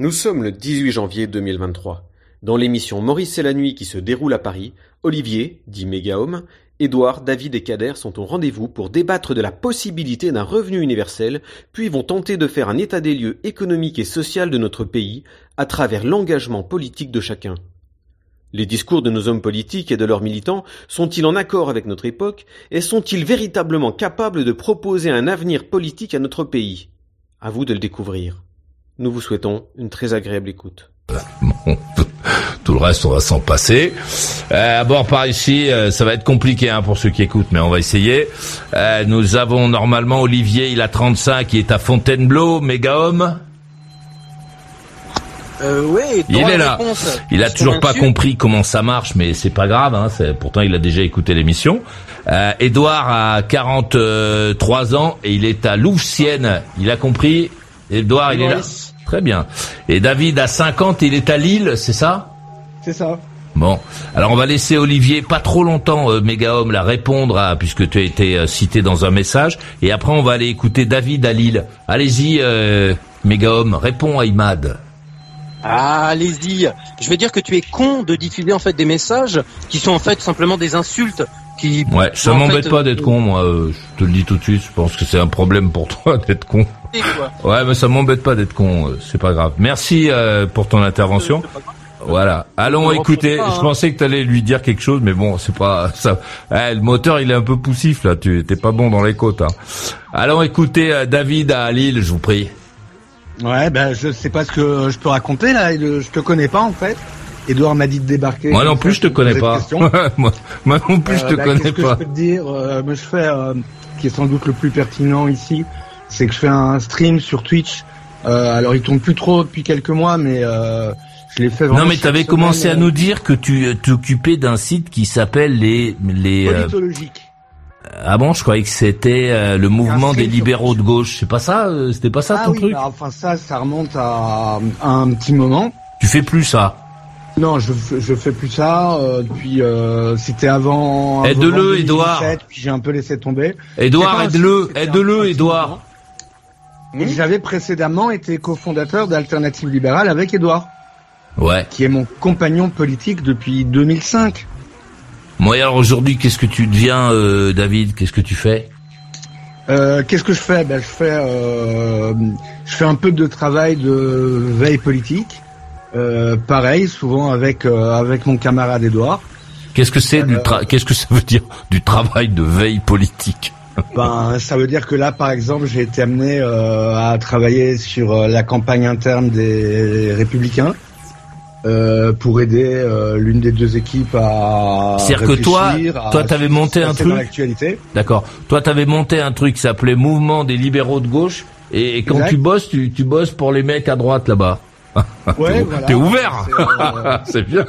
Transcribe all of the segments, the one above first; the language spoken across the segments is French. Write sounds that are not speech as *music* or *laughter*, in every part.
Nous sommes le 18 janvier 2023. Dans l'émission Maurice et la nuit qui se déroule à Paris, Olivier, dit Mégahomme, Édouard, David et Kader sont au rendez-vous pour débattre de la possibilité d'un revenu universel, puis vont tenter de faire un état des lieux économique et social de notre pays à travers l'engagement politique de chacun. Les discours de nos hommes politiques et de leurs militants sont-ils en accord avec notre époque et sont-ils véritablement capables de proposer un avenir politique à notre pays? À vous de le découvrir. Nous vous souhaitons une très agréable écoute. *laughs* tout le reste, on va s'en passer. Euh, bon, par ici, euh, ça va être compliqué hein, pour ceux qui écoutent, mais on va essayer. Euh, nous avons normalement Olivier, il a 35, il est à Fontainebleau, méga homme. Euh, oui, il est là. il a toujours pas compris comment ça marche, mais c'est pas grave. Hein, pourtant, il a déjà écouté l'émission. Euh, Edouard a 43 ans et il est à Louvciennes. Il a compris. Edouard, il est là. Très bien. Et David a 50, il est à Lille, c'est ça? C'est ça. Bon, alors on va laisser Olivier pas trop longtemps, euh, méga homme, la répondre à, puisque tu as été euh, cité dans un message, et après on va aller écouter David à Lille. Allez-y, euh, méga homme, réponds à Imad. Ah, allez-y. Je vais dire que tu es con de diffuser en fait des messages qui sont en fait simplement des insultes Ouais, ça m'embête pas d'être con, moi. Euh, je te le dis tout de suite. Je pense que c'est un problème pour *laughs* toi d'être con. Ouais, mais ça m'embête pas d'être con. Euh, c'est pas grave. Merci euh, pour ton intervention. Voilà. Allons écouter. Je hein. pensais que tu allais lui dire quelque chose, mais bon, c'est pas *laughs* ça. Eh, le moteur, il est un peu poussif là. Tu t'es pas bon dans les côtes. Hein. Allons écouter David à Lille, je vous prie. Ouais, ben je sais pas ce que je peux raconter là. Je te connais pas en fait. Edouard m'a dit de débarquer. Moi non plus, je te connais pas. *laughs* moi, non plus, je te connais pas. Ce que je peux te dire, euh, je fais, euh, qui est sans doute le plus pertinent ici, c'est que je fais un stream sur Twitch. Euh, alors, il tourne plus trop depuis quelques mois, mais euh, je l'ai fait vraiment. Non, mais tu avais commencé à nous dire que tu t'occupais d'un site qui s'appelle les les. Politologique. Ah bon, je croyais que c'était le mouvement des libéraux de gauche. C'est pas ça, c'était pas ça ah ton oui, truc bah, Enfin ça, ça remonte à, à, un petit moment. Tu fais plus ça non, je, je fais plus ça. Euh, depuis, euh, c'était avant. Aide-le, Edouard. Puis j'ai un peu laissé tomber. Edouard, aide-le, aide-le, Edouard. J'avais précédemment été cofondateur d'Alternative Libérale avec Edouard. Ouais. Qui est mon compagnon politique depuis 2005. Moi, alors aujourd'hui, qu'est-ce que tu deviens, euh, David? Qu'est-ce que tu fais? Euh, Qu'est-ce que je fais? Ben, je fais, euh, je fais un peu de travail de veille politique. Euh, pareil, souvent avec avec mon camarade Edouard. Qu'est-ce que c'est du qu'est-ce que ça veut dire du travail de veille politique? Ben ça veut dire que là par exemple, j'ai été amené à travailler sur la campagne interne des républicains. pour aider l'une des deux équipes à C'est-à-dire que toi, toi, t'avais monté un truc. D'accord. Toi, t'avais monté un truc qui s'appelait Mouvement des libéraux de gauche. Et, quand tu bosses, tu, tu bosses pour les mecs à droite là-bas. Ouais, T'es ouvert. C'est *laughs* bien.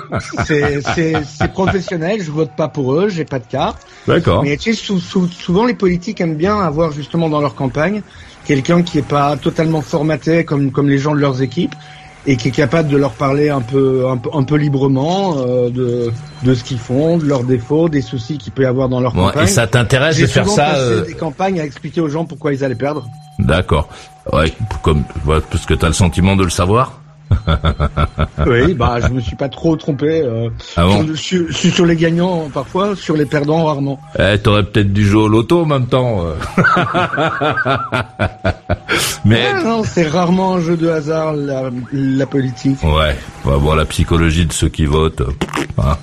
C'est professionnel. Je vote pas pour eux. J'ai pas de carte. D'accord. Mais tu sais, souvent les politiques aiment bien avoir justement dans leur campagne quelqu'un qui est pas totalement formaté comme comme les gens de leurs équipes et qui est capable de leur parler un peu un peu, un peu librement euh, de de ce qu'ils font, de leurs défauts, des soucis qu'il peut y avoir dans leur campagne. Et ça t'intéresse de faire ça euh... des campagnes à expliquer aux gens pourquoi ils allaient perdre. D'accord. Ouais, comme parce que tu as le sentiment de le savoir. *laughs* oui, bah je me suis pas trop trompé. Euh, ah sur, sur, les gagnants parfois, sur les perdants rarement. Eh, t'aurais peut-être dû jouer au loto en même temps. Euh. *laughs* Mais ah, non, c'est rarement un jeu de hasard la, politique. Ouais, on va voir la psychologie de ceux qui votent. Hein.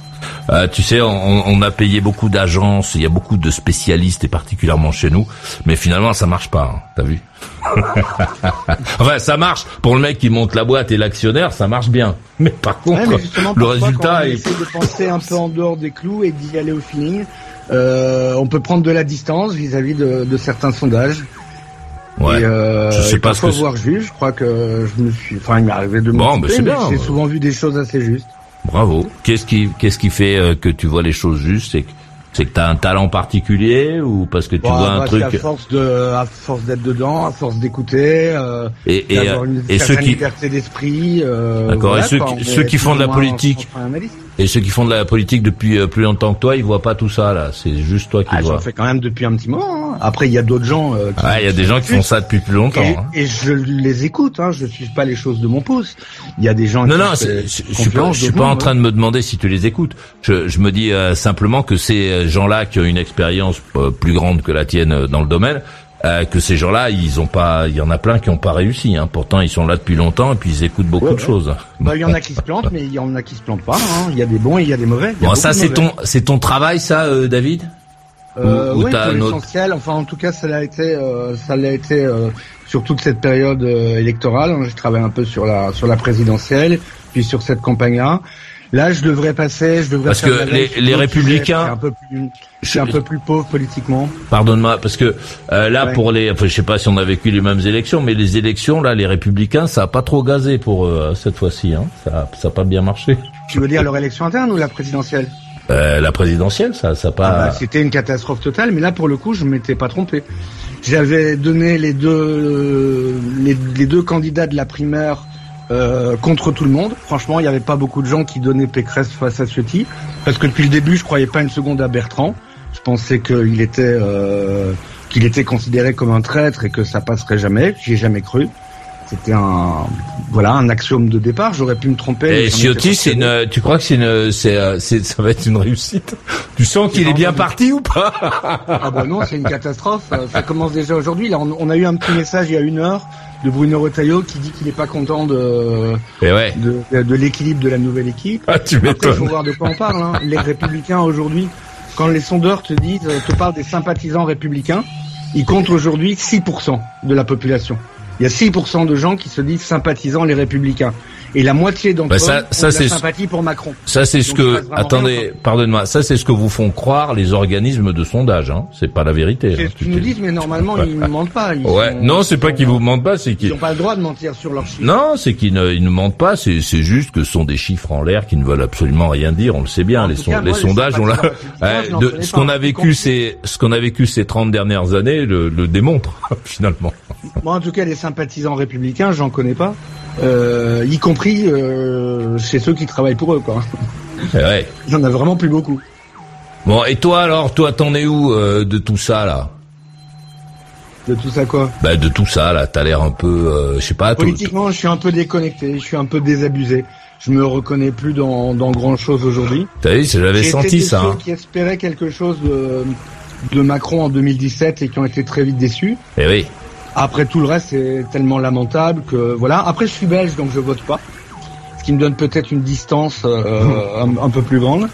Euh, tu sais, on, on, a payé beaucoup d'agences, il y a beaucoup de spécialistes et particulièrement chez nous, mais finalement ça marche pas. Hein, T'as vu *laughs* Enfin, ça marche pour le mec qui monte la boîte et l'actionnaire, ça marche bien. Mais par contre, le résultat est. On de penser un peu en dehors des clous et d'y aller au feeling. Euh, on peut prendre de la distance vis-à-vis de, de certains sondages. Ouais. Et euh, je sais pas ce que voir juge, je crois que je me suis, enfin, il m'est arrivé de bon, mais j'ai souvent vu des choses assez justes. Bravo. Qu'est-ce qui, qu'est-ce qui fait euh, que tu vois les choses justes? C'est c'est que t'as un talent particulier ou parce que tu bah, vois un truc à force de à force d'être dedans à force d'écouter euh, et et, une et ceux qui liberté d'esprit euh, d'accord. Et ceux, qui, ceux qui font de la politique et ceux qui font de la politique depuis euh, plus longtemps que toi ils voient pas tout ça là. C'est juste toi qui ah, vois. j'en fais quand même depuis un petit moment hein. après il y a d'autres gens euh, qui ah il y a des gens qui font ça depuis plus longtemps et, hein. et je les écoute hein. Je suis pas les choses de mon pouce il y a des gens non non je suis pas je suis pas en train de me demander si tu les écoutes. Je je me dis euh, simplement que c'est gens-là qui ont une expérience euh, plus grande que la tienne euh, dans le domaine, euh, que ces gens-là, ils ont pas, il y en a plein qui ont pas réussi. Hein. Pourtant, ils sont là depuis longtemps et puis ils écoutent beaucoup de choses. Bah, il y en a qui se plantent, mais il y en a qui se plantent pas. Hein. Il y a des bons et il y a des mauvais. bon, ça c'est ton, c'est ton travail, ça, David? Euh, oui, pour l'essentiel. Enfin, en tout cas, ça l'a été, ça l'a été sur toute cette période électorale. J'ai travaillé un peu sur la sur la présidentielle, puis sur cette campagne-là. Là, je devrais passer, je devrais parce que les, les républicains, c'est un peu plus, je un peu plus pauvre politiquement. Pardonne-moi, parce que euh, là, pour les, enfin, je sais pas si on a vécu les mêmes élections, mais les élections là, les républicains, ça a pas trop gazé pour eux cette fois-ci, hein. Ça, ça a pas bien marché. Tu veux dire leur élection interne ou la présidentielle? Euh, La présidentielle, ça, ça pas. Ah bah, C'était une catastrophe totale, mais là, pour le coup, je m'étais pas trompé. J'avais donné les deux, les, les deux candidats de la primaire euh, contre tout le monde. Franchement, il n'y avait pas beaucoup de gens qui donnaient Pécresse face à ce type, parce que depuis le début, je croyais pas une seconde à Bertrand. Je pensais qu'il était euh, qu'il était considéré comme un traître et que ça passerait jamais. J'y ai jamais cru. C'était un voilà un axiome de départ. J'aurais pu me tromper. Et Ciotti, c'est une. Tu crois que c'est une, c'est, ça va être une réussite? Tu sens qu'il est bien parti ou pas? Ah bah non, c'est une catastrophe. Ça commence déjà aujourd'hui. Là, on, a eu un petit message il y a une heure de Bruno Retailleau qui dit qu'il n'est pas content de eh ouais. de, de, l'équilibre de la nouvelle équipe. Ah, tu Après, il faut voir de quoi on parle. Hein. Les républicains aujourd'hui, quand les sondeurs te disent, te parlent des sympathisants républicains, ils comptent aujourd'hui 6% de la population. Il y a 6% de gens qui se disent sympathisants les républicains et la moitié d'entre bah ça, eux ça, ont de la sympathie pour Macron. Ça c'est ce que attendez, pardonne-moi, ça c'est ce que vous font croire les organismes de sondage hein. C'est pas la vérité. C'est hein, ce qu'ils nous disent mais normalement ils ne mentent pas. Ils ouais, non, c'est pas qu'ils vous mentent pas, c'est qu'ils n'ont pas le droit de mentir sur leurs chiffres. Non, c'est qu'ils ne, ils ne mentent pas, c'est c'est juste que ce sont des chiffres en l'air qui ne veulent absolument rien dire, on le sait bien, les, les sondages on l'a ce qu'on a vécu c'est ce qu'on a vécu ces 30 dernières années le, le démontre *laughs* finalement. Moi en tout cas les sympathisants républicains, j'en connais pas euh, y compris euh, chez ceux qui travaillent pour eux, quoi. Ouais. Il y en a vraiment plus beaucoup. Bon, et toi alors, toi t'en es où euh, de tout ça là? De tout ça quoi? Bah de tout ça là, t'as l'air un peu, euh, je sais pas. Politiquement, je suis un peu déconnecté, je suis un peu désabusé. Je me reconnais plus dans, dans grand chose aujourd'hui. T'as vu, j'avais senti ça. Hein. qui espéraient quelque chose de, de Macron en 2017 et qui ont été très vite déçus. Eh oui. Après tout le reste, c'est tellement lamentable que voilà. Après, je suis belge, donc je vote pas, ce qui me donne peut-être une distance euh, *laughs* un, peu plus grande.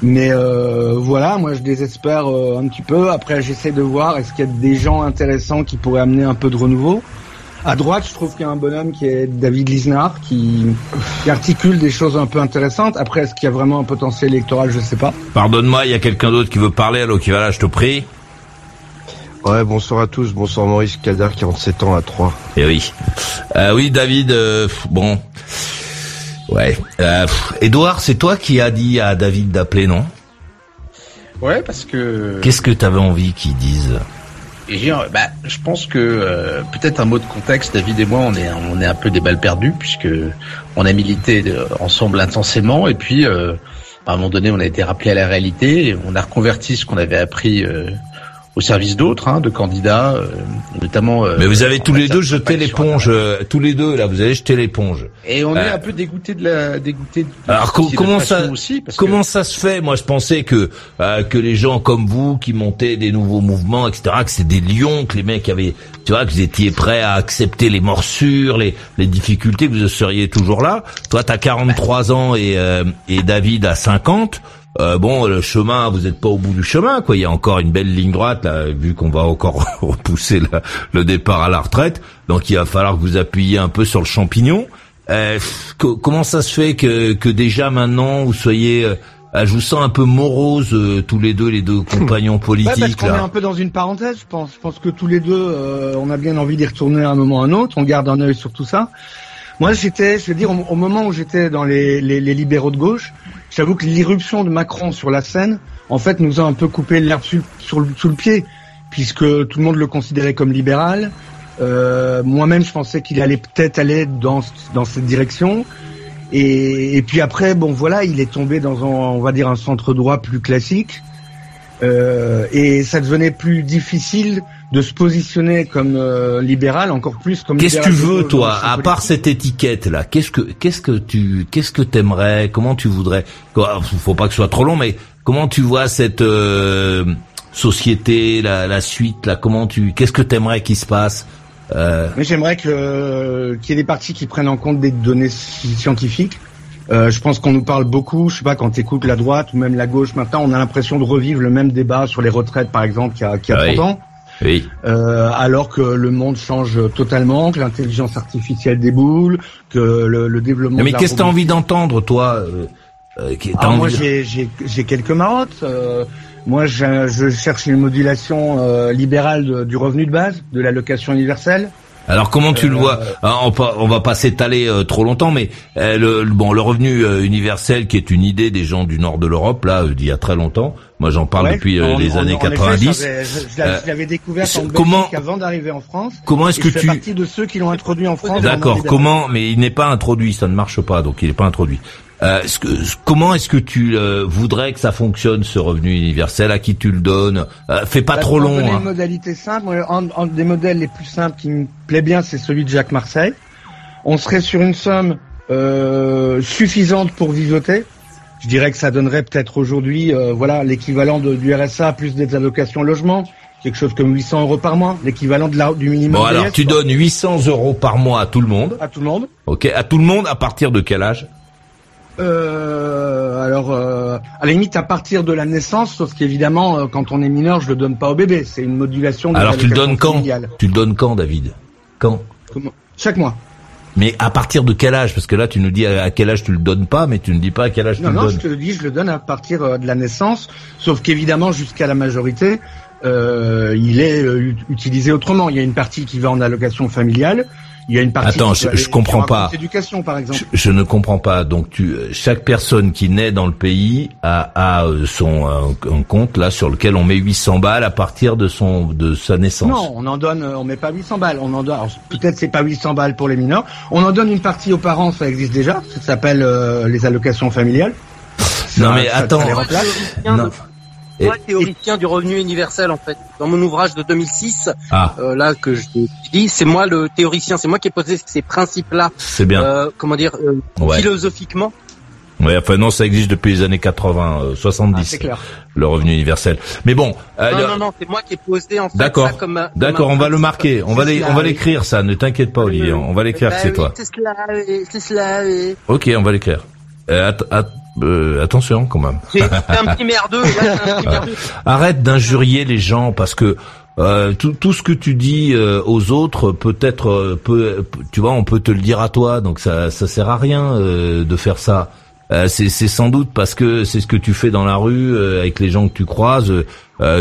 Mais euh, voilà, moi je désespère euh, un petit peu. Après, j'essaie de voir est-ce qu'il y a des gens intéressants qui pourraient amener un peu de renouveau. À droite, je trouve qu'il y a un bonhomme qui est David Lisnard, qui, qui articule des choses un peu intéressantes. Après, est-ce qu'il y a vraiment un potentiel électoral? Je sais pas. Pardonne-moi, il y a quelqu'un d'autre qui veut parler. Allô, qui va là Je te prie. Ouais, bonsoir à tous. Bonsoir Maurice Kader, 47 ans à 3. Eh oui. Euh, oui, David, euh, bon. Ouais. Euh, Edouard, c'est toi qui as dit à David d'appeler, non? Ouais, parce que... Qu'est-ce que tu avais envie qu'ils disent bah, je pense que euh, peut-être un mot de contexte. David et moi, on est on est un peu des balles perdues puisque on a milité ensemble intensément et puis à un moment donné, on a été rappelé à la réalité. Et on a reconverti ce qu'on avait appris au service d'autres, hein, de candidats, euh, notamment. Euh, Mais vous avez tous les deux jeté l'éponge, euh, tous les deux là, vous avez jeté l'éponge. Et on est un peu dégoûté de la, dégoûté. De Alors comment ça, aussi, comment ça se fait Moi, je pensais que que les gens comme vous qui montaient des nouveaux mouvements, etc., que c'est des lions, que les mecs avaient, tu vois, que vous étiez prêts à accepter les morsures, les les difficultés, que vous seriez toujours là. Toi, t'as 43 ans et et David a 50. Euh, bon, le chemin, vous n'êtes pas au bout du chemin, quoi. Il y a encore une belle ligne droite, là, vu qu'on va encore *laughs* repousser le départ à la retraite. Donc, il va falloir que vous appuyiez un peu sur le champignon. Euh, comment ça se fait que, que déjà maintenant vous soyez je vous sens un peu morose tous les deux, les deux compagnons politiques. Ouais, parce est un peu dans une parenthèse. Je pense, je pense que tous les deux, on a bien envie d'y retourner à un moment ou à un autre. On garde un œil sur tout ça. Moi, j'étais, je veux dire, au, moment où j'étais dans les, libéraux de gauche, j'avoue que l'irruption de Macron sur la scène, en fait, nous a un peu coupé l'herbe sur, sous le pied, puisque tout le monde le considérait comme libéral. Euh, Moi-même, je pensais qu'il allait peut-être aller dans, cette direction. Et, et, puis après, bon, voilà, il est tombé dans un, on va dire, un centre droit plus classique. Euh, et ça devenait plus difficile de se positionner comme euh, libéral, encore plus comme. Qu'est-ce que tu veux, toi, à part cette étiquette là? Qu'est-ce que qu'est-ce que tu qu'est-ce que t'aimerais? Comment tu voudrais? Faut pas que ce soit trop long, mais comment tu vois cette euh, société, la, la suite là? Comment tu Qu'est-ce que t'aimerais qu'il se passe euh... Mais j'aimerais que qu'il y ait des partis qui prennent en compte des données scientifiques. Euh, je pense qu'on nous parle beaucoup, je sais pas, quand tu écoutes la droite ou même la gauche maintenant, on a l'impression de revivre le même débat sur les retraites, par exemple, qu'il y a, qu'il y a 30 ans. Oui. Euh, alors que le monde change totalement, que l'intelligence artificielle déboule, que le, le développement. Mais qu'est-ce que t'as envie d'entendre, toi euh, euh ah, Moi, j'ai quelques marottes. Euh, moi, je, je, cherche une modulation euh, libérale du revenu de base, de l'allocation universelle. Alors comment tu le vois ah, on, on va pas s'étaler euh, trop longtemps, mais euh, le, bon, le revenu euh, universel qui est une idée des gens du nord de l'Europe, là, d'il y a très longtemps. Moi, j'en parle depuis les années 90. je l'avais découvert en comment, avant d'arriver en France. Comment est-ce que tu fais partie de ceux qui l'ont introduit en France D'accord. Comment Mais il n'est pas introduit, ça ne marche pas, donc il n'est pas introduit. Euh, comment est-ce que tu euh, voudrais que ça fonctionne ce revenu universel? À qui tu le donnes? Euh, Fais pas bah, trop long. Hein. Une modalité simple. Un, des modèles les plus simples qui me plaît bien, c'est celui de Jacques Marseille. On serait sur une somme euh, suffisante pour vivoter. Je dirais que ça donnerait peut-être aujourd'hui, voilà, l'équivalent du RSA plus des allocations logement quelque chose comme 800 euros par mois, l'équivalent de la, du minimum. Bon alors, tu donnes 800 euros par mois à tout le monde. À tout le monde. Ok, à tout le monde. À partir de quel âge? Euh, alors, euh, à la limite, à partir de la naissance, sauf qu'évidemment, euh, quand on est mineur, je le donne pas au bébé. C'est une modulation. De alors, tu le donnes quand Tu le donnes quand, David? Quand? Chaque mois. Mais à partir de quel âge? Parce que là, tu nous dis à quel âge tu le donnes pas, mais tu ne dis pas à quel âge tu le donnes. Non, je te le dis, je le donne à partir de la naissance, sauf qu'évidemment, jusqu'à la majorité, il est utilisé autrement. Il y a une partie qui va en allocation familiale, il y a une partie. Attends, je, je comprends pas. Éducation, par exemple. Je, ne comprends pas. Donc, tu, chaque personne qui naît dans le pays a, a euh, son un, compte là sur lequel on met 800 balles à partir de son de sa naissance. Non, on en donne, on met pas 800 balles. On en donne. Peut-être c'est pas 800 balles pour les mineurs. On en donne une partie aux parents, ça existe déjà. Ça s'appelle euh, les allocations familiales. non mais attends. non. Moi, théoricien du revenu universel, en fait. Dans mon ouvrage de 2006, ah. euh, là que je dis, c'est moi le théoricien, c'est moi qui ai posé ces principes-là. C'est bien. Euh, comment dire, euh, philosophiquement. Oui, enfin non, ça existe depuis les années 80, 70. Ah, clair. Le revenu universel. Mais bon. Euh, non, non, non, c'est moi qui ai posé en fait D'accord. comme. D'accord, on va le marquer. On va on va l'écrire ça. Ne t'inquiète pas, Olivier. On va l'écrire que c'est toi. C'est cela, c'est cela. Ok, on va l'écrire. Euh, euh, attention quand même. C'est un petit *laughs* merdeux. Arrête d'injurier les gens parce que euh, tout, tout, ce que tu dis euh, aux autres peut-être euh, peut, tu vois on peut te le dire à toi donc ça ça sert à rien euh, de faire ça c'est sans doute parce que c'est ce que tu fais dans la rue avec les gens que tu croises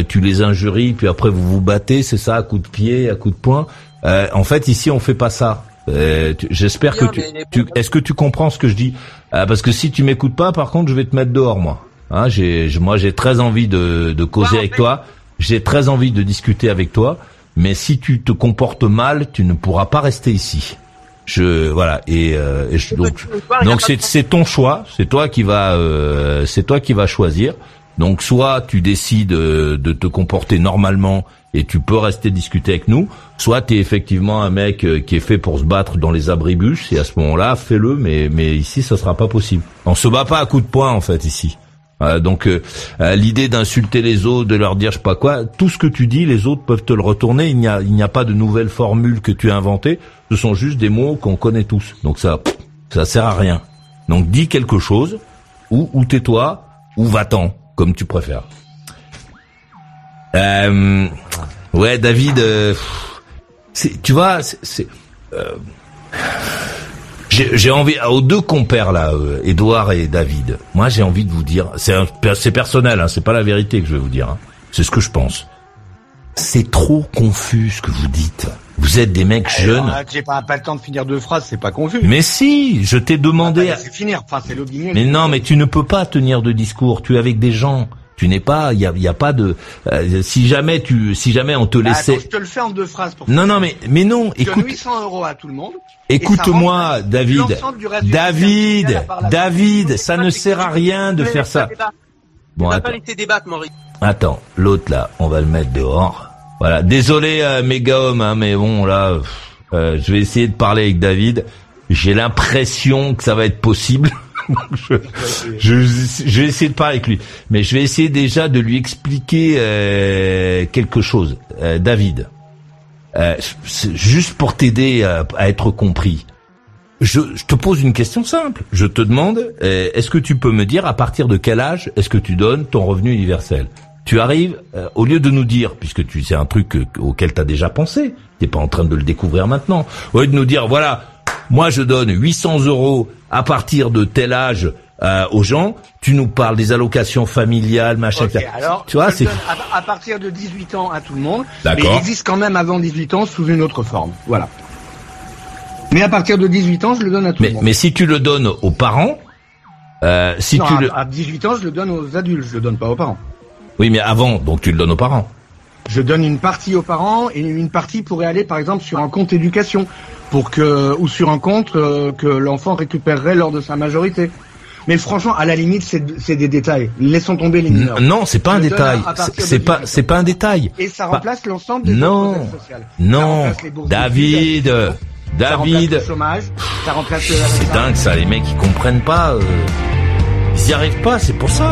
tu les injuries puis après vous vous battez c'est ça à coups de pied à coups de poing en fait ici on fait pas ça j'espère que tu, tu est-ce que tu comprends ce que je dis? Euh, parce que si tu m'écoutes pas, par contre, je vais te mettre dehors, moi. Hein, j'ai, moi, j'ai très envie de, de causer avec toi. J'ai très envie de discuter avec toi. Mais si tu te comportes mal, tu ne pourras pas rester ici. Je voilà et, euh, donc donc c'est c'est ton choix, c'est toi qui va euh, c'est toi qui va choisir. Donc soit tu décides euh, de te comporter normalement et tu peux rester discuter avec nous, soit tu es effectivement un mec euh, qui est fait pour se battre dans les abribus et à ce moment-là, fais-le mais mais ici ça sera pas possible. On se bat pas à coups de poing en fait ici. donc euh, l'idée d'insulter les autres, de leur dire je sais pas quoi, tout ce que tu dis, les autres peuvent te le retourner. Il n'y a il n'y a pas de nouvelles formules que tu as inventées. Ce sont juste des mots qu'on connaît tous. Donc ça ça sert à rien. Donc dis quelque chose ou ou tais-toi ou va-t'en comme tu préfères. Euh, ouais, David, euh, tu vois, c'est, euh, J'ai envie aux deux compères là, Edouard et David. Moi, j'ai envie de vous dire, c'est personnel, hein, c'est pas la vérité que je vais vous dire. Hein. C'est ce que je pense. C'est trop confus ce que vous dites. Vous êtes des mecs jeunes. J'ai pas, pas le temps de finir deux phrases, c'est pas confus. Mais si, je t'ai demandé. Ah, bah, finir. Enfin, c'est Mais non, mais tu ne peux pas tenir de discours. Tu es avec des gens. Tu n'es pas, il y a, y a, pas de. Euh, si jamais tu, si jamais on te bah, laissait. je te le fais en deux phrases. Pour non, non, mais mais non. écoute. 800 euros à tout le monde. Écoute-moi, David. David, David, ça ne sert à rien de faire ça. Bon. Attends, l'autre là, on va le mettre dehors. Voilà, désolé euh, méga homme, hein, mais bon là, euh, je vais essayer de parler avec David. J'ai l'impression que ça va être possible. *laughs* je, vais essayer de parler avec lui, mais je vais essayer déjà de lui expliquer euh, quelque chose. Euh, David, juste pour t'aider à, être compris. Je, je, te pose une question simple. Je te demande, est-ce que tu peux me dire à partir de quel âge est-ce que tu donnes ton revenu universel? Tu arrives, euh, au lieu de nous dire, puisque tu c'est un truc auquel tu as déjà pensé, t'es pas en train de le découvrir maintenant, au lieu de nous dire, voilà, moi je donne 800 euros à partir de tel âge euh, aux gens, tu nous parles des allocations familiales, machin. alors, tu vois, c'est à, partir de 18 ans à tout le monde, mais il existe quand même avant 18 ans sous une autre forme. Voilà. Mais à partir de 18 ans, je le donne à tout le monde. Mais si tu le donnes aux parents, euh, si tu à, le... à 18 ans, je le donne aux adultes, je le donne pas aux parents. Oui, mais avant, donc tu le donnes aux parents. Je donne une partie aux parents et une partie pourrait aller, par exemple, sur un compte éducation, pour que ou sur un compte euh, que l'enfant récupérerait lors de sa majorité. Mais franchement, à la limite, c'est des détails. Laissons tomber les mineurs. Non, c'est pas un détail. C'est pas, c'est pas un détail. Et ça remplace l'ensemble des non, sociales. Non, David, David. Ça remplace C'est dingue ça, les mecs ils comprennent pas. Euh, ils y arrivent pas, c'est pour ça.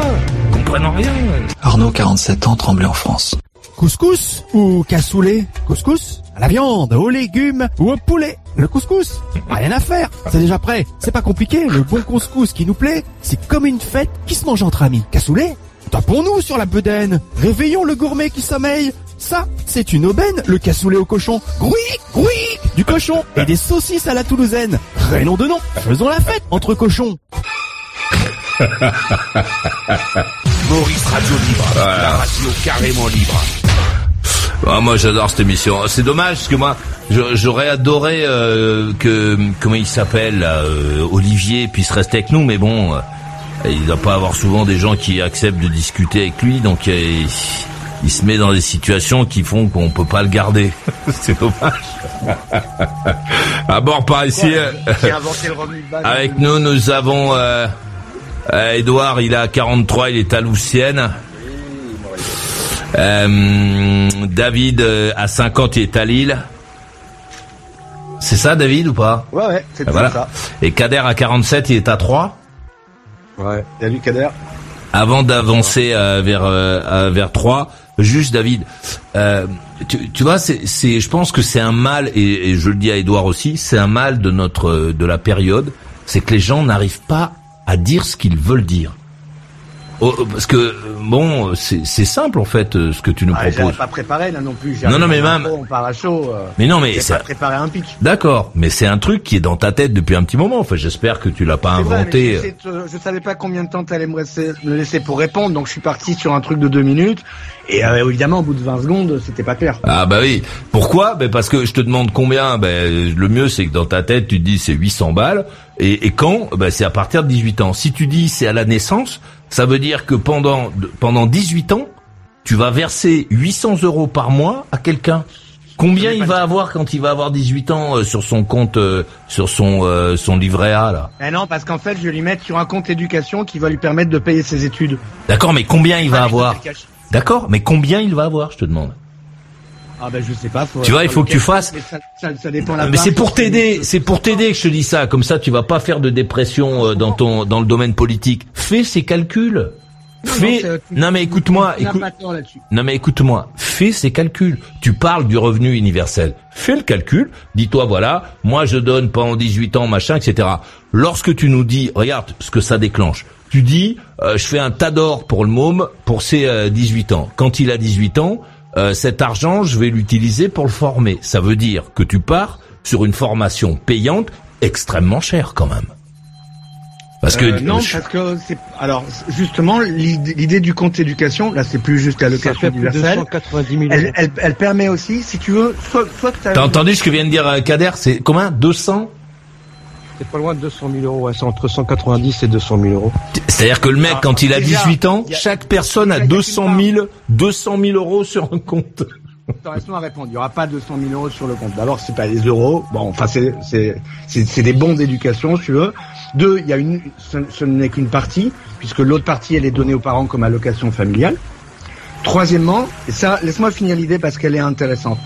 Arnaud, 47 ans, tremblé en France. Couscous ou cassoulet Couscous À la viande, aux légumes ou au poulet Le couscous Rien à faire, c'est déjà prêt. C'est pas compliqué, le bon couscous qui nous plaît, c'est comme une fête qui se mange entre amis. Cassoulet Tapons-nous sur la bedaine Réveillons le gourmet qui sommeille ça, c'est une aubaine, le cassoulet au cochon. Grouic, grouic, du cochon et des saucisses à la toulousaine. Prénom de nom, faisons la fête entre cochons. *laughs* Maurice Radio Libre, la radio carrément libre. Ah, moi j'adore cette émission. C'est dommage parce que moi j'aurais adoré euh, que comment il s'appelle euh, Olivier puisse rester avec nous, mais bon, euh, il doit pas avoir souvent des gens qui acceptent de discuter avec lui, donc il, se met dans des situations qui font qu'on peut pas le garder. *laughs* C'est dommage. *laughs* à bord par ici, *laughs* avec nous nous avons euh, Edouard, il a 43, il est à Loussienne. Euh, David euh, à 50, il est à Lille. C'est ça, David, ou pas Ouais, ouais, c'est voilà. ça. Et Kader à 47, il est à 3 Ouais, salut Kader. Avant d'avancer vers vers 3, juste David, tu, tu, vois, c'est, je pense que c'est un mal, et, et je le dis à Edouard aussi, c'est un mal de notre de la période, c'est que les gens n'arrivent pas à dire ce qu'ils veulent dire. Oh, oh, parce que bon, c'est simple en fait euh, ce que tu nous ah, proposes. pas préparé là non plus. Non non mais même. On part à chaud. Euh, mais non mais c'est pas préparé un pic. D'accord, mais c'est un truc qui est dans ta tête depuis un petit moment. Enfin, j'espère que tu l'as pas inventé. je, savais pas combien de temps tu allais me, me laisser pour répondre, donc je suis parti sur un truc de deux minutes. Et euh, évidemment, au bout de 20 secondes, c'était pas clair. Ah bah oui. Pourquoi? Ben parce que je te demande combien. Ben le mieux c'est que dans ta tête tu te dis c'est 800 balles. Et, et quand? Ben, c'est à partir de 18 ans. Si tu dis c'est à la naissance, ça veut dire que pendant pendant 18 ans, tu vas verser 800 euros par mois à quelqu'un. Combien il va avoir quand il va avoir 18 ans euh, sur son compte, euh, sur son son livret A là? Eh non, parce qu'en fait, je vais lui mettre sur un compte éducation qui va lui permettre de payer ses études. D'accord, mais combien il va avoir D'accord, mais combien il va avoir, je te demande? Ah ben je sais pas. tu vois, il faut que tu fasses. Mais, c'est pour t'aider, c'est pour t'aider que je te dis ça. Comme ça, tu vas pas faire de dépression euh, dans ton dans le domaine politique. Fais ces calculs. Fais. Non, mais écoute-moi. Non mais écoute-moi. Fais ces calculs. Tu parles du revenu universel. Fais le calcul. Dis-toi voilà, moi je donne pendant 18 ans machin, etc. Lorsque tu nous dis, regarde ce que ça déclenche tu dis, euh, je fais un tas d'or pour le môme pour ses 18 euh, ans. Quand il a 18 ans, euh, cet argent, je vais l'utiliser pour le former. Ça veut dire que tu pars sur une formation payante extrêmement cher quand même. Parce que euh, non, parce que c'est alors justement l'idée du compte éducation, là c'est plus juste l'allocation universelle. 290 000 elle, elle, elle, permet aussi, si tu veux, soit, soit T'as entendu ce que vient de dire euh, Kader? C'est combien 200 C'est pas loin de 200 000 euros. Ouais, c'est entre 190 et 200 000 euros. C'est-à-dire que le mec, quand il a 18 ans, chaque personne a 200 000, 200 000 euros sur un compte. Laisse-moi répondre. Il n'y aura pas 200 000 euros sur le compte. D'abord, c'est pas des euros. Bon, enfin, c'est c'est c'est des bons d'éducation, si tu veux. Deux, il y a une, ce, n'est qu'une partie, puisque l'autre partie, elle est donnée aux parents comme allocation familiale. Troisièmement, et ça, laisse-moi finir l'idée parce qu'elle est intéressante.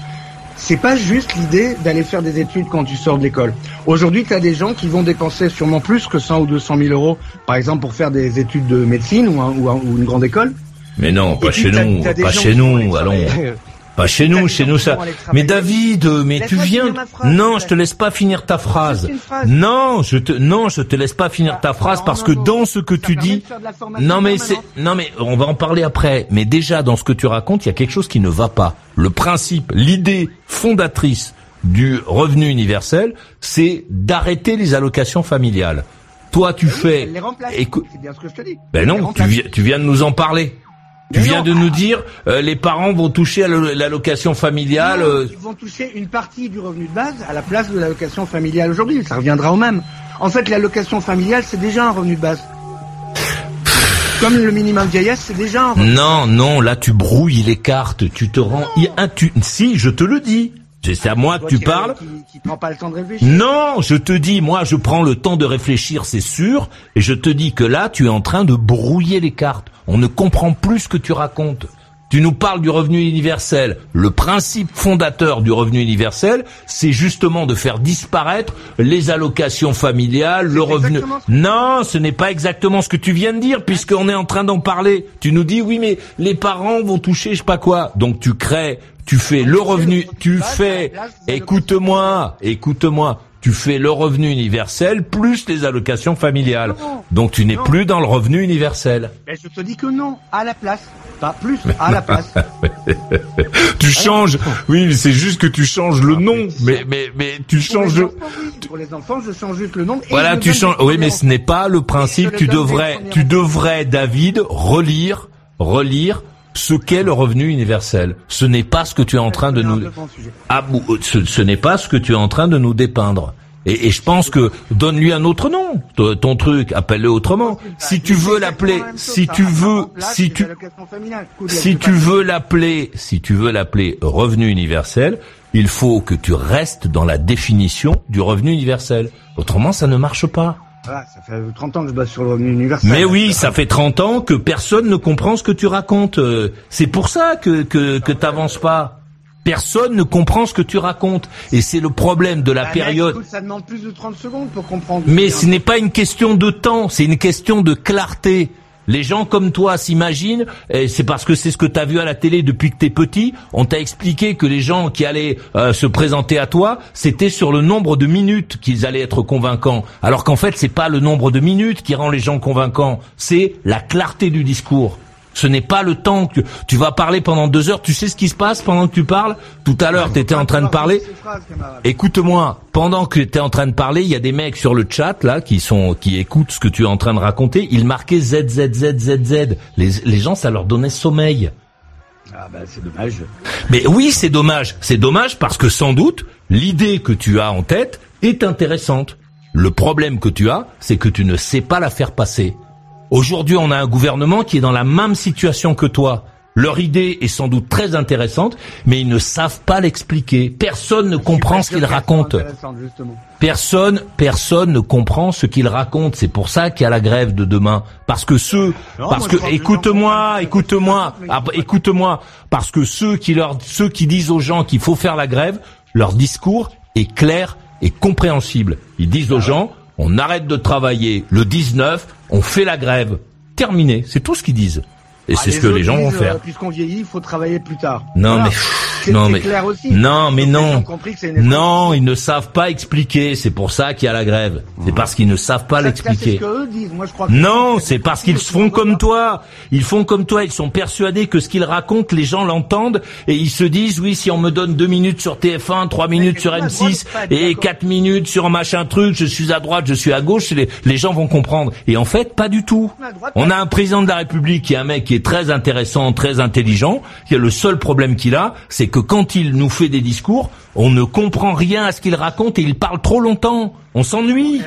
C'est pas juste l'idée d'aller faire des études quand tu sors de l'école. Aujourd'hui, tu as des gens qui vont dépenser sûrement plus que 100 ou 200 000 euros, par exemple, pour faire des études de médecine ou, ou, une grande école. Mais non, pas chez nous, pas chez nous, allons. Pas chez nous, chez nous ça. Mais David, mais tu viens. non, je te laisse pas finir ta phrase. Non, je te non, je te laisse pas finir ta phrase parce que dans ce que tu dis, non mais c'est non mais on va en parler après. Mais déjà dans ce que tu racontes, il y a quelque chose qui ne va pas. Le principe, l'idée fondatrice du revenu universel, c'est d'arrêter les allocations familiales. Toi, tu fais. Écoute. C'est bien ce que je te dis. Ben non, tu viens, tu viens de nous en parler. Tu viens de nous dire, euh, les parents vont toucher à l'allocation familiale. Euh, ils vont toucher une partie du revenu de base à la place de l'allocation familiale aujourd'hui. Ça reviendra au même. En fait, l'allocation familiale, c'est déjà un revenu de base. Comme le minimum vieillesse, c'est déjà un revenu Non, non, là tu brouilles les cartes. Tu te rends... Tu... Si, je te le dis. C'est à moi que tu parles. pas le temps de réfléchir. Non, je te dis, moi, je prends le temps de réfléchir, c'est sûr, et je te dis que là, tu es en train de brouiller les cartes. On ne comprend plus ce que tu racontes. Tu nous parles du revenu universel. Le principe fondateur du revenu universel, c'est justement de faire disparaître les allocations familiales, le revenu. Non, ce n'est pas exactement ce que tu viens de dire, puisqu'on est en train d'en parler. Tu nous dis, oui, mais les parents vont toucher je sais pas quoi. Donc tu crées, tu fais le revenu, tu fais, écoute-moi, écoute-moi, tu fais le revenu universel plus les allocations familiales. Donc tu n'es plus dans le revenu universel. Mais je te dis que non, à la place. Pas plus, à la place. *laughs* tu changes. Oui, c'est juste que tu changes le nom. Mais mais mais tu changes le. Pour les enfants, je change juste le nom. voilà, tu changes. Oui, mais ce n'est pas le principe. Tu devrais, tu devrais, David, relire, relire ce qu'est le revenu universel. Ce n'est pas ce que tu es en train de nous. Ah, ce, ce n'est pas ce que tu es en train de nous dépeindre. Et, et je pense que donne-lui un autre nom, ton truc, appelle-le autrement. Si tu veux l'appeler, si tu veux, si tu, si tu veux l'appeler, si tu veux l'appeler revenu universel, il faut que tu restes dans la définition du revenu universel. Autrement, ça ne marche pas. Ça fait 30 ans que je base sur le revenu universel. Mais oui, ça fait 30 ans que personne ne comprend ce que tu racontes. C'est pour ça que que, que t'avances pas. Personne ne comprend ce que tu racontes. Et c'est le problème de la bah, période. ça demande plus de 30 secondes pour comprendre. Mais ce n'est pas une question de temps, c'est une question de clarté. Les gens comme toi s'imaginent, et c'est parce que c'est ce que tu as vu à la télé depuis que t'es petit, on t'a expliqué que les gens qui allaient euh, se présenter à toi, c'était sur le nombre de minutes qu'ils allaient être convaincants. Alors qu'en fait, c'est pas le nombre de minutes qui rend les gens convaincants, c'est la clarté du discours. Ce n'est pas le temps que tu vas parler pendant deux heures. Tu sais ce qui se passe pendant que tu parles Tout à l'heure, tu étais en train de parler. Écoute-moi, pendant que tu étais en train de parler, il y a des mecs sur le chat là qui sont qui écoutent ce que tu es en train de raconter. Ils marquaient Z Z Z Z Z. Les, les gens, ça leur donnait sommeil. Ah bah c'est dommage. Mais oui, c'est dommage. C'est dommage parce que sans doute l'idée que tu as en tête est intéressante. Le problème que tu as, c'est que tu ne sais pas la faire passer. Aujourd'hui, on a un gouvernement qui est dans la même situation que toi. Leur idée est sans doute très intéressante, mais ils ne savent pas l'expliquer. Personne ne comprend ce qu'ils racontent. Personne, personne ne comprend ce qu'ils racontent. C'est pour ça qu'il y a la grève de demain. Parce que ceux, parce que, écoute-moi, écoute-moi, ah, écoute-moi, parce que ceux qui leur, ceux qui disent aux gens qu'il faut faire la grève, leur discours est clair et compréhensible. Ils disent aux gens, on arrête de travailler le 19, on fait la grève. Terminé, c'est tout ce qu'ils disent. Et c'est ce que les gens vont faire. Euh, puisqu'on vieillit, il faut travailler plus tard. Non mais non mais non mais non non ils ne savent pas expliquer. C'est pour ça qu'il y a la grève. C'est parce qu'ils ne savent pas l'expliquer. Non, c'est parce qu'ils font comme toi. Ils font comme toi. Ils sont persuadés que ce qu'ils racontent, les gens l'entendent et ils se disent oui si on me donne deux minutes sur TF1, trois minutes sur M6 et quatre minutes sur machin truc, je suis à droite, je suis à gauche, les, les gens vont comprendre. Et en fait, pas du tout. On a un président de la République qui est un mec qui est très intéressant, très intelligent. Le seul problème qu'il a, c'est que quand il nous fait des discours, on ne comprend rien à ce qu'il raconte et il parle trop longtemps. On s'ennuie.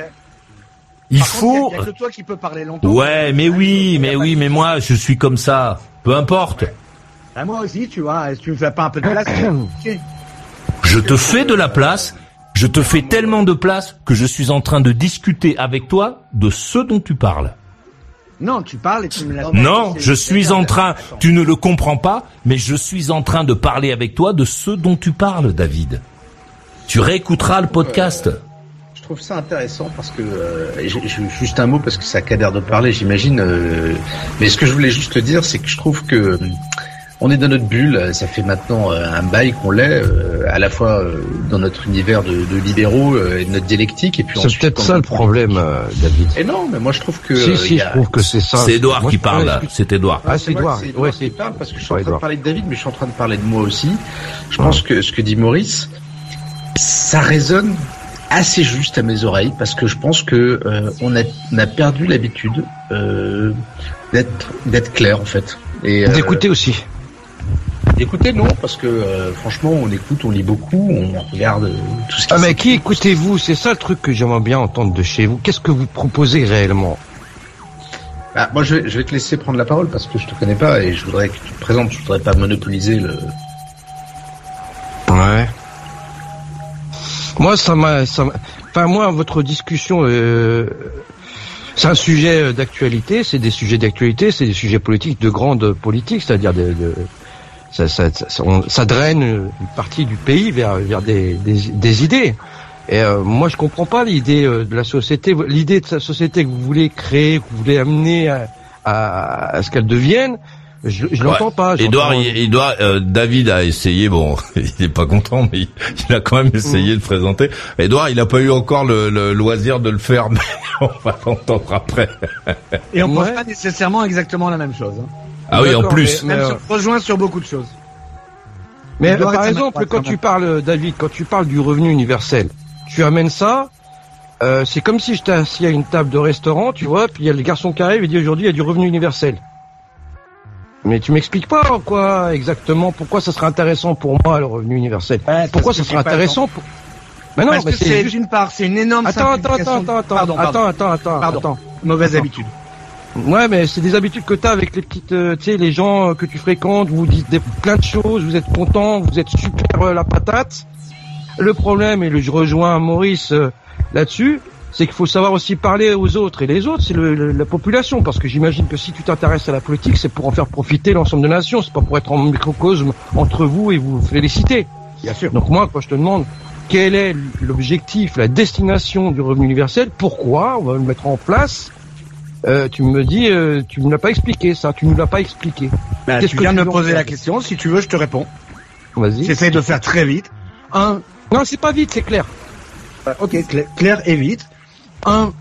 Il faut. y a, toi qui peux parler longtemps. Ouais, mais oui, mais oui, mais moi, je suis comme ça. Peu importe. Ah, moi aussi, tu vois. Est-ce que tu me fais pas un peu de place Je te fais de la place. Je te fais tellement de place que je suis en train de discuter avec toi de ce dont tu parles. Non, tu parles et tu me laisses. Non, je suis en train, tu ne le comprends pas, mais je suis en train de parler avec toi de ce dont tu parles, David. Tu réécouteras le podcast. Euh, je trouve ça intéressant parce que euh, juste un mot parce que ça a qu'à de parler, j'imagine. Euh, mais ce que je voulais juste te dire, c'est que je trouve que on est dans notre bulle. Ça fait maintenant euh, un bail qu'on l'est, euh, à la fois euh, dans notre univers de, de libéraux et de notre dialectique. Et puis c'est peut-être ça le problème, David. Et non, mais moi je trouve que. Si, si, je trouve que c'est ça. C'est Edouard qui parle là. C'est Edouard. Ah, c'est Edouard. Ouais, c'est parle parce que je suis en train de parler de David, mais je suis en train de parler de moi aussi. Je pense que ce que dit Maurice, ça résonne assez juste à mes oreilles parce que je pense que on, a, on a perdu l'habitude euh, d'être d'être clair en fait. Et d'écouter aussi. Écoutez, non, parce que euh, franchement, on écoute, on lit beaucoup, on regarde euh, tout ce qui. Ah mais qui écoutez-vous? C'est ça le truc que j'aimerais bien entendre de chez vous. Qu'est-ce que vous proposez réellement? Bah, moi, je vais, te laisser prendre la parole parce que je te connais pas et je voudrais que tu te présentes. Je voudrais pas monopoliser le. Ouais. Moi, ça m'a, enfin moi, votre discussion, euh, c'est un sujet d'actualité. C'est des sujets d'actualité, c'est des sujets politiques de grande politique, c'est-à-dire de, de ça, ça, ça, draine une partie du pays vers, vers des, des, idées. Et euh, moi, je comprends pas l'idée euh, de la société, l'idée de la société que vous voulez créer, que vous voulez amener à, à, ce qu'elle devienne. Je, je l'entends pas. Edouard, il, doit, euh, David a essayé. Bon, *laughs* il est pas content, mais *laughs* il, a quand même essayé de présenter. Edouard, il n'a pas eu encore le, le, loisir de le faire, *laughs* mais on va l'entendre après. Et on pense pas nécessairement exactement la même chose. Hein. Ah oui, en plus. Mais, même euh, rejoint sur beaucoup de choses. Mais par exemple, quand tu parles, David, quand tu parles du revenu universel, tu amènes ça, euh, c'est comme si j'étais assis à une table de restaurant, tu vois, puis il y a le garçon qui arrive et dit aujourd'hui il y a du revenu universel. Mais tu m'expliques pas quoi exactement pourquoi ça serait intéressant pour moi le revenu universel? pourquoi ça serait intéressant pour Mais non, mais c'est juste une part, c'est une énorme attends, attends, attends, attends, attends, attends, attends, attends, attends, mauvaise habitude. Ouais, mais c'est des habitudes que t'as avec les petites, euh, tu sais, les gens euh, que tu fréquentes. Vous dites des, plein de choses, vous êtes content, vous êtes super euh, la patate. Le problème, et je rejoins Maurice là-dessus, c'est qu'il faut savoir aussi parler aux autres. Et les autres, c'est la population, parce que j'imagine que si tu t'intéresses à la politique, c'est pour en faire profiter l'ensemble de la nation. C'est pas pour être en microcosme entre vous et vous féliciter. Bien sûr. Donc moi, quand je te demande quel est l'objectif, la destination du revenu universel, pourquoi on va le mettre en place euh, tu me dis, euh, tu ne l'as pas expliqué ça, tu ne l'as pas expliqué. Bah, tu viens de me poser la question, si tu veux, je te réponds. Vas-y. J'essaie de faire très vite. Un. Non, c'est pas vite, c'est clair. Euh, ok, clair, et vite. Un,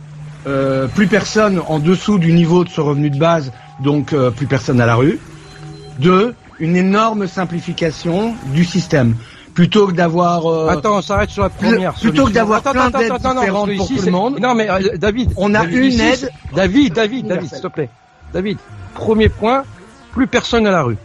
euh, plus personne en dessous du niveau de ce revenu de base, donc plus personne à la rue. Deux, une énorme simplification du système plutôt que d'avoir. Euh, Attends, on s'arrête sur la première. Plutôt que d'avoir plein d'aides différentes pour tout le monde. Non, mais euh, David, on a une aide. David, David, David, s'il te plaît. David, premier point, plus personne à la rue.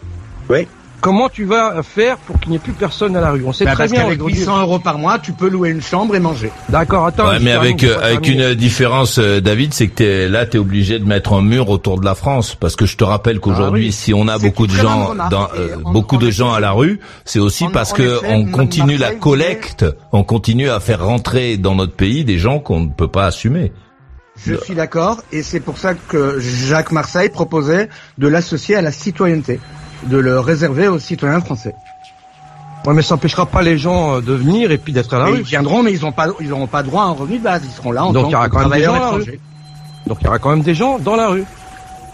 Oui. Comment tu vas faire pour qu'il n'y ait plus personne à la rue? On sait bah, très bien. Avec 800 euros par mois, tu peux louer une chambre et manger. D'accord, attends. Ouais, mais avec euh, avec une différence, euh, David, c'est que es, là, tu es obligé de mettre un mur autour de la France, parce que je te rappelle qu'aujourd'hui, ah si on a beaucoup de gens, dans, euh, beaucoup de gens à la rue, c'est aussi parce que on continue la collecte, on continue à faire rentrer dans notre pays des gens qu'on ne peut pas assumer. Je suis d'accord, et c'est pour ça que Jacques Marseille proposait de l'associer à la citoyenneté de le réserver aux citoyens français. Ouais, mais ça n'empêchera pas les gens euh, de venir et puis d'être à la rue. Ils viendront, mais ils n'auront pas, ils pas droit à un revenu de base. Ils seront là en Donc, tant que travailleurs étrangers. Donc il y aura quand même des gens dans la rue.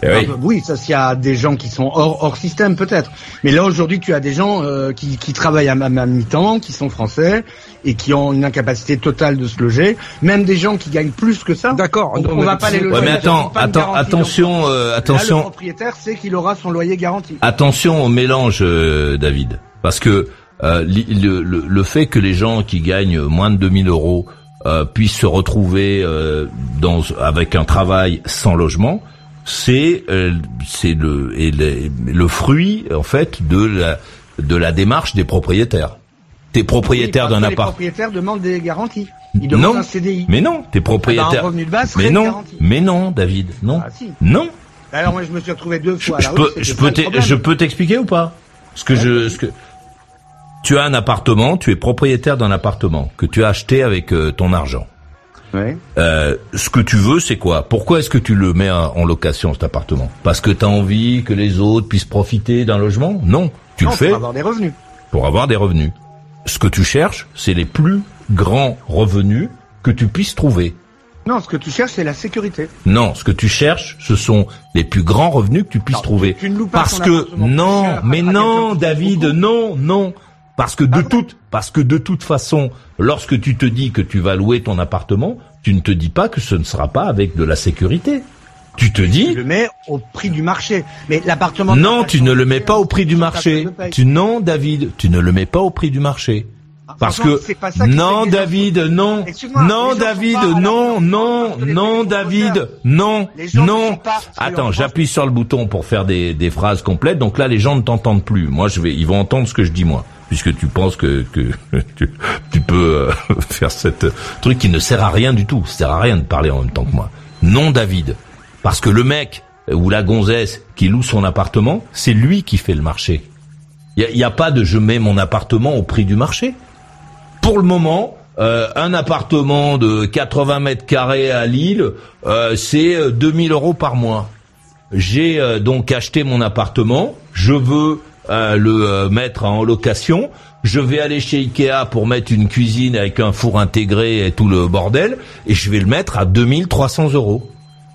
Eh oui. ça s'il y a des gens qui sont hors, hors système peut-être. Mais là aujourd'hui tu as des gens euh, qui, qui travaillent à, à mi-temps, qui sont français et qui ont une incapacité totale de se loger. Même des gens qui gagnent plus que ça. D'accord. On, va pas les loger. Ouais, mais attends, attends, attention, euh, attention. Là, le propriétaire sait qu'il aura son loyer garanti. Attention au mélange, euh, David, parce que euh, le, le, le, fait que les gens qui gagnent moins de 2000 euros euh, puissent se retrouver euh, dans, avec un travail sans logement, c'est euh, c'est le, et le, fruit en fait de la de la démarche des propriétaires. T'es propriétaire d'un appart. Les propriétaires demandent des garanties. Ils demandent un CDI. Mais non, t'es propriétaire. revenu de base mais non, mais non, David, non, ah, si. non. Alors moi je me suis retrouvé deux fois. Je, peux, je peux, je peux t'expliquer ou pas? Ce que je, ce que tu as un appartement, tu es propriétaire d'un appartement que tu as acheté avec euh, ton argent. Euh, ce que tu veux, c'est quoi? Pourquoi est-ce que tu le mets en location cet appartement? Parce que tu as envie que les autres puissent profiter d'un logement? Non, tu le fais pour avoir des revenus. Pour avoir des revenus. Ce que tu cherches, c'est les plus grands revenus que tu puisses trouver. Non, ce que tu cherches, c'est la sécurité. Non, ce que tu cherches, ce sont les plus grands revenus que tu puisses trouver. Tu, ne Parce que non, mais non, David, non, non. Parce que de toute, parce que de toute façon, lorsque tu te dis que tu vas louer ton appartement, tu ne te dis pas que ce ne sera pas avec de la sécurité. Tu te dis. Tu le mets au prix du marché. Mais l'appartement. Non, tu ne le mets pas au prix du marché. Tu non, David, tu ne le mets pas au prix du marché. Ah, Parce que non, David, non, non, David, non, non, non, David, non, non. Attends, j'appuie sur le bouton pour faire des, des phrases complètes. Donc là, les gens ne t'entendent plus. Moi, je vais, ils vont entendre ce que je dis moi puisque tu penses que, *laughs* tu, peux euh, *laughs* faire cette truc qui ne sert à rien du tout. Ça sert à rien de parler en même temps que moi. Non, David, parce que le mec ou la gonzesse qui loue son appartement, c'est lui qui fait le marché. Il n'y a, pas de je mets mon appartement au prix du marché. Pour le moment, euh, un appartement de 80 mètres carrés à Lille, euh, c'est 2000 euros par mois. J'ai donc acheté mon appartement. Je veux le euh, mettre en location. Je vais aller chez Ikea pour mettre une cuisine avec un four intégré et tout le bordel, et je vais le mettre à 2300 euros.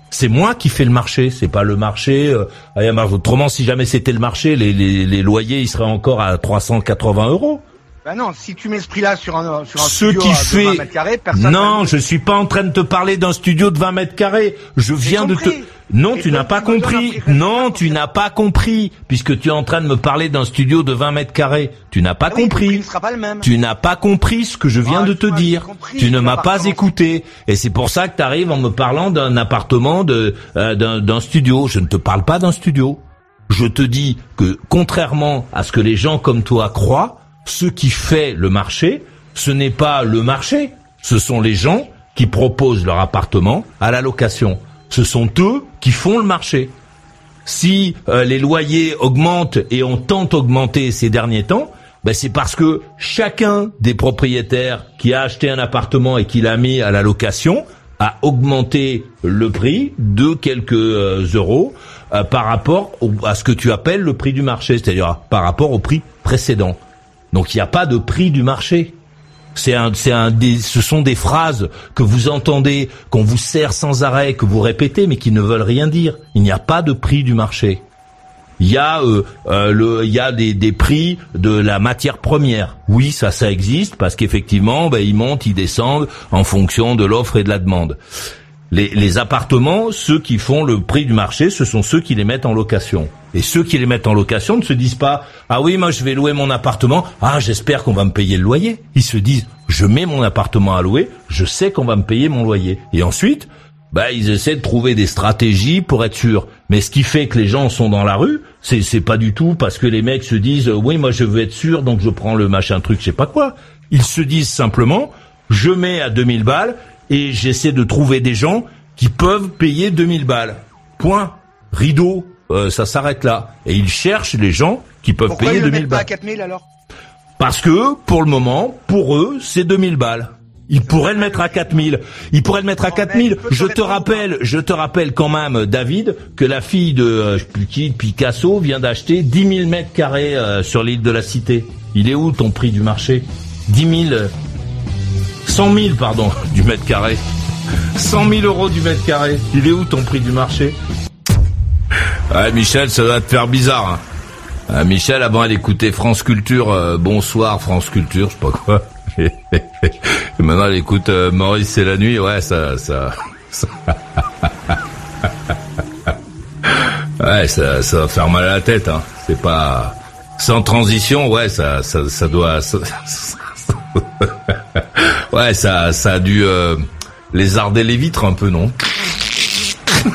C'est moi qui fais le marché, c'est pas le marché. Euh, autrement, si jamais c'était le marché, les, les, les loyers ils seraient encore à 380 euros. Bah non, si tu mets ce prix-là sur un, sur un ce studio qui fait... de 20 mètres carrés, personne Non, je suis pas en train de te parler d'un studio de 20 mètres carrés. Je viens de te... Non, tu n'as pas compris. Non, tu n'as pas compris, puisque tu es en train de me parler d'un studio de 20 mètres carrés. Tu n'as pas ah compris. Tu n'as pas compris ce que je viens de te dire. Tu ne m'as pas écouté, et c'est pour ça que tu arrives en me parlant d'un appartement, de euh, d'un studio. Je ne te parle pas d'un studio. Je te dis que contrairement à ce que les gens comme toi croient, ce qui fait le marché, ce n'est pas le marché, ce sont les gens qui proposent leur appartement à la location. Ce sont eux qui font le marché. Si euh, les loyers augmentent et ont tant augmenté ces derniers temps, ben c'est parce que chacun des propriétaires qui a acheté un appartement et qui l'a mis à la location a augmenté le prix de quelques euh, euros euh, par rapport à ce que tu appelles le prix du marché, c'est-à-dire par rapport au prix précédent. Donc il n'y a pas de prix du marché. C'est un, c'est un, ce sont des phrases que vous entendez, qu'on vous sert sans arrêt, que vous répétez, mais qui ne veulent rien dire. Il n'y a pas de prix du marché. Il y a, euh, euh, le, il y a des, des, prix de la matière première. Oui, ça, ça existe parce qu'effectivement, ben, ils montent, ils descendent en fonction de l'offre et de la demande. Les, les appartements, ceux qui font le prix du marché, ce sont ceux qui les mettent en location. Et ceux qui les mettent en location ne se disent pas ah oui moi je vais louer mon appartement ah j'espère qu'on va me payer le loyer. Ils se disent je mets mon appartement à louer, je sais qu'on va me payer mon loyer. Et ensuite bah ils essaient de trouver des stratégies pour être sûrs. Mais ce qui fait que les gens sont dans la rue, c'est c'est pas du tout parce que les mecs se disent oui moi je veux être sûr donc je prends le machin truc je sais pas quoi. Ils se disent simplement je mets à 2000 balles et j'essaie de trouver des gens qui peuvent payer 2000 balles. Point. Rideau. Euh, ça s'arrête là. Et ils cherchent les gens qui peuvent payer 2000 balles. Pas à 4000 alors? Parce que, pour le moment, pour eux, c'est 2000 balles. Ils pourraient le mettre à 4000. Ils pourraient le mettre à 4000. Je te rappelle, je te rappelle quand même, David, que la fille de euh, qui, Picasso vient d'acheter 10 000 mètres carrés euh, sur l'île de la Cité. Il est où ton prix du marché? 10 000, 100 000 pardon *laughs* du mètre carré. 100 000 euros du mètre carré. Il est où ton prix du marché Ouais, Michel, ça doit te faire bizarre. Hein. Euh, Michel, avant elle écoutait France Culture, euh, bonsoir France Culture, je sais pas quoi. Et *laughs* maintenant elle écoute euh, Maurice c'est la nuit, ouais ça, *laughs* ça, ouais ça, ça va faire mal à la tête. Hein. C'est pas sans transition, ouais ça, ça, ça doit, *laughs* ouais ça, ça a dû lézarder les vitres un peu non? *laughs*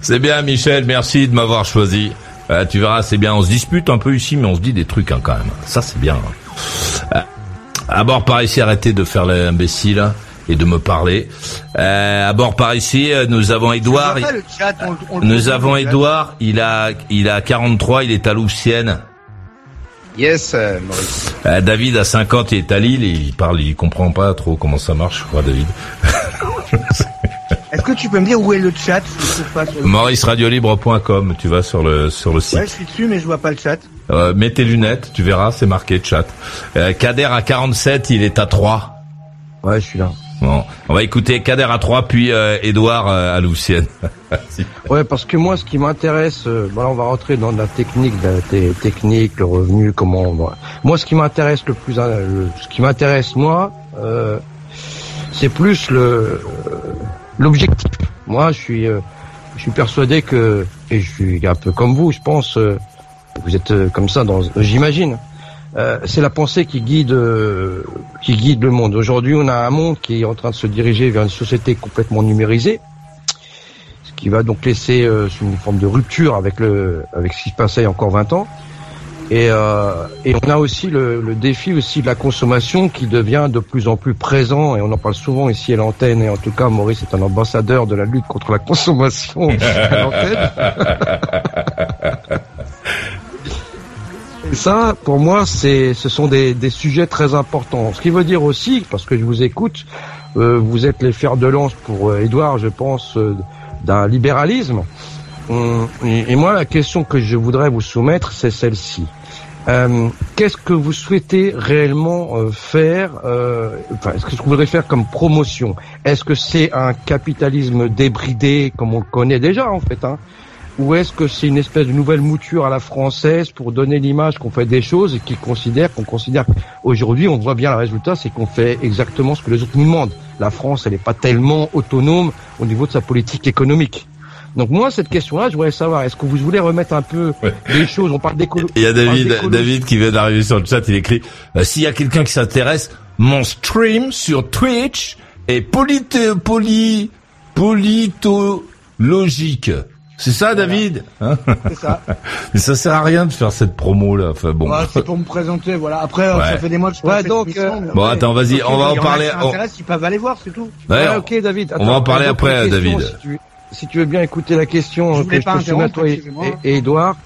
C'est bien, Michel. Merci de m'avoir choisi. Euh, tu verras, c'est bien. On se dispute un peu ici, mais on se dit des trucs hein, quand même. Ça, c'est bien. Euh, à bord par ici, arrêtez de faire l'imbécile et de me parler. Euh, à bord par ici, euh, nous avons Edouard. nous avons Edouard. Il a, il a 43. Il est à Loussienne. Yes, Maurice. David a 50, il est à Lille et il parle, il comprend pas trop comment ça marche, je crois, David. *laughs* Est-ce que tu peux me dire où est le chat MauriceRadioLibre.com, tu vas sur le sur le site. Ouais, je suis dessus, mais je vois pas le chat. Euh, mets tes lunettes, tu verras, c'est marqué chat. Euh, Kader à 47, il est à 3. Ouais, je suis là. Bon, on va écouter Kader à 3, puis euh, Edouard euh, à Loussienne. *laughs* ouais, parce que moi, ce qui m'intéresse, euh, voilà, on va rentrer dans la technique, la technique, le revenu, comment. Moi, ce qui m'intéresse le plus, ce qui m'intéresse moi, c'est plus le l'objectif. Moi, je suis, euh, je suis persuadé que, et je suis un peu comme vous, je pense, euh, vous êtes euh, comme ça, dans, j'imagine. C'est la pensée qui guide, qui guide le monde. Aujourd'hui, on a un monde qui est en train de se diriger vers une société complètement numérisée, ce qui va donc laisser une forme de rupture avec le, avec ce qui se passait il y a encore 20 ans. Et, euh, et on a aussi le, le, défi aussi de la consommation qui devient de plus en plus présent et on en parle souvent ici à l'antenne et en tout cas Maurice est un ambassadeur de la lutte contre la consommation à l'antenne. *laughs* ça, pour moi, c'est, ce sont des, des, sujets très importants. Ce qui veut dire aussi, parce que je vous écoute, euh, vous êtes les fers de lance pour euh, Édouard, je pense, euh, d'un libéralisme. Hum, et moi, la question que je voudrais vous soumettre, c'est celle-ci. Euh, qu'est-ce que vous souhaitez réellement euh, faire euh, enfin, Est-ce que vous voudrez faire comme promotion? Est-ce que c'est un capitalisme débridé comme on le connaît déjà en fait hein? Ou est-ce que c'est une espèce de nouvelle mouture à la française pour donner l'image qu'on fait des choses et qu'ils considèrent qu'on considère aujourd'hui on voit bien le résultat, c'est qu'on fait exactement ce que les autres nous demandent. La France, elle n'est pas tellement autonome au niveau de sa politique économique. Donc moi, cette question-là, je voudrais savoir, est-ce que vous voulez remettre un peu les choses? On parle d'écologie. Il y a David, David qui vient d'arriver sur le chat, il écrit, euh, s'il y a quelqu'un qui s'intéresse, mon stream sur Twitch est polite, poly, politologique. C'est ça, David hein C'est ça. *laughs* Mais ça sert à rien de faire cette promo là. Enfin bon. c'est pour me présenter, voilà. Après, ça fait des mois que je ouais, donc. Euh, bon, attends, vas-y, on va en parler. On... Ils peuvent aller voir, c'est tout. Ouais, ok, David. on va en parler après, David si tu veux bien écouter la question que je te soumets à toi et, Edouard,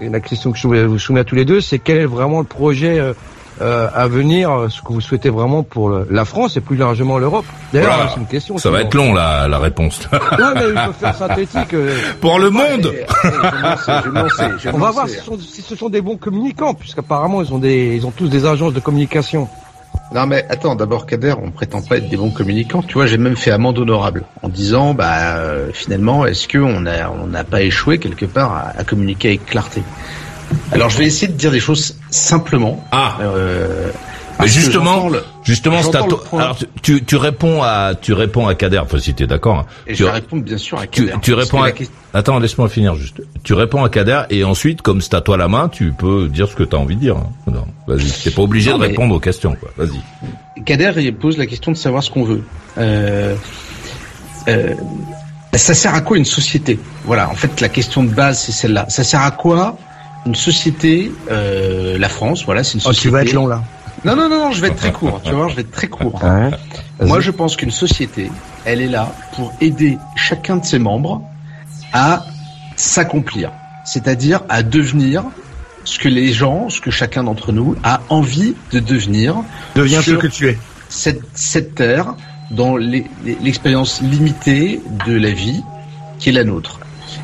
et la question que je vous soumets à tous les deux, c'est quel est vraiment le projet euh, euh, à venir, euh, ce que vous souhaitez vraiment pour la France et plus largement l'Europe D'ailleurs, c'est une question. Ça va être long la, la réponse. *laughs* non, mais il faut faire synthétique. *laughs* pour le monde. *laughs* On va voir si ce, sont, si ce sont des bons communicants, puisqu'apparemment ils ont des, ils ont tous des agences de communication. Non mais attends, d'abord Kader, on prétend pas être des bons communicants. Tu vois, j'ai même fait amende honorable en disant, bah euh, finalement, est-ce que on a on n'a pas échoué quelque part à, communiquer avec clarté? Alors je vais essayer de dire des choses simplement. Ah. Euh, mais justement, justement, alors tu, tu réponds à tu réponds à Kader, enfin si t'es d'accord. Hein. Et je réponds bien sûr à Kader. Tu, tu réponds à... Attends, laisse-moi finir juste. Tu réponds à Kader et ensuite, comme c'est à toi la main, tu peux dire ce que tu as envie de dire. Hein. Non, vas-y. T'es pas obligé de répondre aux questions. Quoi. Vas-y. Kader il pose la question de savoir ce qu'on veut. Euh, euh, ça sert à quoi une société? Voilà. En fait, la question de base c'est celle-là. Ça sert à quoi une société euh, La France, voilà, c'est une société. Oh, tu vas être long là. Non, non, non, je vais être très court. Tu vois, je vais être très court. Moi, je pense qu'une société, elle est là pour aider chacun de ses membres à s'accomplir, c'est-à-dire à devenir ce que les gens, ce que chacun d'entre nous a envie de devenir. Deviens ce que tu es. Cette, cette terre, dans l'expérience limitée de la vie qui est la nôtre.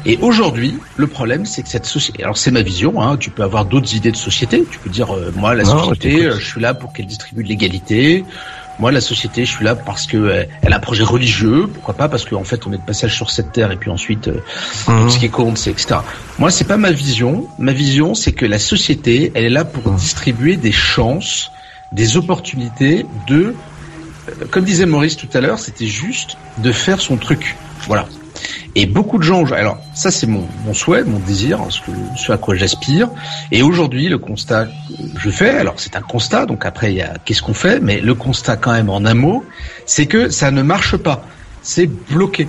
Et aujourd'hui, le problème, c'est que cette société. Alors c'est ma vision. Hein, tu peux avoir d'autres idées de société. Tu peux dire, euh, moi, la société, euh, je suis là pour qu'elle distribue de l'égalité. Moi, la société, je suis là parce que euh, elle a un projet religieux, pourquoi pas parce qu'en fait, on est de passage sur cette terre et puis ensuite, euh, mmh. ce qui compte, c'est etc. Moi, c'est pas ma vision. Ma vision, c'est que la société, elle est là pour distribuer des chances, des opportunités de, euh, comme disait Maurice tout à l'heure, c'était juste de faire son truc. Voilà. Et beaucoup de gens, alors ça c'est mon, souhait, mon désir, ce, que, ce à quoi j'aspire. Et aujourd'hui, le constat que je fais, alors c'est un constat, donc après il y a qu'est-ce qu'on fait, mais le constat quand même en un mot, c'est que ça ne marche pas, c'est bloqué.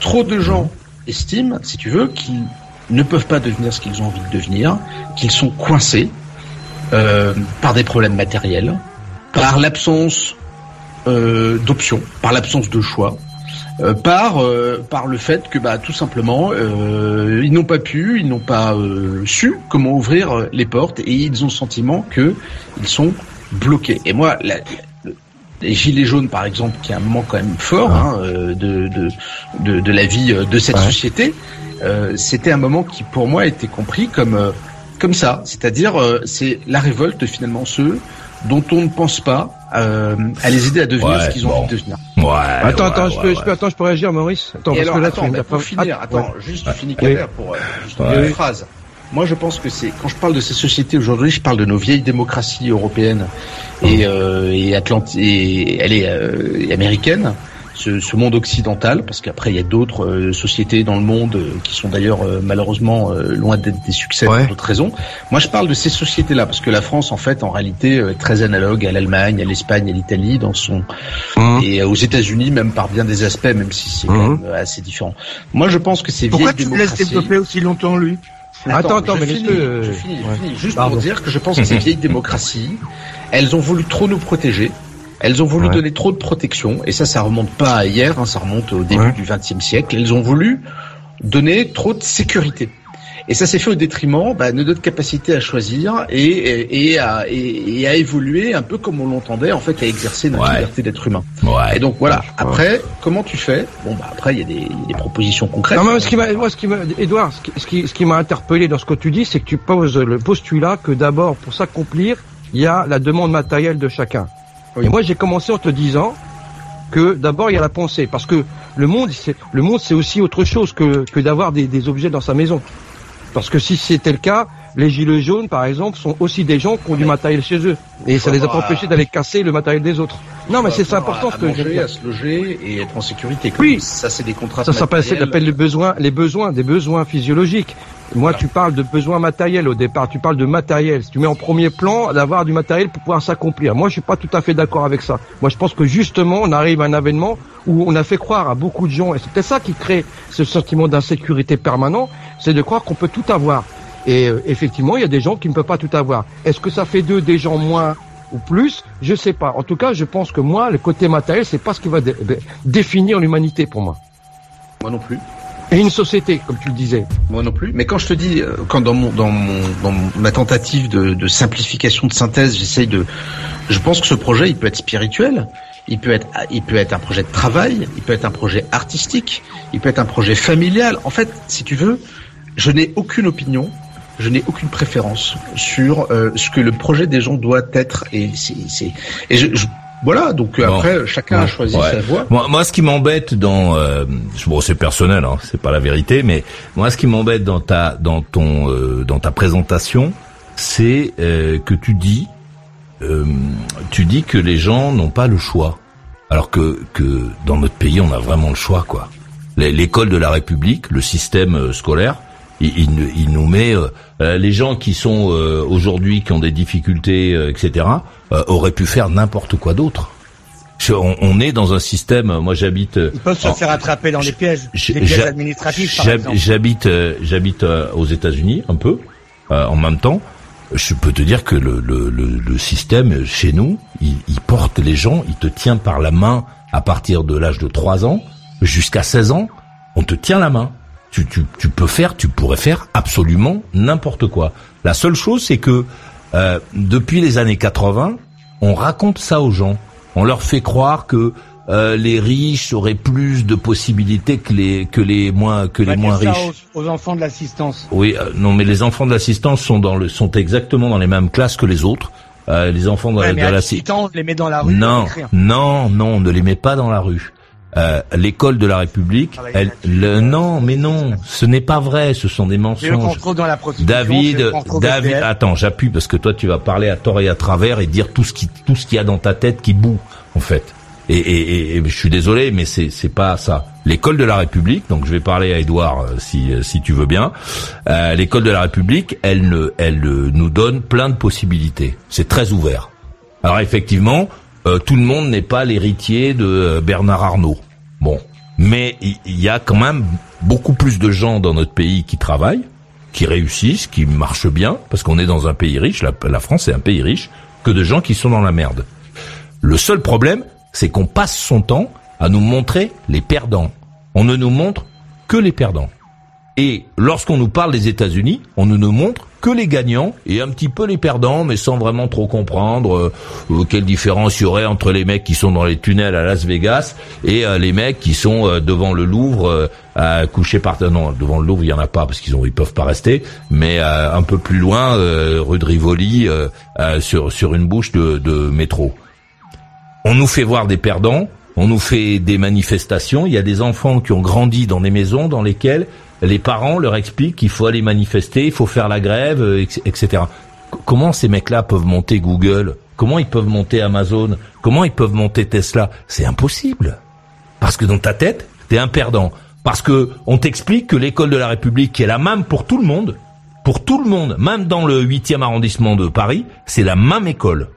Trop de gens estiment, si tu veux, qu'ils ne peuvent pas devenir ce qu'ils ont envie de devenir, qu'ils sont coincés euh, par des problèmes matériels, par l'absence euh, d'options, par l'absence de choix. Euh, par euh, par le fait que bah tout simplement euh, ils n'ont pas pu, ils n'ont pas su comment ouvrir les portes et ils ont le sentiment que ils sont bloqués. Et moi, la, les gilets jaunes par exemple, qui est un moment quand même fort hein, de, de, de, de la vie de cette société, c'était un moment qui pour moi était compris comme comme ça, c'est-à-dire c'est la révolte finalement ceux dont on ne pense pas euh, à les aider à devenir ce qu'ils ont envie de devenir. Ouais. Attends, attends, je, peux, je, peux, attends, je peux réagir, Maurice. Attends, parce que là, attends, tu pour finir, attends, juste finis Kader pour euh, juste une phrase. Moi, je pense que c'est quand je parle de ces sociétés aujourd'hui, je parle de nos vieilles démocraties européennes et, euh, et, Atlanti et elle est euh, américaine ce, ce, monde occidental, parce qu'après il y a d'autres euh, sociétés dans le monde euh, qui sont d'ailleurs euh, malheureusement loin d'être des succès pour d'autres raisons. Moi je parle de ces sociétés-là, parce que la France en fait en réalité est très analogue à l'Allemagne, à l'Espagne, à l'Italie, dans son mmh. et aux États-Unis même par bien des aspects, même si c'est quand mmh. même assez différent. Moi je pense que c'est Pourquoi tu laisses développer aussi longtemps lui Attends, attends, mais je finis, je finis, je finis. Juste pour dire que je pense que ces vieilles démocraties, elles ont voulu trop nous protéger. Elles ont voulu donner trop de protection, et ça, ça remonte pas à hier, hein, ça remonte au début du XXe siècle. Elles ont voulu donner trop de sécurité. Et ça s'est fait au détriment bah, de notre capacité à choisir et, et, et, à, et, à, évoluer un peu comme on l'entendait en fait à exercer notre liberté d'être humain. Ouais. Et donc voilà. Après, comment tu fais? Bon bah après il y, a des, des propositions concrètes. Non mais ce qui m'a, moi ce qui m'a, Edouard, ce qui, ce qui m'a interpellé dans ce que tu dis, c'est que tu poses le postulat que d'abord pour s'accomplir, il y a la demande matérielle de chacun. Et moi, j'ai commencé en te disant que d'abord il y a la pensée, parce que le monde, c'est le monde, c'est aussi autre chose que que d'avoir des, des objets dans sa maison. Parce que si c'était le cas, les gilets jaunes, par exemple, sont aussi des gens qui ont du matériel chez eux. Et ça les a pas empêchés d'aller casser le matériel des autres. Non, mais c'est important ce que je à se loger et être en sécurité. Oui, ça c'est des contrats. Ça s'appelle les besoins, les besoins, des besoins physiologiques. Moi, tu parles de besoins matériels au départ. Tu parles de matériel. Si tu mets en premier plan d'avoir du matériel pour pouvoir s'accomplir. Moi, je suis pas tout à fait d'accord avec ça. Moi, je pense que justement, on arrive à un événement où on a fait croire à beaucoup de gens, et c'est peut-être ça qui crée ce sentiment d'insécurité permanent, c'est de croire qu'on peut tout avoir. Et euh, effectivement, il y a des gens qui ne peuvent pas tout avoir. Est-ce que ça fait d'eux des gens moins ou plus? Je sais pas. En tout cas, je pense que moi, le côté matériel, c'est pas ce qui va définir l'humanité pour moi. Moi non plus. Et une société, comme tu le disais. Moi non plus. Mais quand je te dis, euh, quand dans mon dans mon dans ma tentative de, de simplification de synthèse, j'essaye de, je pense que ce projet, il peut être spirituel. Il peut être, il peut être un projet de travail, il peut être un projet artistique, il peut être un projet familial. En fait, si tu veux, je n'ai aucune opinion je n'ai aucune préférence sur euh, ce que le projet des gens doit être et c'est et je, voilà donc après chacun a choisi sa voie. Moi, moi ce qui m'embête dans euh, bon c'est personnel hein, c'est pas la vérité mais moi ce qui m'embête dans ta dans ton euh, dans ta présentation c'est euh, que tu dis tu dis que les gens n'ont pas le choix alors que que dans notre pays on a vraiment le choix quoi. L'école de la République, le système scolaire, il, il, nous met euh, euh, les gens qui sont euh, aujourd'hui qui ont des difficultés, etc. auraient pu faire n'importe quoi d'autre. On, on, est dans un système. Moi, j'habite. Ils peuvent se faire attraper dans les pièges, les pièges administratifs. J'habite, j'habite aux États-Unis un peu. en même temps, je peux te dire que le, le, le, système chez nous, il, il, porte les gens, il te tient par la main à partir de l'âge de 3 ans jusqu'à 16 ans. On te tient la main tu, tu, tu peux faire, tu pourrais faire absolument n'importe quoi. La seule chose, c'est que euh, depuis les années 80, on raconte ça aux gens. On leur fait croire que euh, les riches auraient plus de possibilités que les que les moins que les moins riches. Aux, aux, enfants de l'assistance. Oui, euh, non, mais les enfants de l'assistance sont dans le sont exactement dans les mêmes classes que les autres. les enfants de, la cité. on les met dans la rue. Non, non, non, on ne les met pas dans la rue. Euh, l'école de la République, elle, le, non, mais non, ce n'est pas vrai, ce sont des mensonges. David, David, attends, j'appuie parce que toi tu vas parler à tort et à travers et dire tout ce qui, tout ce qu'il y a dans ta tête qui boue, en fait. Et, et, et, je suis désolé, mais c'est c'est pas ça. L'école de la République, donc je vais parler à Édouard euh, si euh, si tu veux bien. Euh, l'école de la République, elle ne elle nous donne plein de possibilités. C'est très ouvert. Alors effectivement, euh, tout le monde n'est pas l'héritier de euh, Bernard Arnault. Bon, mais il y, a quand même beaucoup plus de gens dans notre pays qui travaillent, qui réussissent, qui marchent bien, parce qu'on est dans un pays riche, la, la France est un pays riche, que de gens qui sont dans la merde. Le seul problème, c'est qu'on passe son temps à nous montrer les perdants. On ne nous montre que les perdants. Et lorsqu'on nous parle des États-Unis, on ne nous montre que les gagnants et un petit peu les perdants, mais sans vraiment trop comprendre euh, euh, quelle différence il y aurait entre les mecs qui sont dans les tunnels à Las Vegas et euh, les mecs qui sont devant le Louvre à coucher par non devant le Louvre il y en a pas parce qu'ils ont ils peuvent pas rester, mais un peu plus loin rue de Rivoli sur sur une bouche de, de métro. On nous fait voir des perdants, on nous fait des manifestations. Il y a des enfants qui ont grandi dans des maisons dans lesquelles les parents leur expliquent qu'il faut aller manifester, il faut faire la grève, euh, etc. Comment ces mecs-là peuvent monter Google? Comment ils peuvent monter Amazon? Comment ils peuvent monter Tesla? C'est impossible. Parce que dans ta tête, t'es un perdant. Parce que on t'explique que l'école de la République, qui est la même pour tout le monde, pour tout le monde, même dans le 8e arrondissement de Paris, c'est la même école.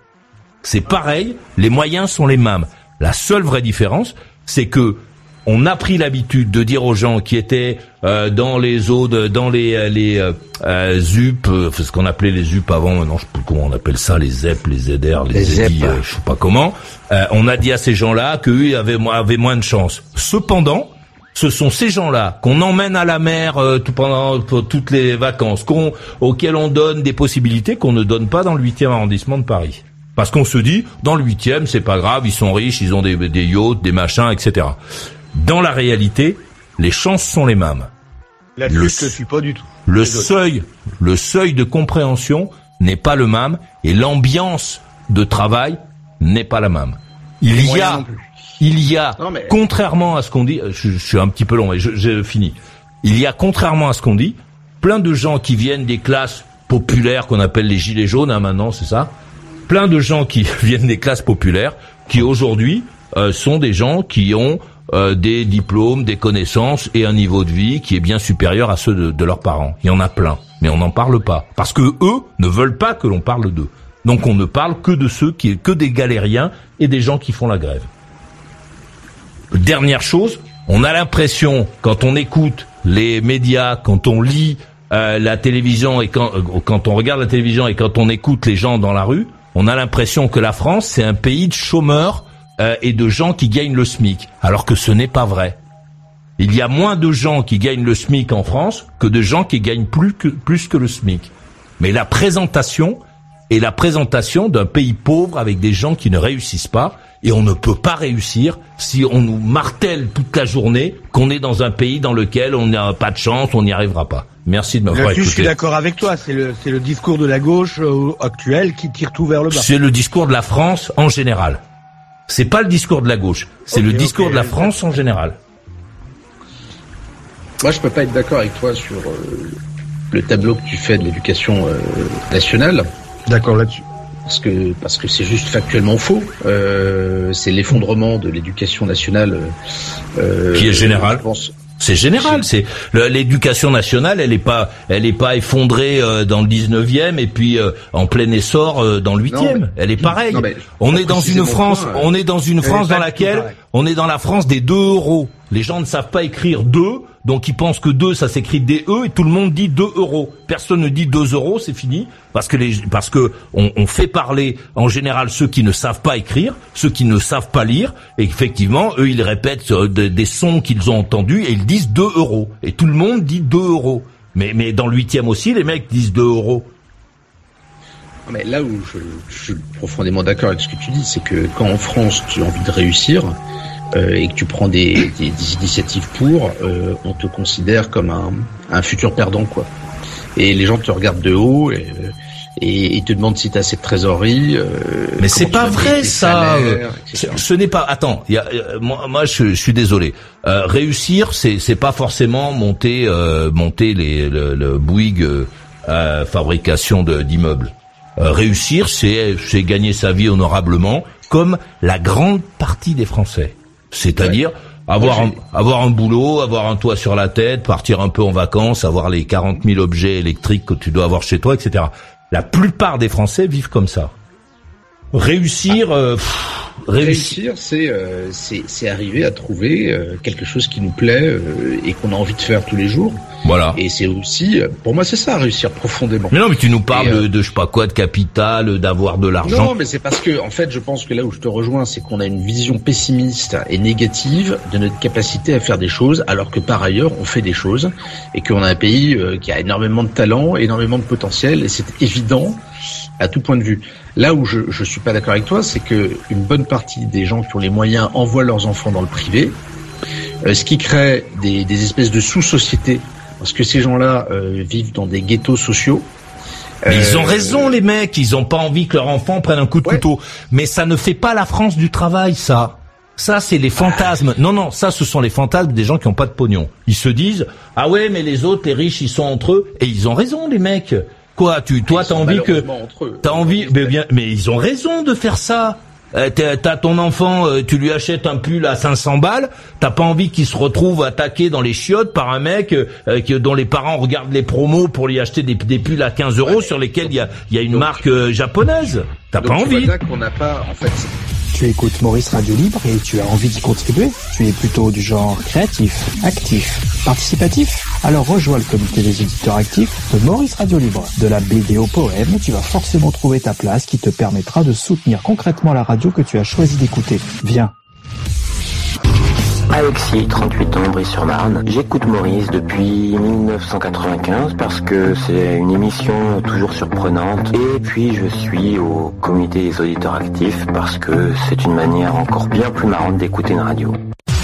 C'est pareil, les moyens sont les mêmes. La seule vraie différence, c'est que on a pris l'habitude de dire aux gens qui étaient euh, dans les eaux, dans les euh, les euh, euh ZUP, ce qu'on appelait les ZUP avant, non je sais plus comment on appelle ça, les ZEP, les ZR, les, les ZEP, je sais pas comment. on a dit à ces gens-là qu'eux avaient, avaient moins de chance. Cependant, ce sont ces gens-là qu'on emmène à la mer tout pendant toutes les vacances, qu'on, auxquels on donne des possibilités qu'on ne donne pas dans le 8e arrondissement de Paris. Parce qu'on se dit, dans le huitième, c'est pas grave, ils sont riches, ils ont des, des yachts, des machins, etc. Dans la réalité, les chances sont les mêmes. La le, suis pas du tout. Le seuil, le seuil de compréhension n'est pas le même et l'ambiance de travail n'est pas la même. Il y a, il y a, contrairement à ce qu'on dit, je, suis un petit peu long, mais je, finis. Il y a, contrairement à ce qu'on dit, plein de gens qui viennent des classes populaires qu'on appelle les gilets jaunes, hein, maintenant, c'est ça. Plein de gens qui *laughs* viennent des classes populaires, qui aujourd'hui euh, sont des gens qui ont euh, des diplômes, des connaissances et un niveau de vie qui est bien supérieur à ceux de, leurs parents. Il y en a plein, mais on n'en parle pas parce que eux ne veulent pas que l'on parle d'eux. Donc on ne parle que de ceux qui, que des galériens et des gens qui font la grève. Dernière chose, on a l'impression quand on écoute les médias, quand on lit euh, la télévision et quand, euh, quand on regarde la télévision et quand on écoute les gens dans la rue, on a l'impression que la France c'est un pays de chômeurs euh, et de gens qui gagnent le SMIC, alors que ce n'est pas vrai. Il y a moins de gens qui gagnent le SMIC en France que de gens qui gagnent plus que, plus que le SMIC. Mais la présentation est la présentation d'un pays pauvre avec des gens qui ne réussissent pas et on ne peut pas réussir si on nous martèle toute la journée qu'on est dans un pays dans lequel on n'a pas de chance, on n'y arrivera pas. Merci de m'avoir écouté. Je suis d'accord avec toi, c'est le, le discours de la gauche euh, actuelle qui tire tout vers le bas. C'est le discours de la France en général. C'est pas le discours de la gauche, c'est le discours de la France en général. Moi, je peux pas être d'accord avec toi sur euh, le tableau que tu fais de l'éducation euh, nationale. D'accord là-dessus. Parce que parce que c'est juste factuellement faux. Euh, c'est l'effondrement de l'éducation nationale qui est général. C'est général, c'est l'éducation nationale, elle est pas, elle est pas effondrée euh, dans le 19e et puis euh, en plein essor euh, dans le 8e. elle est pareille. on est dans une France, on est dans une France dans laquelle on est dans la France des 2 euros. Les gens ne savent pas écrire 2, donc ils pensent que 2 ça s'écrit D-E et tout le monde dit 2 euros. Personne ne dit 2 euros, c'est fini, parce que les, parce que on, fait parler en général ceux qui ne savent pas écrire, ceux qui ne savent pas lire, et effectivement, eux ils répètent euh, des sons qu'ils ont entendus et ils disent 2 euros. Et tout le monde dit 2 euros. Mais, mais dans le huitième aussi, les mecs disent 2 euros. Mais là où je, suis profondément d'accord avec ce que tu dis, c'est que quand en France tu as envie de réussir, et que tu prends des, des, des initiatives pour, euh, on te considère comme un, un, futur perdant, quoi. Et les gens te regardent de haut et, et il te demande si tu as assez de trésorerie. Euh, mais c'est pas vrai ça. ce n'est pas. Attends, y a, euh, moi, moi je, suis désolé. Euh, réussir, c'est c'est pas forcément monter euh, monter les le, le Bouygues euh, fabrication d'immeubles. réussir, c'est c'est gagner sa vie honorablement, comme la grande partie des Français. C'est-à-dire avoir un, avoir un boulot, avoir un toit sur la tête, partir un peu en vacances, avoir les 40 000 objets électriques que tu dois avoir chez toi, etc. La plupart des Français vivent comme ça. Réussir, euh, réussir, c'est euh, c'est arriver à trouver euh, quelque chose qui nous plaît et qu'on a envie de faire tous les jours. Voilà. Et c'est aussi, pour moi, c'est ça, réussir profondément. Mais non, mais tu nous parles de, je sais pas quoi, de capital, d'avoir de l'argent. Non, mais c'est parce que, en fait, je pense que là où je te rejoins, c'est qu'on a une vision pessimiste et négative de notre capacité à faire des choses, alors que par ailleurs, on fait des choses et qu'on a un pays qui a énormément de talent, énormément de potentiel, et c'est évident à tout point de vue. Là où je ne suis pas d'accord avec toi, c'est que une bonne partie des gens qui ont les moyens envoient leurs enfants dans le privé, euh, ce qui crée des, des espèces de sous-sociétés, parce que ces gens-là euh, vivent dans des ghettos sociaux. Mais ils ont euh, raison les mecs, ils ont pas envie que leur enfant prenne un coup de couteau. Mais ça ne fait pas la France du travail, ça. Ça, c'est les fantasmes. Non, non, ça, ce sont les fantasmes des gens qui ont pas de pognon. Ils se disent, ah ouais, mais les autres, les riches, ils sont entre eux. Et ils ont raison, les mecs. Quoi, tu, toi, t'as envie que, t'as envie, mais bien, mais ils ont raison de faire ça. Euh, t'as ton enfant, euh, tu lui achètes un pull à 500 balles, t'as pas envie qu'il se retrouve attaqué dans les chiottes par un mec euh, dont les parents regardent les promos pour lui acheter des, des pulls à 15 euros sur lesquels il y a, y a une marque japonaise. T'as pas envie. qu'on n'a pas, en fait, tu écoutes Maurice Radio Libre et tu as envie d'y contribuer? Tu es plutôt du genre créatif, actif, participatif? Alors rejoins le comité des éditeurs actifs de Maurice Radio Libre. De la BD au poème, tu vas forcément trouver ta place qui te permettra de soutenir concrètement la radio que tu as choisi d'écouter. Viens Alexis, 38 ans, Brie-sur-Marne. J'écoute Maurice depuis 1995 parce que c'est une émission toujours surprenante. Et puis je suis au comité des auditeurs actifs parce que c'est une manière encore bien plus marrante d'écouter une radio.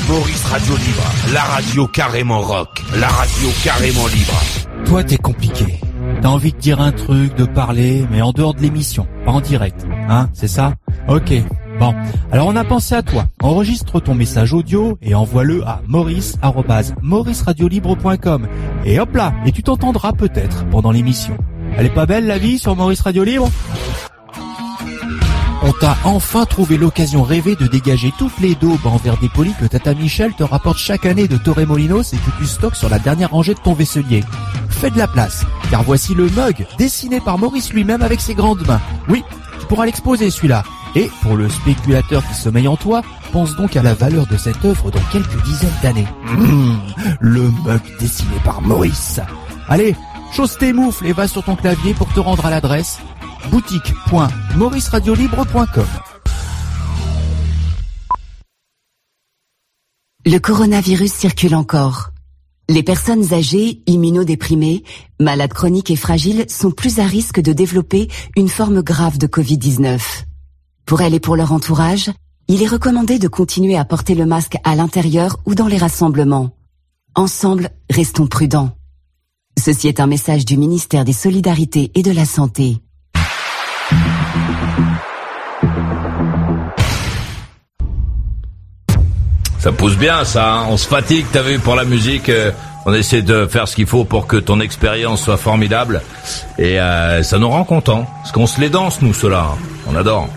Maurice Radio Libre, la radio carrément rock, la radio carrément libre. Toi t'es compliqué. T'as envie de dire un truc, de parler, mais en dehors de l'émission, pas en direct. Hein, c'est ça? Ok, Bon, alors on a pensé à toi. Enregistre ton message audio et envoie-le à maurice@mauriceradiolibre.com. Et hop là, et tu t'entendras peut-être pendant l'émission. Elle est pas belle la vie sur Maurice Radio Libre? On t'a enfin trouvé l'occasion rêvée de dégager toutes les daubes en verre dépoli que Tata Michel te rapporte chaque année de Torremolinos et que tu stockes sur la dernière rangée de ton vaisselier. Fais de la place, car voici le mug dessiné par Maurice lui-même avec ses grandes mains. Oui, tu pourras l'exposer celui-là. Et pour le spéculateur qui sommeille en toi, pense donc à la valeur de cette œuvre dans quelques dizaines d'années. Mmh, le mug dessiné par Maurice. Allez, chausse tes moufles et va sur ton clavier pour te rendre à l'adresse boutique.mauriceradiolibre.com. Le coronavirus circule encore. Les personnes âgées, immunodéprimées, malades chroniques et fragiles sont plus à risque de développer une forme grave de Covid-19. Pour elles et pour leur entourage, il est recommandé de continuer à porter le masque à l'intérieur ou dans les rassemblements. Ensemble, restons prudents. Ceci est un message du ministère des Solidarités et de la Santé. Ça pousse bien ça, hein. on se fatigue, t'as vu, pour la musique. Euh, on essaie de faire ce qu'il faut pour que ton expérience soit formidable. Et euh, ça nous rend contents. Parce qu'on se les danse, nous, cela. Hein. On adore.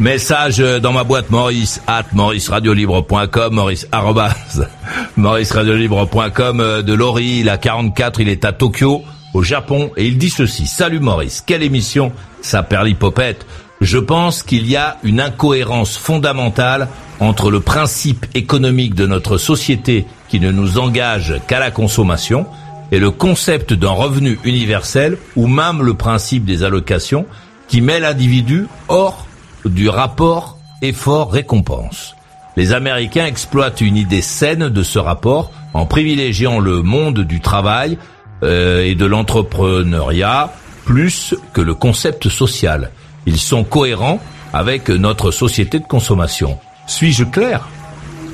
Message dans ma boîte Maurice at mauriceradiolibre.com Maurice arrobas *laughs* mauriceradiolibre.com euh, de Laurie, il a 44, il est à Tokyo, au Japon, et il dit ceci. Salut Maurice, quelle émission, ça perlipopette. Je pense qu'il y a une incohérence fondamentale entre le principe économique de notre société qui ne nous engage qu'à la consommation et le concept d'un revenu universel ou même le principe des allocations qui met l'individu hors du rapport effort-récompense. Les Américains exploitent une idée saine de ce rapport en privilégiant le monde du travail euh, et de l'entrepreneuriat plus que le concept social. Ils sont cohérents avec notre société de consommation. Suis-je clair?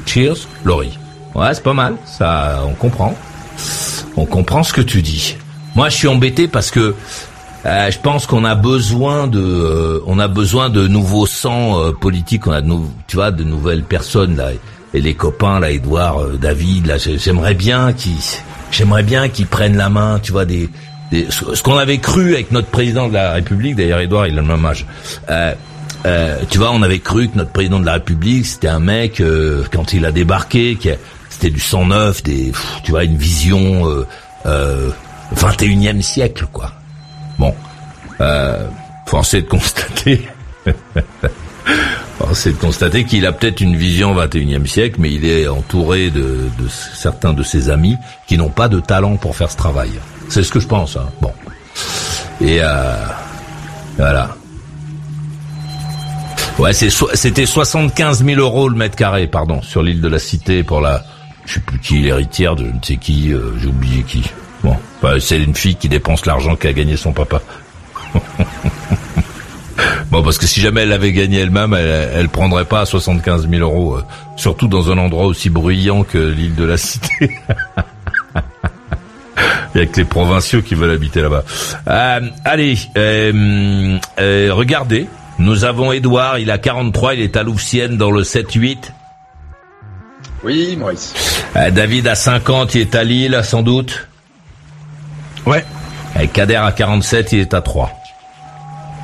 Cheers, Laurie. Ouais, c'est pas mal. Ça, on comprend. On comprend ce que tu dis. Moi, je suis embêté parce que Euh, je pense qu'on a besoin de, euh, on a besoin de nouveaux sangs euh, politiques. On a de nou tu vois, de nouvelles personnes là. Et les copains là, Edouard, David, là, j'aimerais bien qu'ils, j'aimerais bien qu'ils prennent la main. Tu vois, des, des ce qu'on avait cru avec notre président de la République. D'ailleurs, Edouard, il a le même âge. tu vois, on avait cru que notre président de la République, c'était un mec quand il a débarqué, qui c'était du sang neuf, des, tu vois, une vision euh, 21e siècle, quoi. Bon, euh, force de constater, *laughs* force de constater qu'il a peut-être une vision 21e siècle, mais il est entouré de, de certains de ses amis qui n'ont pas de talent pour faire ce travail. C'est ce que je pense. Hein. Bon, et euh, voilà. Ouais, c'était 75 000 euros le mètre carré, pardon, sur l'île de la Cité pour la, je sais plus qui, l'héritière de je ne sais qui, euh, j'ai oublié qui. Bon, bah, c'est une fille qui dépense l'argent qu'a gagné son papa. *laughs* bon, parce que si jamais elle avait gagné elle-même, elle, elle prendrait pas 75 000 euros, euh, surtout dans un endroit aussi bruyant que l'île de la Cité. Il y a que les provinciaux qui veulent habiter là-bas. Euh, allez, euh, regardez, nous avons Edouard, il a 43, il est à Louvciennes dans le 7-8. Oui, Maurice. David a 50, il est à Lille, sans doute. Ouais. Et Kader à 47, il est à 3.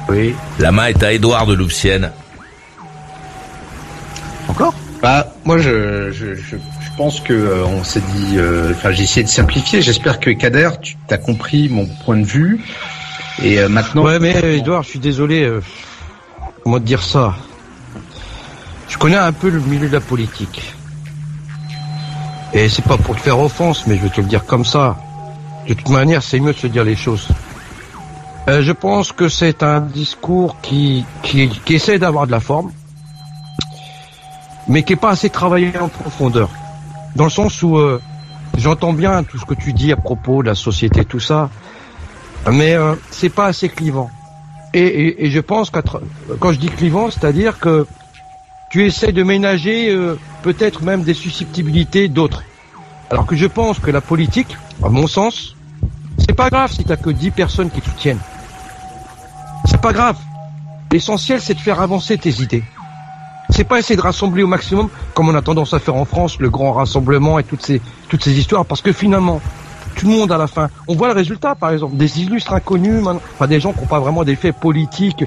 Oui. La main est à Édouard de Louvciennes. Encore? Bah, moi, je, je, je, pense que euh, on s'est dit. Euh, enfin, j'ai essayé de simplifier. J'espère que Kader, tu as compris mon point de vue. Et euh, maintenant. Ouais, mais Édouard, je suis désolé. comment te dire ça? Je connais un peu le milieu de la politique. Et c'est pas pour te faire offense, mais je vais te le dire comme ça. De toute manière, c'est mieux de se dire les choses. Euh, je pense que c'est un discours qui, qui, essaie d'avoir de la forme, mais qui n'est pas assez travaillé en profondeur. Dans le sens où euh, j'entends bien tout ce que tu dis à propos de la société, tout ça, mais euh, c'est pas assez clivant. Et je pense que quand je dis clivant, c'est-à-dire que tu essaies de ménager euh, peut-être même des susceptibilités d'autres. Alors que je pense que la politique, à mon sens, c'est pas grave si t'as que 10 personnes qui te soutiennent. C'est pas grave. L'essentiel, c'est de faire avancer tes idées. C'est pas essayer de rassembler au maximum, comme on a tendance à faire en France, le grand rassemblement et toutes ces, toutes ces histoires, parce que finalement, tout le monde à la fin, on voit le résultat, par exemple, des illustres inconnus, enfin des gens qui n'ont pas vraiment des faits politiques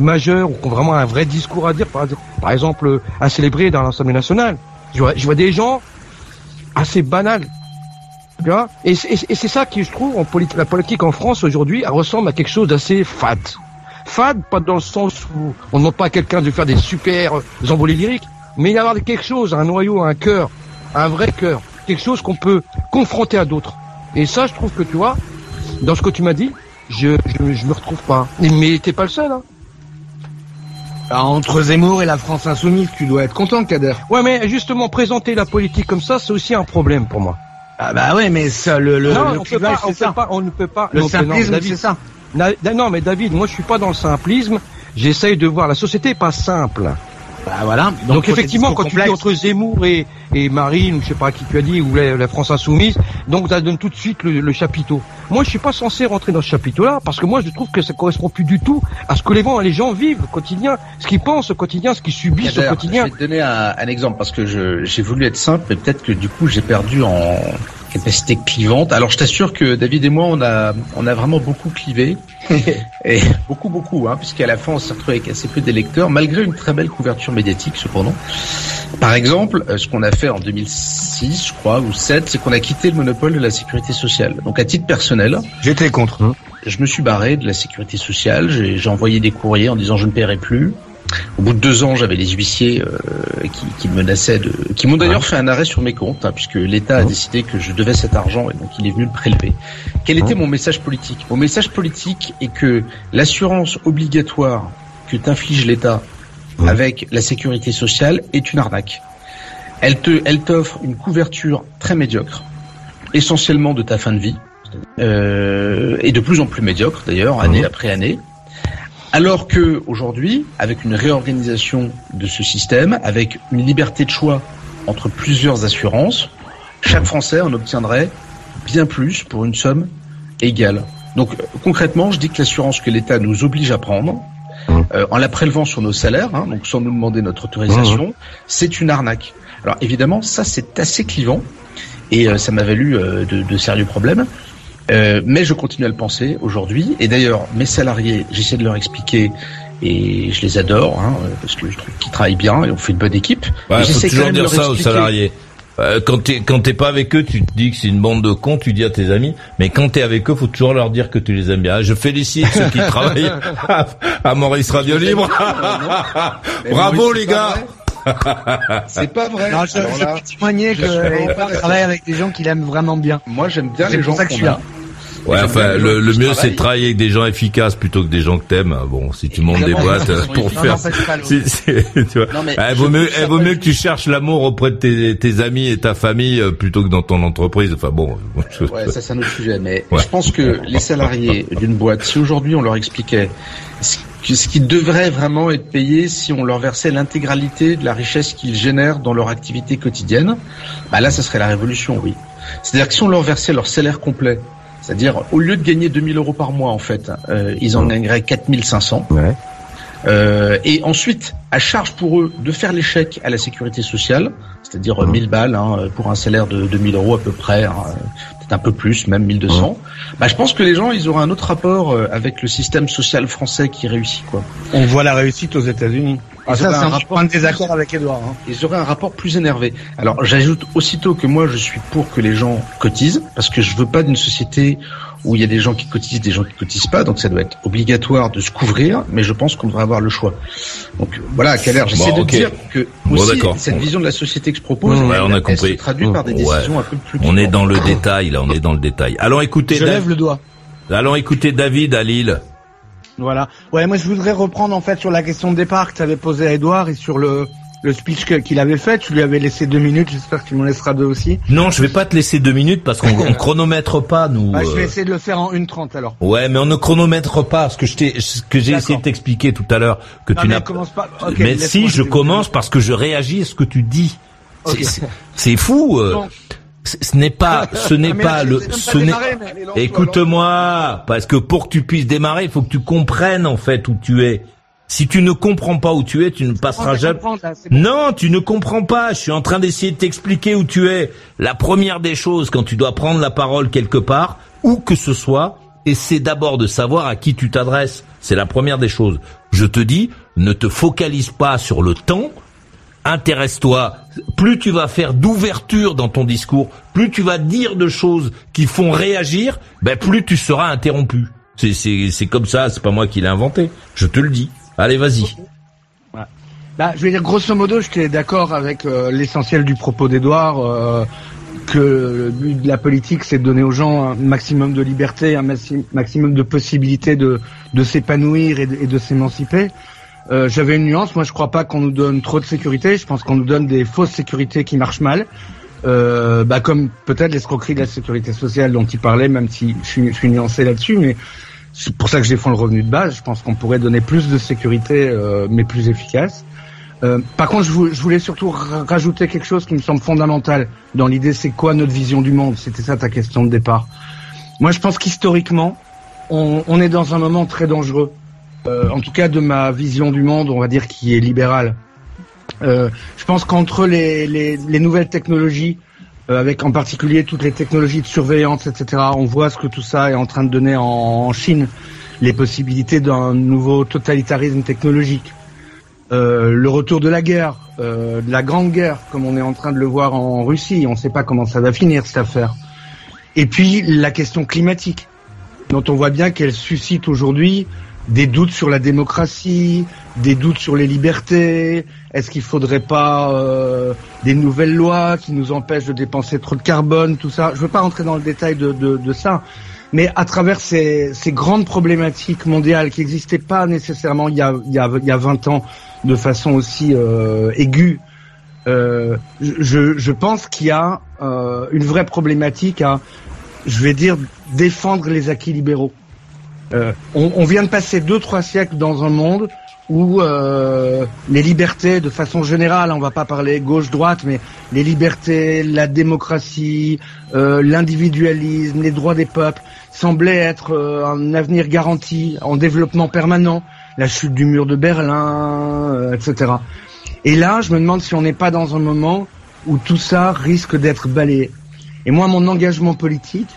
majeurs ou qui ont vraiment un vrai discours à dire, par, exemple, à célébrer dans l'Assemblée nationale. Je vois, je vois des gens assez banals et c'est ça qui, je trouve, en la politique en France aujourd'hui, ressemble à quelque chose d'assez fade. Fade, pas dans le sens où on demande pas à quelqu'un de faire des super envolées lyriques, mais il y a avoir quelque chose, un noyau, un cœur, un vrai cœur, quelque chose qu'on peut confronter à d'autres. Et ça, je trouve que tu vois, dans ce que tu m'as dit, je, je, je me retrouve pas. Mais t'es pas le seul, hein. Ah, entre Zemmour et la France insoumise, tu dois être content, Kader. Ouais, mais justement, présenter la politique comme ça, c'est aussi un problème pour moi. Ah bah ouais, mais ça, le, le, non, on, on, peut pas, on ne peut pas. Le simplisme, c'est ça. non, mais David, moi je suis pas dans le simplisme. J'essaye de voir la société pas simple. Bah voilà. Donc, effectivement, quand tu dis entre Zemmour et, et Marine, ou je sais pas qui tu as dit, ou la, France Insoumise, donc ça donne tout de suite le, le chapiteau. Moi, je suis pas censé rentrer dans ce chapiteau-là, parce que moi, je trouve que ça correspond plus du tout à ce que les gens, les gens vivent au quotidien, ce qu'ils pensent au quotidien, ce qu'ils subissent au quotidien. Je vais te donner un, un exemple, parce que j'ai voulu être simple, mais peut-être que du coup, j'ai perdu en capacité clivante. Alors je t'assure que David et moi on a on a vraiment beaucoup clivé *laughs* et beaucoup beaucoup hein, puisqu'à la fin on s'est retrouvé avec assez peu d'électeurs malgré une très belle couverture médiatique cependant. Par exemple, euh, ce qu'on a fait en 2006, je crois ou 7, c'est qu'on a quitté le monopole de la sécurité sociale. Donc à titre personnel, j'étais contre. Je me suis barré de la sécurité sociale, j'ai envoyé des courriers en disant je ne paierai plus. Au bout de deux ans, j'avais les huissiers euh, qui, qui, menaçaient de, qui m'ont d'ailleurs fait un arrêt sur mes comptes, hein, puisque l'État a décidé que je devais cet argent et donc il est venu le prélever. Quel était mon message politique? Mon message politique est que l'assurance obligatoire que t'inflige l'État avec la sécurité sociale est une arnaque. Elle te, elle t'offre une couverture très médiocre, essentiellement de ta fin de vie, euh, et de plus en plus médiocre d'ailleurs, année après année. Alors que aujourd'hui, avec une réorganisation de ce système, avec une liberté de choix entre plusieurs assurances, chaque Français en obtiendrait bien plus pour une somme égale. Donc concrètement, je dis que l'assurance que l'État nous oblige à prendre, euh, en la prélevant sur nos salaires, hein, donc sans nous demander notre autorisation, c'est une arnaque. Alors évidemment, ça c'est assez clivant et euh, ça m'a valu euh, de, de, sérieux problèmes. Mais je continue à le penser aujourd'hui. Et d'ailleurs, mes salariés, j'essaie de leur expliquer et je les adore hein, parce que je trouve qu'ils travaillent bien et on fait une bonne équipe. Ouais, faut toujours dire ça aux salariés. Euh, quand t'es quand t'es pas avec eux, tu te dis que c'est une bande de cons, tu dis à tes amis. Mais quand t'es avec eux, faut toujours leur dire que tu les aimes bien. Je félicite ceux qui *laughs* travaillent à, Maurice Radio Libre. *laughs* Bravo les gars. *laughs* c'est pas vrai. Non, je, peux témoigner que travaille avec des gens qui l'aiment vraiment bien. Moi, j'aime bien les gens qui là. Ouais, enfin, le, le mieux c'est de travailler avec des gens efficaces plutôt que des gens que t'aimes. Bon, si tu montes des boîtes pour faire, si, tu vois, eh, vaut mieux, eh, vaut mieux que tu cherches l'amour auprès de tes, tes, amis et ta famille euh, plutôt que dans ton entreprise. Enfin bon. Ouais, ça c'est un autre sujet, mais je pense que les salariés d'une boîte, si aujourd'hui on leur expliquait ce qui devrait vraiment être payé si on leur versait l'intégralité de la richesse qu'ils génèrent dans leur activité quotidienne, bah là, ça serait la révolution, oui. C'est-à-dire que si on leur versait leur salaire complet, c'est-à-dire, au lieu de gagner 2000 euros par mois, en fait, euh, ils en gagneraient 4500. Ouais. Euh, et ensuite, à charge pour eux de faire l'échec à la sécurité sociale, c'est-à-dire 1000 balles hein, pour un salaire de 2000 euros à peu près, hein, un peu plus, même 1200. Bah, je pense que les gens, ils auraient un autre rapport euh, avec le système social français qui réussit. quoi. On voit la réussite aux États-Unis. Ah, ça, c'est un, rapport... point de désaccord avec Edouard. Hein. Ils auraient un rapport plus énervé. Alors, j'ajoute aussitôt que moi, je suis pour que les gens cotisent, parce que je veux pas d'une société où il y a des gens qui cotisent, des gens qui cotisent pas, donc ça doit être obligatoire de se couvrir, mais je pense qu'on devrait avoir le choix. Donc voilà, à quelle heure j'essaie de dire que aussi, cette vision de la société que je propose, ouais, on a compris. se traduit par des décisions un peu plus. On est dans le détail, là, on est dans le détail. Allons écouter. Je lève le doigt. Allons écouter David à Lille. Voilà. Ouais, moi je voudrais reprendre en fait sur la question de départ que tu avais posée à Edouard et sur le le speech qu'il avait fait, tu lui avais laissé deux minutes, j'espère que tu m'en laisseras deux aussi. Non, je vais pas te laisser deux minutes parce qu'on *laughs* chronomètre pas, nous. Bah, je vais euh. essayer de le faire en une trente alors. Ouais, mais on ne chronomètre pas, ce que je t'ai, ce que j'ai essayé de t'expliquer tout à l'heure, que tu n'as. pas. mais si, je commence parce que je réagis à ce que tu dis. C'est fou. Euh. ce n'est pas, *laughs* ce n'est pas le, ce n'est. Écoute-moi, parce que pour que tu puisses démarrer, il faut que tu comprennes en fait où tu es. Si tu ne comprends pas où tu es, tu ne passeras jamais. Non, tu ne comprends pas. Je suis en train d'essayer de t'expliquer où tu es. La première des choses quand tu dois prendre la parole quelque part, où que ce soit, et c'est d'abord de savoir à qui tu t'adresses. C'est la première des choses. Je te dis, ne te focalise pas sur le temps. Intéresse-toi. Plus tu vas faire d'ouverture dans ton discours, plus tu vas dire de choses qui font réagir, ben plus tu seras interrompu. C'est comme ça. C'est pas moi qui l'ai inventé. Je te le dis. Allez, vas-y. Bah, je vais dire grosso modo, je suis d'accord avec euh, l'essentiel du propos d'Edouard, euh, que le but de la politique, c'est de donner aux gens un maximum de liberté, un maximum de possibilités de, de s'épanouir et de, s'émanciper. Euh, J'avais une nuance, moi je crois pas qu'on nous donne trop de sécurité, je pense qu'on nous donne des fausses sécurités qui marchent mal. Euh, bah, comme peut-être l'escroquerie de la sécurité sociale dont il parlait, même si je suis, je suis nuancé là-dessus, mais c'est pour ça que je défends le revenu de base. Je pense qu'on pourrait donner plus de sécurité, euh, mais plus efficace. Euh, par contre, je, voulais surtout rajouter quelque chose qui me semble fondamental dans l'idée, c'est quoi notre vision du monde? C'était ça ta question de départ. Moi, je pense qu'historiquement, on, est dans un moment très dangereux. Euh, en tout cas, de ma vision du monde, on va dire qui est libérale. Euh, je pense qu'entre les, les, les, nouvelles technologies, avec en particulier toutes les technologies de surveillance, etc. On voit ce que tout ça est en train de donner en, Chine, les possibilités d'un nouveau totalitarisme technologique, euh, le retour de la guerre, euh, de la grande guerre, comme on est en train de le voir en Russie. On ne sait pas comment ça va finir cette affaire. Et puis la question climatique, dont on voit bien qu'elle suscite aujourd'hui des doutes sur la démocratie, des doutes sur les libertés. Est-ce qu'il faudrait pas euh, des nouvelles lois qui nous empêchent de dépenser trop de carbone, tout ça? Je veux pas rentrer dans le détail de, de, de ça, mais à travers ces, ces, grandes problématiques mondiales qui n'existaient pas nécessairement il y, a, il, y a, il y a 20 ans de façon aussi euh, aiguë, euh, je, je, pense qu'il y a euh, une vraie problématique à, je vais dire, défendre les acquis libéraux. Euh, on, vient de passer deux trois siècles dans un monde où euh, les libertés, de façon générale, on va pas parler gauche-droite, mais les libertés, la démocratie, euh, l'individualisme, les droits des peuples, semblaient être euh, un avenir garanti, en développement permanent, la chute du mur de Berlin, etc. Et là, je me demande si on n'est pas dans un moment où tout ça risque d'être balayé. Et moi, mon engagement politique,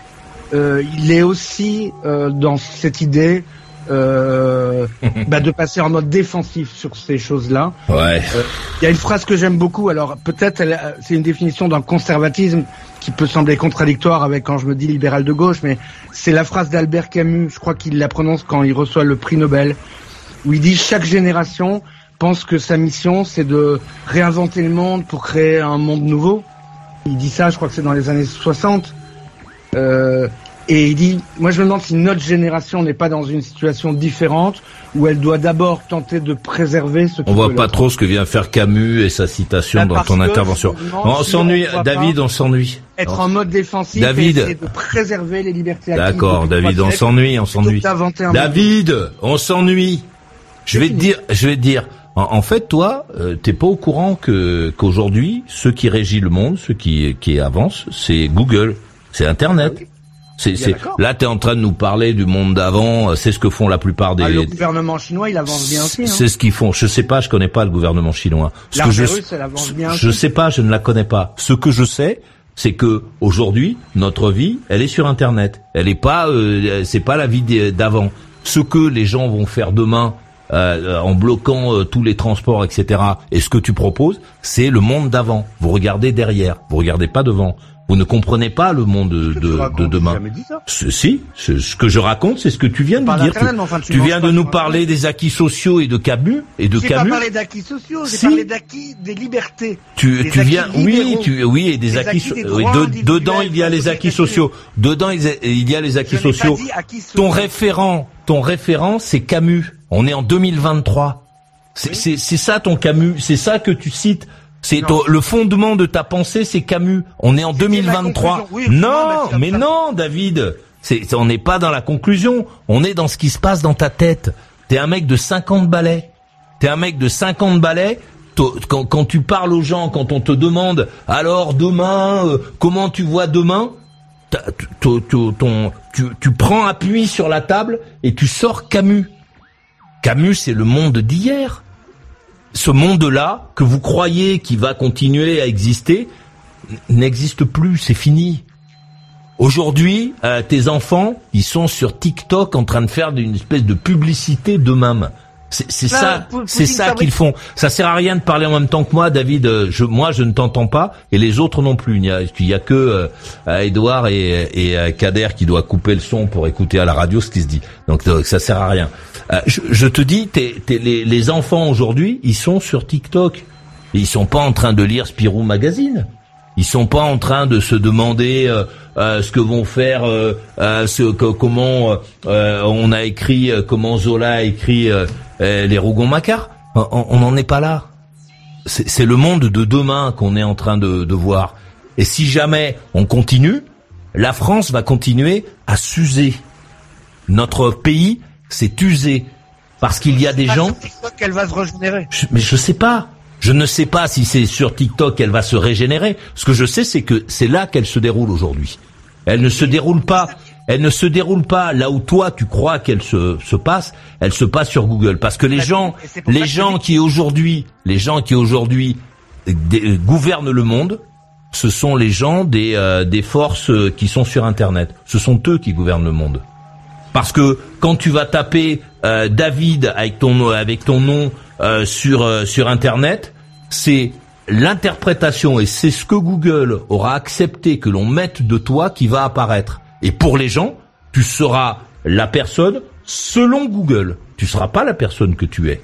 il est aussi dans cette idée euh, bah, de passer en mode défensif sur ces choses-là. Ouais. Euh, il y a une phrase que j'aime beaucoup. Alors peut-être c'est une définition d'un conservatisme qui peut sembler contradictoire avec quand je me dis libéral de gauche, mais c'est la phrase d'Albert Camus. Je crois qu'il la prononce quand il reçoit le prix Nobel, où il dit chaque génération pense que sa mission c'est de réinventer le monde pour créer un monde nouveau. Il dit ça, je crois que c'est dans les années 60. Euh, et il dit, moi je me demande si notre génération n'est pas dans une situation différente où elle doit d'abord tenter de préserver ce. On voit pas trop ce que vient faire Camus et sa citation bah, dans ton intervention. On s'ennuie, David, on s'ennuie. Être en mode défensif David. et de préserver les libertés. D'accord, David, on s'ennuie, on s'ennuie. David, on s'ennuie. Je vais te dire, je vais te dire. En, fait, toi, euh, t'es pas au courant que qu'aujourd'hui, ce qui régit le monde, ce qui qui avance, c'est Google, c'est Internet. C'est, c'est, là, tu es en train de nous parler du monde d'avant. Euh, c'est ce que font la plupart des. Ah, le gouvernement chinois, il avance bien aussi. Hein. C'est ce qu'ils font. Je sais pas, je connais pas le gouvernement chinois. Ce que je, elle avance bien je sais pas, je ne la connais pas. Ce que je sais, c'est que aujourd'hui, notre vie, elle est sur Internet. Elle est pas, euh, c'est pas la vie d'avant. Ce que les gens vont faire demain. Euh, en bloquant euh, tous les transports, etc. Et ce que tu proposes, c'est le monde d'avant. Vous regardez derrière, vous regardez pas devant. Vous ne comprenez pas le monde de, de, demain. Si, ce que je raconte, c'est ce que tu viens de dire. tu, viens de nous parler des acquis sociaux et de Camus et de Camus. Pas parlé d'acquis sociaux, j'ai parlé d'acquis des libertés. Tu, tu viens, oui, tu, oui, et des, acquis, dedans il y a les acquis sociaux. Dedans il y a les acquis sociaux. Ton référent, ton référent, c'est Camus. On est en 2023. C'est ça ton Camus, c'est ça que tu cites. C'est le fondement de ta pensée, c'est Camus. On est en 2023. non, mais non, David. C'est, on n'est pas dans la conclusion. On est dans ce qui se passe dans ta tête. T'es un mec de 50 balais. T'es un mec de 50 balais. Quand, quand, tu parles aux gens, quand on te demande alors demain, euh, comment tu vois demain, ton, tu, tu prends appui sur la table et tu sors Camus. Camus, c'est le monde d'hier ce monde-là que vous croyez qui va continuer à exister n'existe plus, c'est fini. Aujourd'hui, euh, tes enfants, ils sont sur TikTok en train de faire une espèce de publicité d'eux-mêmes. C'est ça, c'est ça qu'ils font. Ça sert à rien de parler en même temps que moi, David. Euh, je, moi, je ne t'entends pas et les autres non plus. Il y a, il y a que euh, Edouard et, et euh, Kader qui doit couper le son pour écouter à la radio ce qui se dit. Donc, ça sert à rien. Je, je, te dis, les, les, enfants aujourd'hui, ils sont sur TikTok. ils sont pas en train de lire Spirou Magazine. Ils sont pas en train de se demander euh, ce que vont faire, ce que, comment on a écrit, comment Zola a écrit euh, les Rougon-Macquart. On n'en est pas là. C'est le monde de demain qu'on est en train de, de voir. Et si jamais on continue, la France va continuer à s'user. Notre pays s'est usé parce qu'il y a des gens. Sur va se régénérer. mais je sais pas. Je ne sais pas si c'est sur TikTok qu'elle va se régénérer. Ce que je sais, c'est que c'est là qu'elle se déroule aujourd'hui. Elle ne se déroule pas elle ne se déroule pas là où toi tu crois qu'elle se, se passe, elle se passe sur Google. Parce que les gens, les gens qui aujourd'hui, les gens qui aujourd'hui gouvernent le monde, ce sont les gens des, euh, des forces qui sont sur Internet. Ce sont eux qui gouvernent le monde. Parce que quand tu vas taper euh, David avec ton avec ton nom euh, sur sur Internet, c'est l'interprétation et c'est ce que Google aura accepté que l'on mette de toi qui va apparaître. Et pour les gens, tu seras la personne selon Google. Tu seras pas la personne que tu es.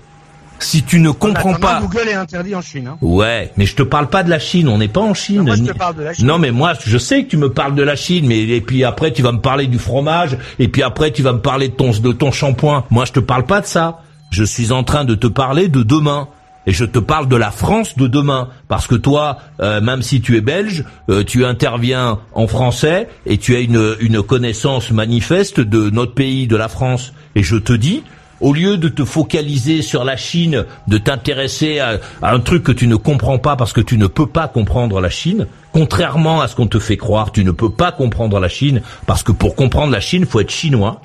Si tu ne comprends pas. Google est interdit en Chine. Hein. Ouais, mais je te parle pas de la Chine. On n'est pas en Chine. Non, moi, je te parle de la Chine. non, mais moi, je sais que tu me parles de la Chine, mais et puis après, tu vas me parler du fromage, et puis après, tu vas me parler de ton de ton shampoing. Moi, je te parle pas de ça. Je suis en train de te parler de demain. Et je te parle de la France de demain, parce que toi, euh, même si tu es belge, euh, tu interviens en français et tu as une, une connaissance manifeste de notre pays, de la France. Et je te dis, au lieu de te focaliser sur la Chine, de t'intéresser à, un truc que tu ne comprends pas parce que tu ne peux pas comprendre la Chine, contrairement à ce qu'on te fait croire, tu ne peux pas comprendre la Chine parce que pour comprendre la Chine, faut être chinois.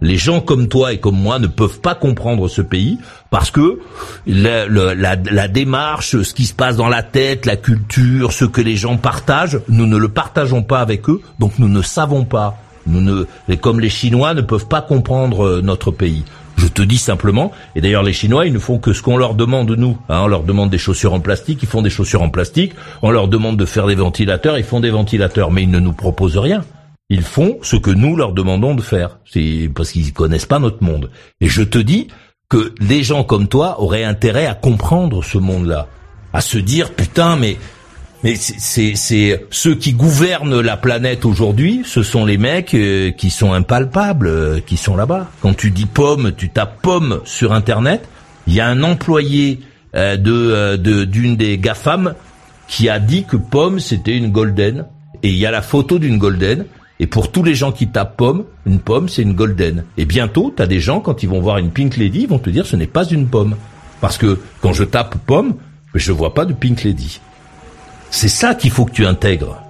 Les gens comme toi et comme moi ne peuvent pas comprendre ce pays parce que la, démarche, ce qui se passe dans la tête, la culture, ce que les gens partagent, nous ne le partageons pas avec eux, donc nous ne savons pas. Nous ne, comme les Chinois ne peuvent pas comprendre euh, notre pays. Je te dis simplement, et d'ailleurs les Chinois, ils ne font que ce qu'on leur demande nous. Hein, on leur demande des chaussures en plastique, ils font des chaussures en plastique. On leur demande de faire des ventilateurs, ils font des ventilateurs, mais ils ne nous proposent rien. Ils font ce que nous leur demandons de faire. C'est parce qu'ils connaissent pas notre monde. Et je te dis que les gens comme toi auraient intérêt à comprendre ce monde-là, à se dire putain mais mais c'est c'est ceux qui gouvernent la planète aujourd'hui, ce sont les mecs euh, qui sont impalpables, euh, qui sont là-bas. Quand tu dis pomme, tu tapes pomme sur internet, il y a un employé euh, de d'une des gafam qui a dit que pomme c'était une golden et il y a la photo d'une golden et pour tous les gens qui tapent pomme, une pomme, c'est une golden. Et bientôt, tu as des gens, quand ils vont voir une pink lady, ils vont te dire ce n'est pas une pomme. Parce que quand je tape pomme, je vois pas de pink lady. C'est ça qu'il faut que tu intègres.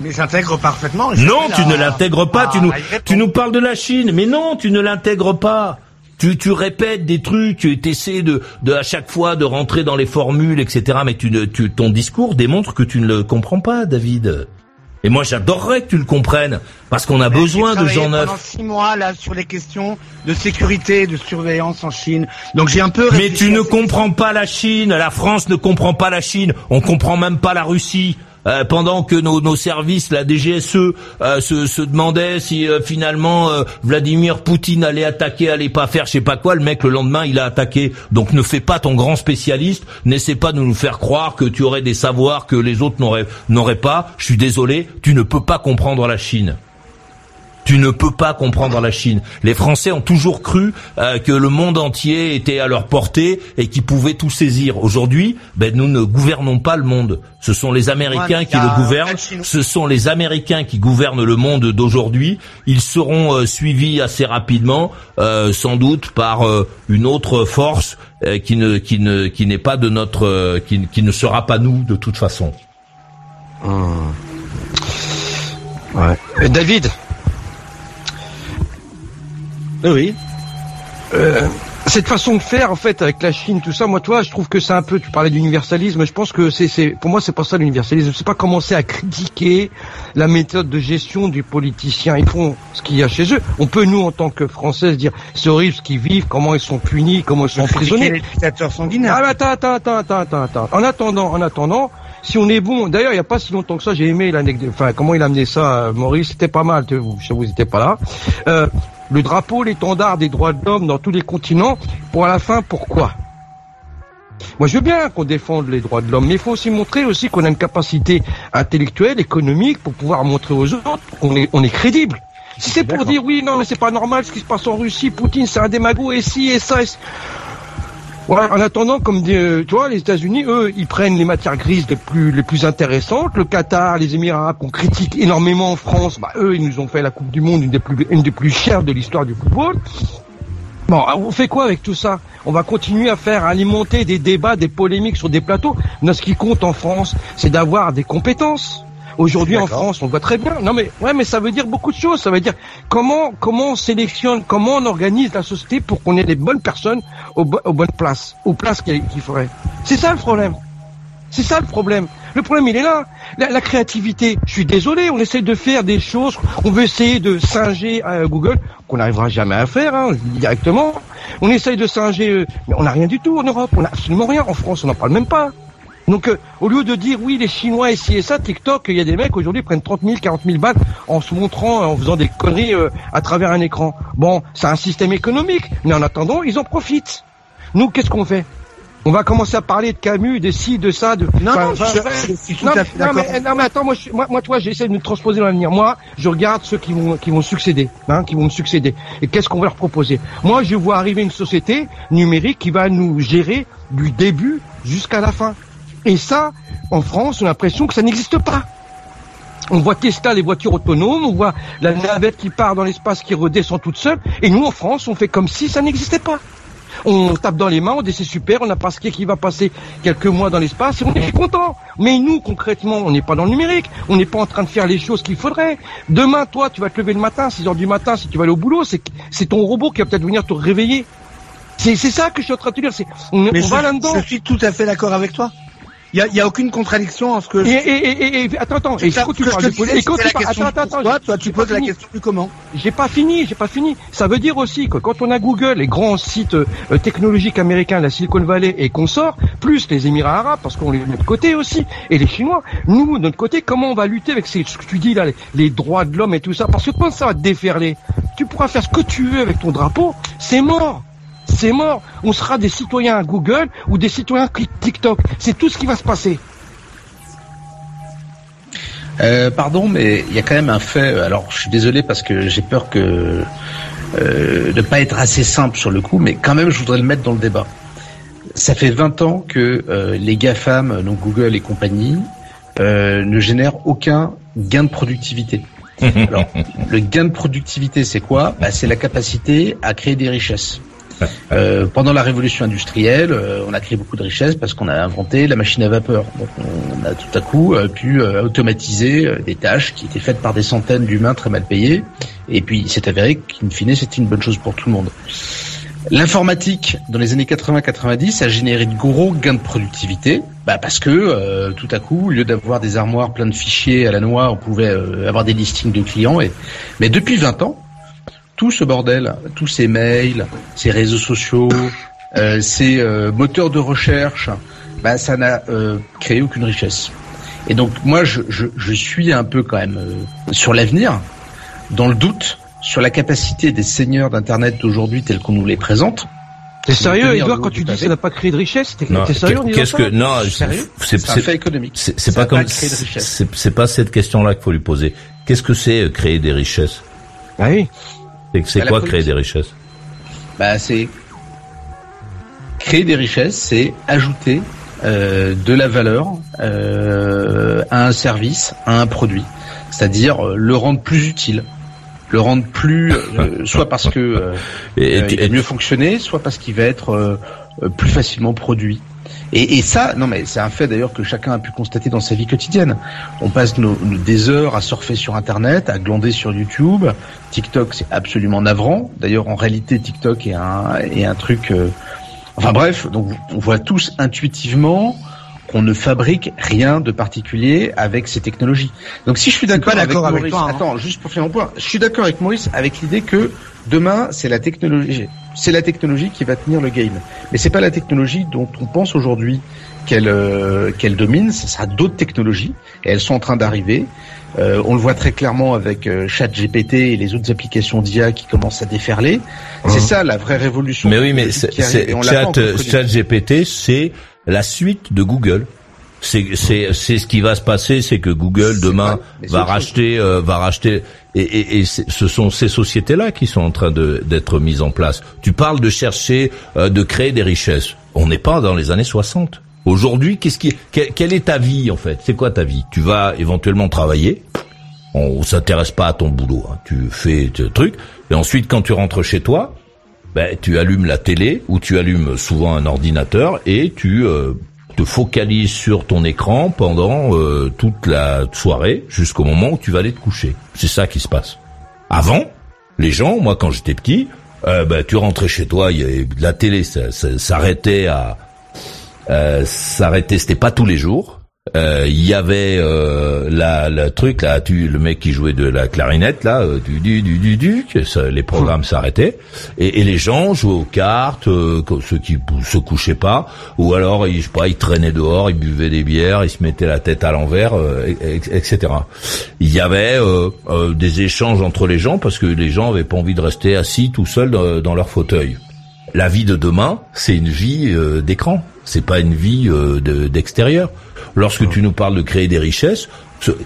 Mais j'intègre parfaitement. Non, tu ne l'intègres pas. tu, nous, tu nous parles de la Chine. Mais non, tu ne l'intègres pas. Tu, tu répètes des trucs, tu essaies de, de à chaque fois de rentrer dans les formules, etc. Mais tu tu, ton discours démontre que tu ne le comprends pas, David. Et moi, j'adorerais que tu le comprennes, parce qu'on a besoin de gens neufs. Pendant six mois là sur les questions de sécurité, de surveillance en Chine. Donc j'ai un peu. Mais tu ne comprends pas la Chine. La France ne comprend pas la Chine. On comprend même pas la Russie. Euh, pendant que nos, services, la DGSE, euh, se, se demandaient si euh, finalement Vladimir Poutine allait attaquer, allait pas faire je sais pas quoi, le mec le lendemain il a attaqué. Donc ne fais pas ton grand spécialiste, n'essaie pas de nous faire croire que tu aurais des savoirs que les autres n'auraient pas. Je suis désolé, tu ne peux pas comprendre la Chine. Tu ne peux pas comprendre la Chine. Les Français ont toujours cru euh, que le monde entier était à leur portée et qu'ils pouvaient tout saisir. Aujourd'hui, ben, nous ne gouvernons pas le monde. Ce sont les Américains qui le gouvernent. Ce sont les Américains qui gouvernent le monde d'aujourd'hui. Ils seront euh, suivis assez rapidement, euh, sans doute par une autre force qui ne qui ne qui n'est pas de notre qui, qui ne sera pas nous de toute façon. Hum. Ouais. David, oui. Euh, cette façon de faire, en fait, avec la Chine, tout ça, moi, toi, je trouve que c'est un peu, tu parlais d'universalisme, je pense que c'est, c'est, pour moi, c'est pas ça l'universalisme. C'est pas commencer à critiquer la méthode de gestion du politicien. Ils font ce qu'il y a chez eux. On peut, nous, en tant que Français, dire, c'est horrible ce qu'ils vivent, comment ils sont punis, comment ils sont emprisonnés. Les dictateurs sanguinaires. Ah, attends, attends, attends, attends, attends. En attendant, en attendant, si on est bon, d'ailleurs, il n'y a pas si longtemps que ça, j'ai aimé l'anecdote, enfin, comment il a amené ça, Maurice, c'était pas mal, vous, vous n'étiez pas là. Euh, le drapeau, l'étendard des droits de l'homme dans tous les continents, pour à la fin, pourquoi? Moi, je veux bien qu'on défende les droits de l'homme, mais il faut aussi montrer aussi qu'on a une capacité intellectuelle, économique, pour pouvoir montrer aux autres qu'on est, on est crédible. Si c'est pour dire oui, non, mais c'est pas normal ce qui se passe en Russie, Poutine, c'est un démago, et si, et ça, et en attendant, comme euh, tu vois, les États-Unis, eux, ils prennent les matières grises les plus les plus intéressantes. Le Qatar, les Émirats qu'on critique énormément en France, bah, eux, ils nous ont fait la Coupe du Monde, une des plus une des plus chères de l'histoire du football. Bon, on fait quoi avec tout ça? On va continuer à faire alimenter des débats, des polémiques sur des plateaux? Mais ce qui compte en France, c'est d'avoir des compétences. Aujourd'hui en France, on voit très bien. Non mais ouais, mais ça veut dire beaucoup de choses. Ça veut dire comment comment on sélectionne, comment on organise la société pour qu'on ait les bonnes personnes aux, bonnes places, aux places qu'il faudrait. C'est ça le problème. C'est ça le problème. Le problème, il est là. La, créativité. Je suis désolé, on essaie de faire des choses. On veut essayer de singer euh, Google, qu'on n'arrivera jamais à faire hein, directement. On essaye de singer, euh, mais on n'a rien du tout en Europe. On n'a absolument rien. En France, on n'en parle même pas. Donc, euh, au lieu de dire oui, les Chinois et ci et ça, TikTok, il y a des mecs aujourd'hui prennent 30 000, 40 000 balles en se montrant, en faisant des conneries euh, à travers un écran. Bon, c'est un système économique, mais en attendant, ils en profitent. Nous, qu'est-ce qu'on fait? On va commencer à parler de Camus, de ci, de ça, de. Non, non, je, suis tout à fait non, mais, non, mais attends, moi, moi, moi, toi, j'essaie de me transposer dans l'avenir. Moi, je regarde ceux qui vont, qui vont succéder, hein, qui vont me succéder. Et qu'est-ce qu'on va leur proposer? Moi, je vois arriver une société numérique qui va nous gérer du début jusqu'à la fin. Et ça, en France, on a l'impression que ça n'existe pas. On voit Tesla, les voitures autonomes, on voit la navette qui part dans l'espace, qui redescend toute seule. Et nous, en France, on fait comme si ça n'existait pas. On tape dans les mains, on dit c'est super, on a Pasquier qui va passer quelques mois dans l'espace et on est content. Mais nous, concrètement, on n'est pas dans le numérique, on n'est pas en train de faire les choses qu'il faudrait. Demain, toi, tu vas te lever le matin, 6 heures du matin, si tu vas aller au boulot, c'est, c'est ton robot qui va peut-être venir te réveiller. C'est, ça que je suis en train de te dire. C'est, on, Mais on va là-dedans. Je suis tout à fait d'accord avec toi. Il y a, y a, aucune contradiction en ce que. Et, et, et, et attends, attends. Et quand tu parles de. Toi, toi, tu poses la question du comment. J'ai pas fini, j'ai pas fini. Ça veut dire aussi que quand on a Google, les grands sites euh, technologiques américains, la Silicon Valley et consorts, plus les Émirats Arabes, parce qu'on est de notre côté aussi, et les Chinois, nous, de notre côté, comment on va lutter avec ces, ce que tu dis là, les, les droits de l'homme et tout ça? Parce que quand ça va te déferler, tu pourras faire ce que tu veux avec ton drapeau, c'est mort c'est mort. On sera des citoyens Google ou des citoyens TikTok. C'est tout ce qui va se passer. Euh, pardon, mais il y a quand même un fait. Alors, je suis désolé parce que j'ai peur que euh, de pas être assez simple sur le coup, mais quand même, je voudrais le mettre dans le débat. Ça fait 20 ans que euh, les GAFAM, donc Google et compagnie, euh, ne génèrent aucun gain de productivité. *laughs* Alors, le gain de productivité, c'est quoi? Bah, C'est la capacité à créer des richesses. Euh, pendant la révolution industrielle, euh, on a créé beaucoup de richesses parce qu'on a inventé la machine à vapeur. Donc on a tout à coup euh, pu automatiser des tâches qui étaient faites par des centaines d'humains très mal payés. Et puis c'est avéré qu'in fine c'était une bonne chose pour tout le monde. L'informatique dans les années 80-90 a généré de gros gains de productivité, bah parce que tout à coup, au lieu d'avoir des armoires pleines de fichiers à la noix, on pouvait avoir des listings de clients. Et... Mais depuis 20 ans, tout ce bordel, tous ces mails, ces réseaux sociaux, euh, ces euh, moteurs de recherche, bah, ça n'a euh, créé aucune richesse. Et donc moi, je, je, je suis un peu quand même euh, sur l'avenir, dans le doute sur la capacité des seigneurs d'Internet d'aujourd'hui tels qu'on nous les présente. T'es sérieux, Edouard, quand tu dis que ça n'a pas créé de richesse T'es sérieux Qu'est-ce que non C'est un fait économique. C'est pas comme c'est pas cette question-là qu'il faut lui poser. Qu'est-ce que c'est créer des richesses? Ah oui. C'est quoi créer des richesses Bah c'est créer des richesses, c'est ajouter euh, de la valeur euh, à un service, à un produit, c'est-à-dire euh, le rendre plus utile, le rendre plus, euh, *laughs* soit parce que et, il va mieux fonctionner, soit parce qu'il va être plus facilement produit. Et, et, ça, non mais c'est un fait d'ailleurs que chacun a pu constater dans sa vie quotidienne. On passe nos, des heures à surfer sur Internet, à glander sur YouTube. TikTok, c'est absolument navrant. D'ailleurs, en réalité, TikTok est un, est un truc... Euh, enfin bref, donc on voit tous intuitivement qu'on ne fabrique rien de particulier avec ces technologies. Donc si je suis d'accord avec, Maurice, toi, hein. attends, juste pour faire mon point, je suis d'accord avec Maurice avec l'idée que demain c'est la technologie, c'est la technologie qui va tenir le game. Mais c'est pas la technologie dont on pense aujourd'hui qu'elle euh, qu'elle domine, ce sera d'autres technologies et elles sont en train d'arriver. Euh, on le voit très clairement avec euh, ChatGPT et les autres applications d'IA qui commencent à déferler. C'est mmh. ça la vraie révolution. Mais oui, mais c'est, Chat, ChatGPT, c'est la suite de Google. C'est c'est c'est ce qui va se passer, c'est que Google demain va racheter euh, va racheter et, et, et ce sont ces sociétés là qui sont en train de d'être mises en place. Tu parles de chercher euh, de créer des richesses. On n'est pas dans les années 60. Aujourd'hui, qu'est-ce qui quelle est ta vie en fait? C'est quoi ta vie? Tu vas éventuellement travailler. On s'intéresse pas à ton boulot. Hein. Tu fais tes trucs et ensuite quand tu rentres chez toi, ben, tu allumes la télé ou tu allumes souvent un ordinateur et tu euh, te focalises sur ton écran pendant euh, toute la soirée jusqu'au moment où tu vas aller te coucher. C'est ça qui se passe. Avant, les gens, moi quand j'étais petit, euh, ben, tu rentrais chez toi, y avait, la télé s'arrêtait à s'arrêtait, c'était pas tous les jours. Euh, il y avait euh, la, le truc là, tu, le mec qui jouait de la clarinette là, euh, du du du du, du les programmes s'arrêtaient et, et, les gens jouaient aux cartes, euh, ceux qui se couchaient pas, ou alors ils, je sais pas, ils traînaient dehors, ils buvaient des bières, ils se mettaient la tête à l'envers, etc. Il y avait des échanges entre les gens parce que les gens avaient pas envie de rester assis tout seuls dans, dans leur fauteuil. La vie de demain, c'est une vie d'écran, c'est pas une vie d'extérieur. Lorsque tu nous parles de créer des richesses,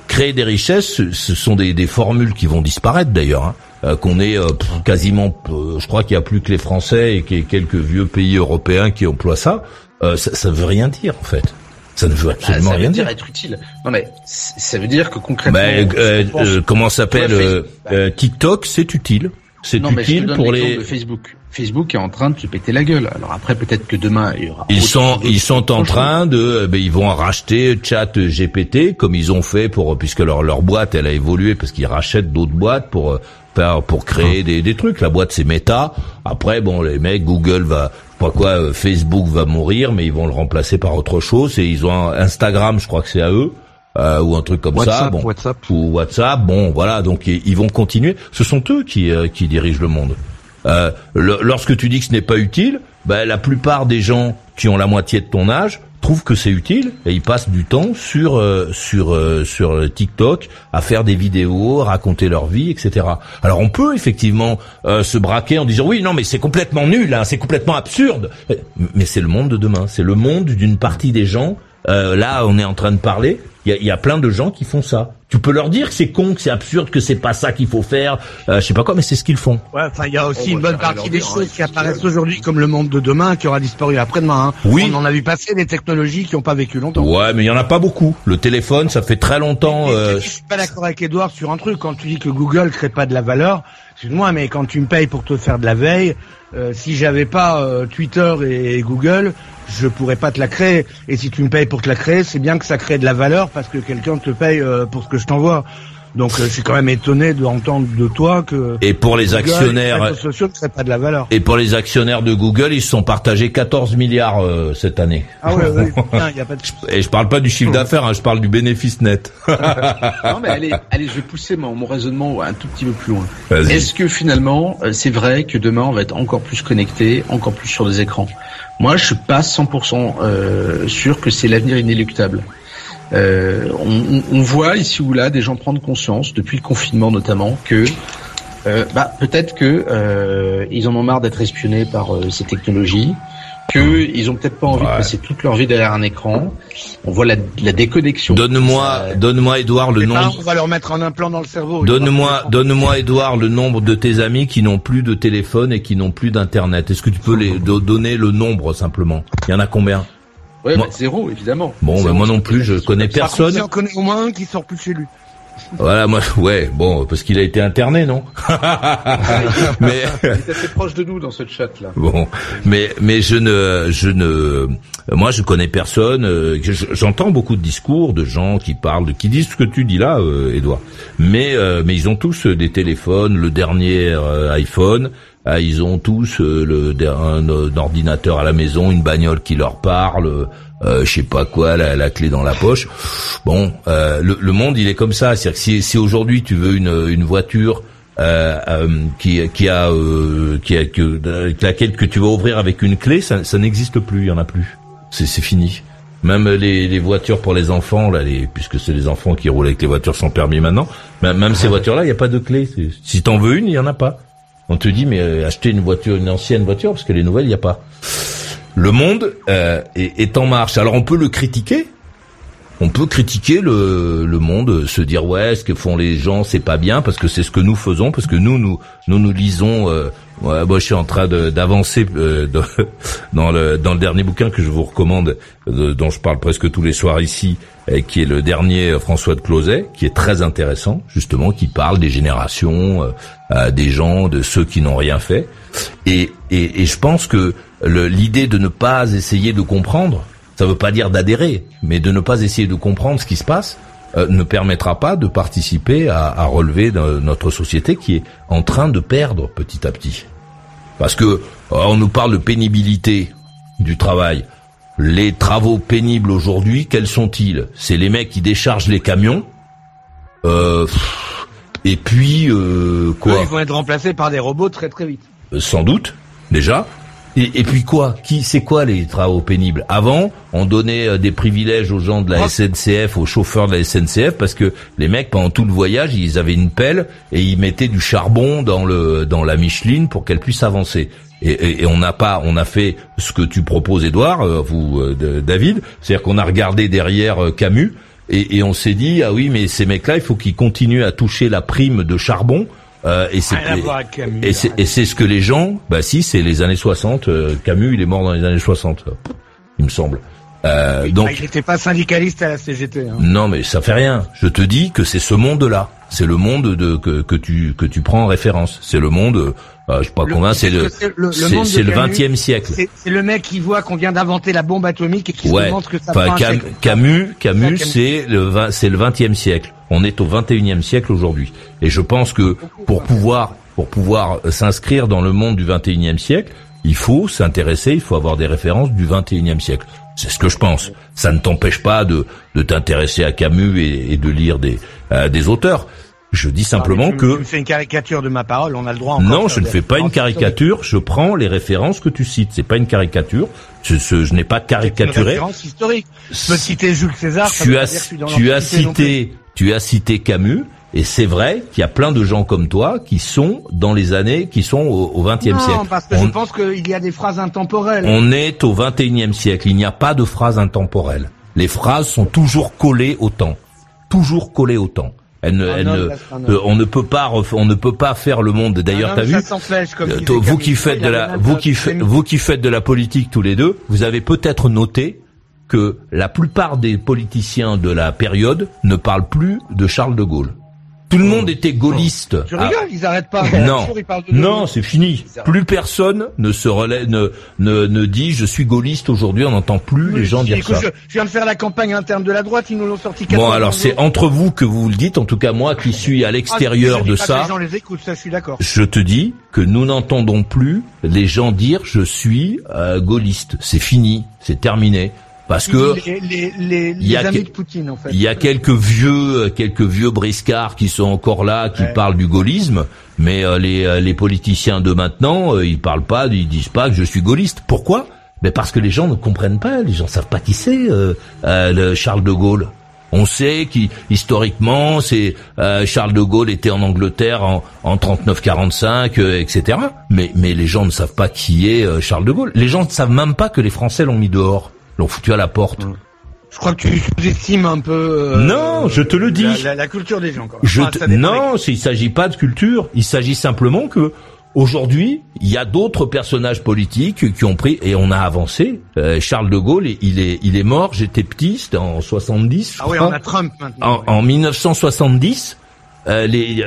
créer des richesses, ce sont des, des formules qui vont disparaître d'ailleurs. Hein. Euh, qu'on est euh, quasiment, euh, je crois qu'il y a plus que les Français et qu'il y a quelques vieux pays européens qui emploient ça. ça. Ça veut rien dire en fait. Ça ne veut absolument bah, rien dire. être utile. Non mais ça veut dire que concrètement. Bah, euh, euh, comment s'appelle euh, TikTok C'est utile. C'est utile pour les. Facebook. Facebook est en train de se péter la gueule. Alors après, peut-être que demain, il y aura. Ils sont, ils sont en train de, ben, ils vont racheter Chat GPT comme ils ont fait pour, puisque leur leur boîte, elle a évolué parce qu'ils rachètent d'autres boîtes pour pour créer des, des trucs. La boîte c'est Meta. Après, bon, les mecs, Google va, pas quoi, euh, Facebook va mourir, mais ils vont le remplacer par autre chose. Et ils ont Instagram, je crois que c'est à eux. Euh, ou un truc comme ça, bon, WhatsApp. ou WhatsApp, bon, voilà, donc ils vont continuer. Ce sont eux qui, euh, qui dirigent le monde. Euh, lorsque tu dis que ce n'est pas utile, ben, la plupart des gens qui ont la moitié de ton âge trouvent que c'est utile et ils passent du temps sur euh, sur euh, sur TikTok à faire des vidéos, raconter leur vie, etc. Alors on peut effectivement se braquer en disant oui non mais c'est complètement nul, hein, c'est complètement absurde, mais c'est le monde de demain, c'est le monde d'une partie des gens. Là on est en train de parler, il y a, y a plein de gens qui font ça. Tu peux leur dire que c'est con, que c'est absurde, que c'est pas ça qu'il faut faire, euh, je sais pas quoi, mais c'est ce qu'ils font. Ouais, enfin, il y a aussi oh, une bonne partie des choses qui apparaissent aujourd'hui comme le monde de demain, qui aura disparu après-demain. Hein. Oui. On en a vu passer des technologies qui n'ont pas vécu longtemps. Ouais, mais il y en a pas beaucoup. Le téléphone, ça fait très longtemps. Euh... Je suis pas d'accord avec Edouard sur un truc. Quand tu dis que Google crée pas de la valeur, excuse-moi, mais quand tu me payes pour te faire de la veille, euh, si j'avais pas euh, Twitter et Google, je pourrais pas te la créer. Et si tu me payes pour te la créer, c'est bien que ça crée de la valeur parce que quelqu'un te paye euh, pour ce que je t'envoie. Donc euh, je suis quand même étonné d'entendre de toi que et pour les actionnaires ne pas de la valeur. Et pour les actionnaires de Google, ils se sont partagés 14 milliards euh, cette année. Ah ouais, ouais *laughs* y a pas de... Et je parle pas du chiffre d'affaires, hein, je parle du bénéfice net. *laughs* non mais allez, allez, je vais pousser mon, mon raisonnement un tout petit peu plus loin. Est-ce que finalement, c'est vrai que demain on va être encore plus connecté, encore plus sur des écrans? Moi, je suis pas 100% euh, sûr que c'est l'avenir inéluctable. Euh, on, on, voit ici ou là des gens prendre conscience, depuis le confinement notamment, que euh, bah, peut-être que euh, ils en ont marre d'être espionnés par euh, ces technologies, que ils ont peut-être pas envie de passer toute leur vie derrière un écran. On voit la, la déconnexion. Donne-moi, donne-moi, Edouard, le nombre. on va leur mettre un implant dans le cerveau. Donne-moi, donne-moi, Edouard, le nombre de tes amis qui n'ont plus de téléphone et qui n'ont plus d'internet. Est-ce que tu peux les donner le nombre simplement? Il y en a combien? Ouais, bah, zéro évidemment. Bon, bah, moi non plus, je connais personne. J'en connais au moins un qui sort plus chez lui. Voilà, moi, ouais, bon, parce qu'il a été interné, non *laughs* Mais il est assez proche de nous dans ce chat-là. Bon, mais mais je ne, je ne, moi, je connais personne. Euh, j'entends beaucoup de discours de gens qui parlent, qui disent ce que tu dis là, euh, Edouard. Mais euh, mais ils ont tous des téléphones, le dernier iPhone. Ah, ils ont tous le, un, un, ordinateur à la maison, une bagnole qui leur parle euh, je sais pas quoi, la, la, clé dans la poche. Bon, euh, le, le, monde il est comme ça. C'est-à-dire que si, si aujourd'hui tu veux une, une voiture euh, euh qui, qui a, euh, qui a que laquelle que tu vas ouvrir avec une clé, ça, ça n'existe plus, il y en a plus. C'est, c'est fini. Même les, les, voitures pour les enfants, là, les, puisque c'est les enfants qui roulent avec les voitures sans permis maintenant, même, même ces *laughs* voitures-là, il n'y a pas de clé. Si t'en veux une, il y en a pas. On te dit, mais acheter une voiture, une ancienne voiture, parce que les nouvelles, il n'y a pas le monde euh, est, en marche. Alors on peut le critiquer. On peut critiquer le, le monde, se dire ouais, ce que font les gens, c'est pas bien parce que c'est ce que nous faisons, parce que nous nous nous nous lisons. Euh, moi, je suis en train d'avancer euh, *laughs* dans le dans le dernier bouquin que je vous recommande, dont je parle presque tous les soirs ici, qui est le dernier François de Closet, qui est très intéressant, justement, qui parle des générations, des gens, de ceux qui n'ont rien fait. Et, et, et je pense que l'idée de ne pas essayer de comprendre, ça ne veut pas dire d'adhérer, mais de ne pas essayer de comprendre ce qui se passe, euh, ne permettra pas de participer à, à, relever notre société qui est en train de perdre petit à petit. Parce que on nous parle de pénibilité du travail. Les travaux pénibles aujourd'hui, quels sont-ils? C'est les mecs qui déchargent les camions. Euh, et puis quoi Ils vont être remplacés par des robots très très vite. Sans doute, déjà. Et, puis quoi Qui c'est quoi les travaux pénibles Avant, on donnait euh, des privilèges aux gens de la SNCF, aux chauffeurs de la SNCF, parce que les mecs pendant tout le voyage, ils avaient une pelle et ils mettaient du charbon dans le dans la Micheline pour qu'elle puisse avancer. Et, on n'a pas, on a fait ce que tu proposes, Edouard, euh, vous, euh, David, c'est-à-dire qu'on a regardé derrière Camus et, et on s'est dit ah oui, mais ces mecs-là, il faut qu'ils continuent à toucher la prime de charbon euh, et c'est et c'est ce que les gens, bah si, c'est les années 60. Euh, Camus, il est mort dans les années 60, il me semble. Euh, donc, il n'était pas syndicaliste à la CGT. Hein. Non, mais ça fait rien. Je te dis que c'est ce monde-là. C'est le monde de que, que tu que tu prends en référence. C'est le monde. Euh, je sais pas combien. C'est le c'est le vingtième siècle. C'est le mec qui voit qu'on vient d'inventer la bombe atomique et qui se demande que ça enfin, Cam, Camus Camus c'est le c'est le vingtième siècle. On est au unième siècle aujourd'hui. Et je pense que pour pouvoir pour pouvoir s'inscrire dans le monde du unième siècle, il faut s'intéresser, il faut avoir des références du 21e siècle. C'est ce que je pense. Ça ne t'empêche pas de, de t'intéresser à Camus et, de lire des, euh, des auteurs. Je dis simplement que... Tu me fais une caricature de ma parole, on a le droit encore Non, je ne fais pas une caricature, je prends les références que tu cites. C'est pas une caricature, je, je, n'ai pas caricaturé. Une référence historique. Je peux citer Jules César, tu as, tu as cité, tu as cité Camus, et c'est vrai qu'il y a plein de gens comme toi qui sont dans les années, qui sont au XXe siècle. Non, parce que je pense qu'il y a des phrases intemporelles. On est au XXIe siècle. Il n'y a pas de phrases intemporelles. Les phrases sont toujours collées au temps. Toujours collées au temps. Elle ne, elle ne, euh, on ne peut pas, on ne peut pas faire le monde. D'ailleurs, t'as vu euh, Vous qui faites de la, vous qui faites, vous qui faites de la politique tous les deux, vous avez peut-être noté que la plupart des politiciens de la période ne parlent plus de Charles de Gaulle. Tout le monde était gaulliste. Tu rigoles, ah. ils arrêtent pas. Non, non, c'est fini. Plus personne ne se relève, ne, ne, ne dit je suis gaulliste aujourd'hui. On n'entend plus les gens dire ça. Je, viens de faire la campagne interne de la droite, ils nous l'ont sorti. Bon, alors c'est entre vous que vous le dites. En tout cas, moi qui suis à l'extérieur ah, de ça, les gens les écoutent, ça, je suis d'accord. Je te dis que nous n'entendons plus les gens dire je suis euh, gaulliste. C'est fini, c'est terminé parce que il y a amis de Poutine en fait. Il y a quelques vieux quelques vieux briscards qui sont encore là qui parlent du gaullisme mais euh, les euh, les politiciens de maintenant euh, ils parlent pas ils disent pas que je suis gaulliste. Pourquoi? Mais parce que les gens ne comprennent pas, les gens savent pas qui c'est le Charles de Gaulle. On sait qu'historiquement, c'est Charles de Gaulle était en Angleterre en, en 39-45, etc. Mais, mais les gens ne savent pas qui est Charles de Gaulle. Les gens ne savent même pas que les Français l'ont mis dehors l'ont foutu à la porte. Mm. Je crois que tu sous-estimes un peu. Euh, non, je te le dis. La, culture des gens. Quoi. Je Non, il s'agit pas de culture. Il s'agit simplement que aujourd'hui, il y a d'autres personnages politiques qui ont pris et on a avancé. Euh, Charles de Gaulle, il est, il est mort. J'étais petit, c'était en 70. Ah oui, on a Trump maintenant. En, en 1970. Euh, les,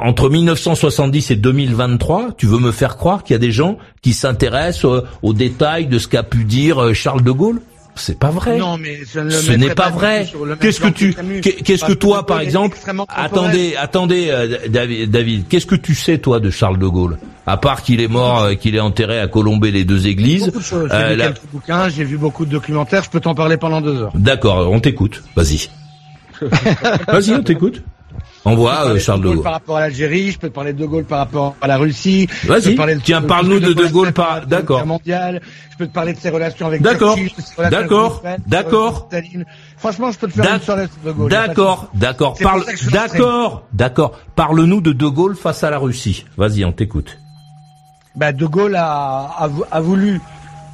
entre 1970 et 2023, tu veux me faire croire qu'il y a des gens qui s'intéressent aux détails de ce qu'a pu dire Charles de Gaulle? C'est pas vrai. Non, mais ce n'est pas, vrai. Qu'est-ce que tu, qu'est-ce que toi, par exemple, attendez, attendez, euh, David, David qu'est-ce que tu sais toi de Charles de Gaulle? À part qu'il est mort, euh, qu'il est enterré à Colombey les deux églises. J'ai euh, lu quelques bouquins, j'ai vu beaucoup de documentaires. Je peux t'en parler pendant deux heures. D'accord, on t'écoute. Vas-y. *laughs* Vas-y, on t'écoute. On voit euh, Charles de Gaulle. Par rapport à l'Algérie, je peux te parler de De Gaulle par rapport à la Russie. Vas-y. Tiens, parle-nous de De Gaulle par. D'accord. Mondial. Je peux te parler de ses relations avec. D'accord. D'accord. D'accord. Franchement, je peux te faire une soirée de Gaulle. D'accord. D'accord. Parle. D'accord. D'accord. Parle-nous de De Gaulle face à la Russie. Vas-y, on t'écoute. Bah, De Gaulle a, a, a voulu,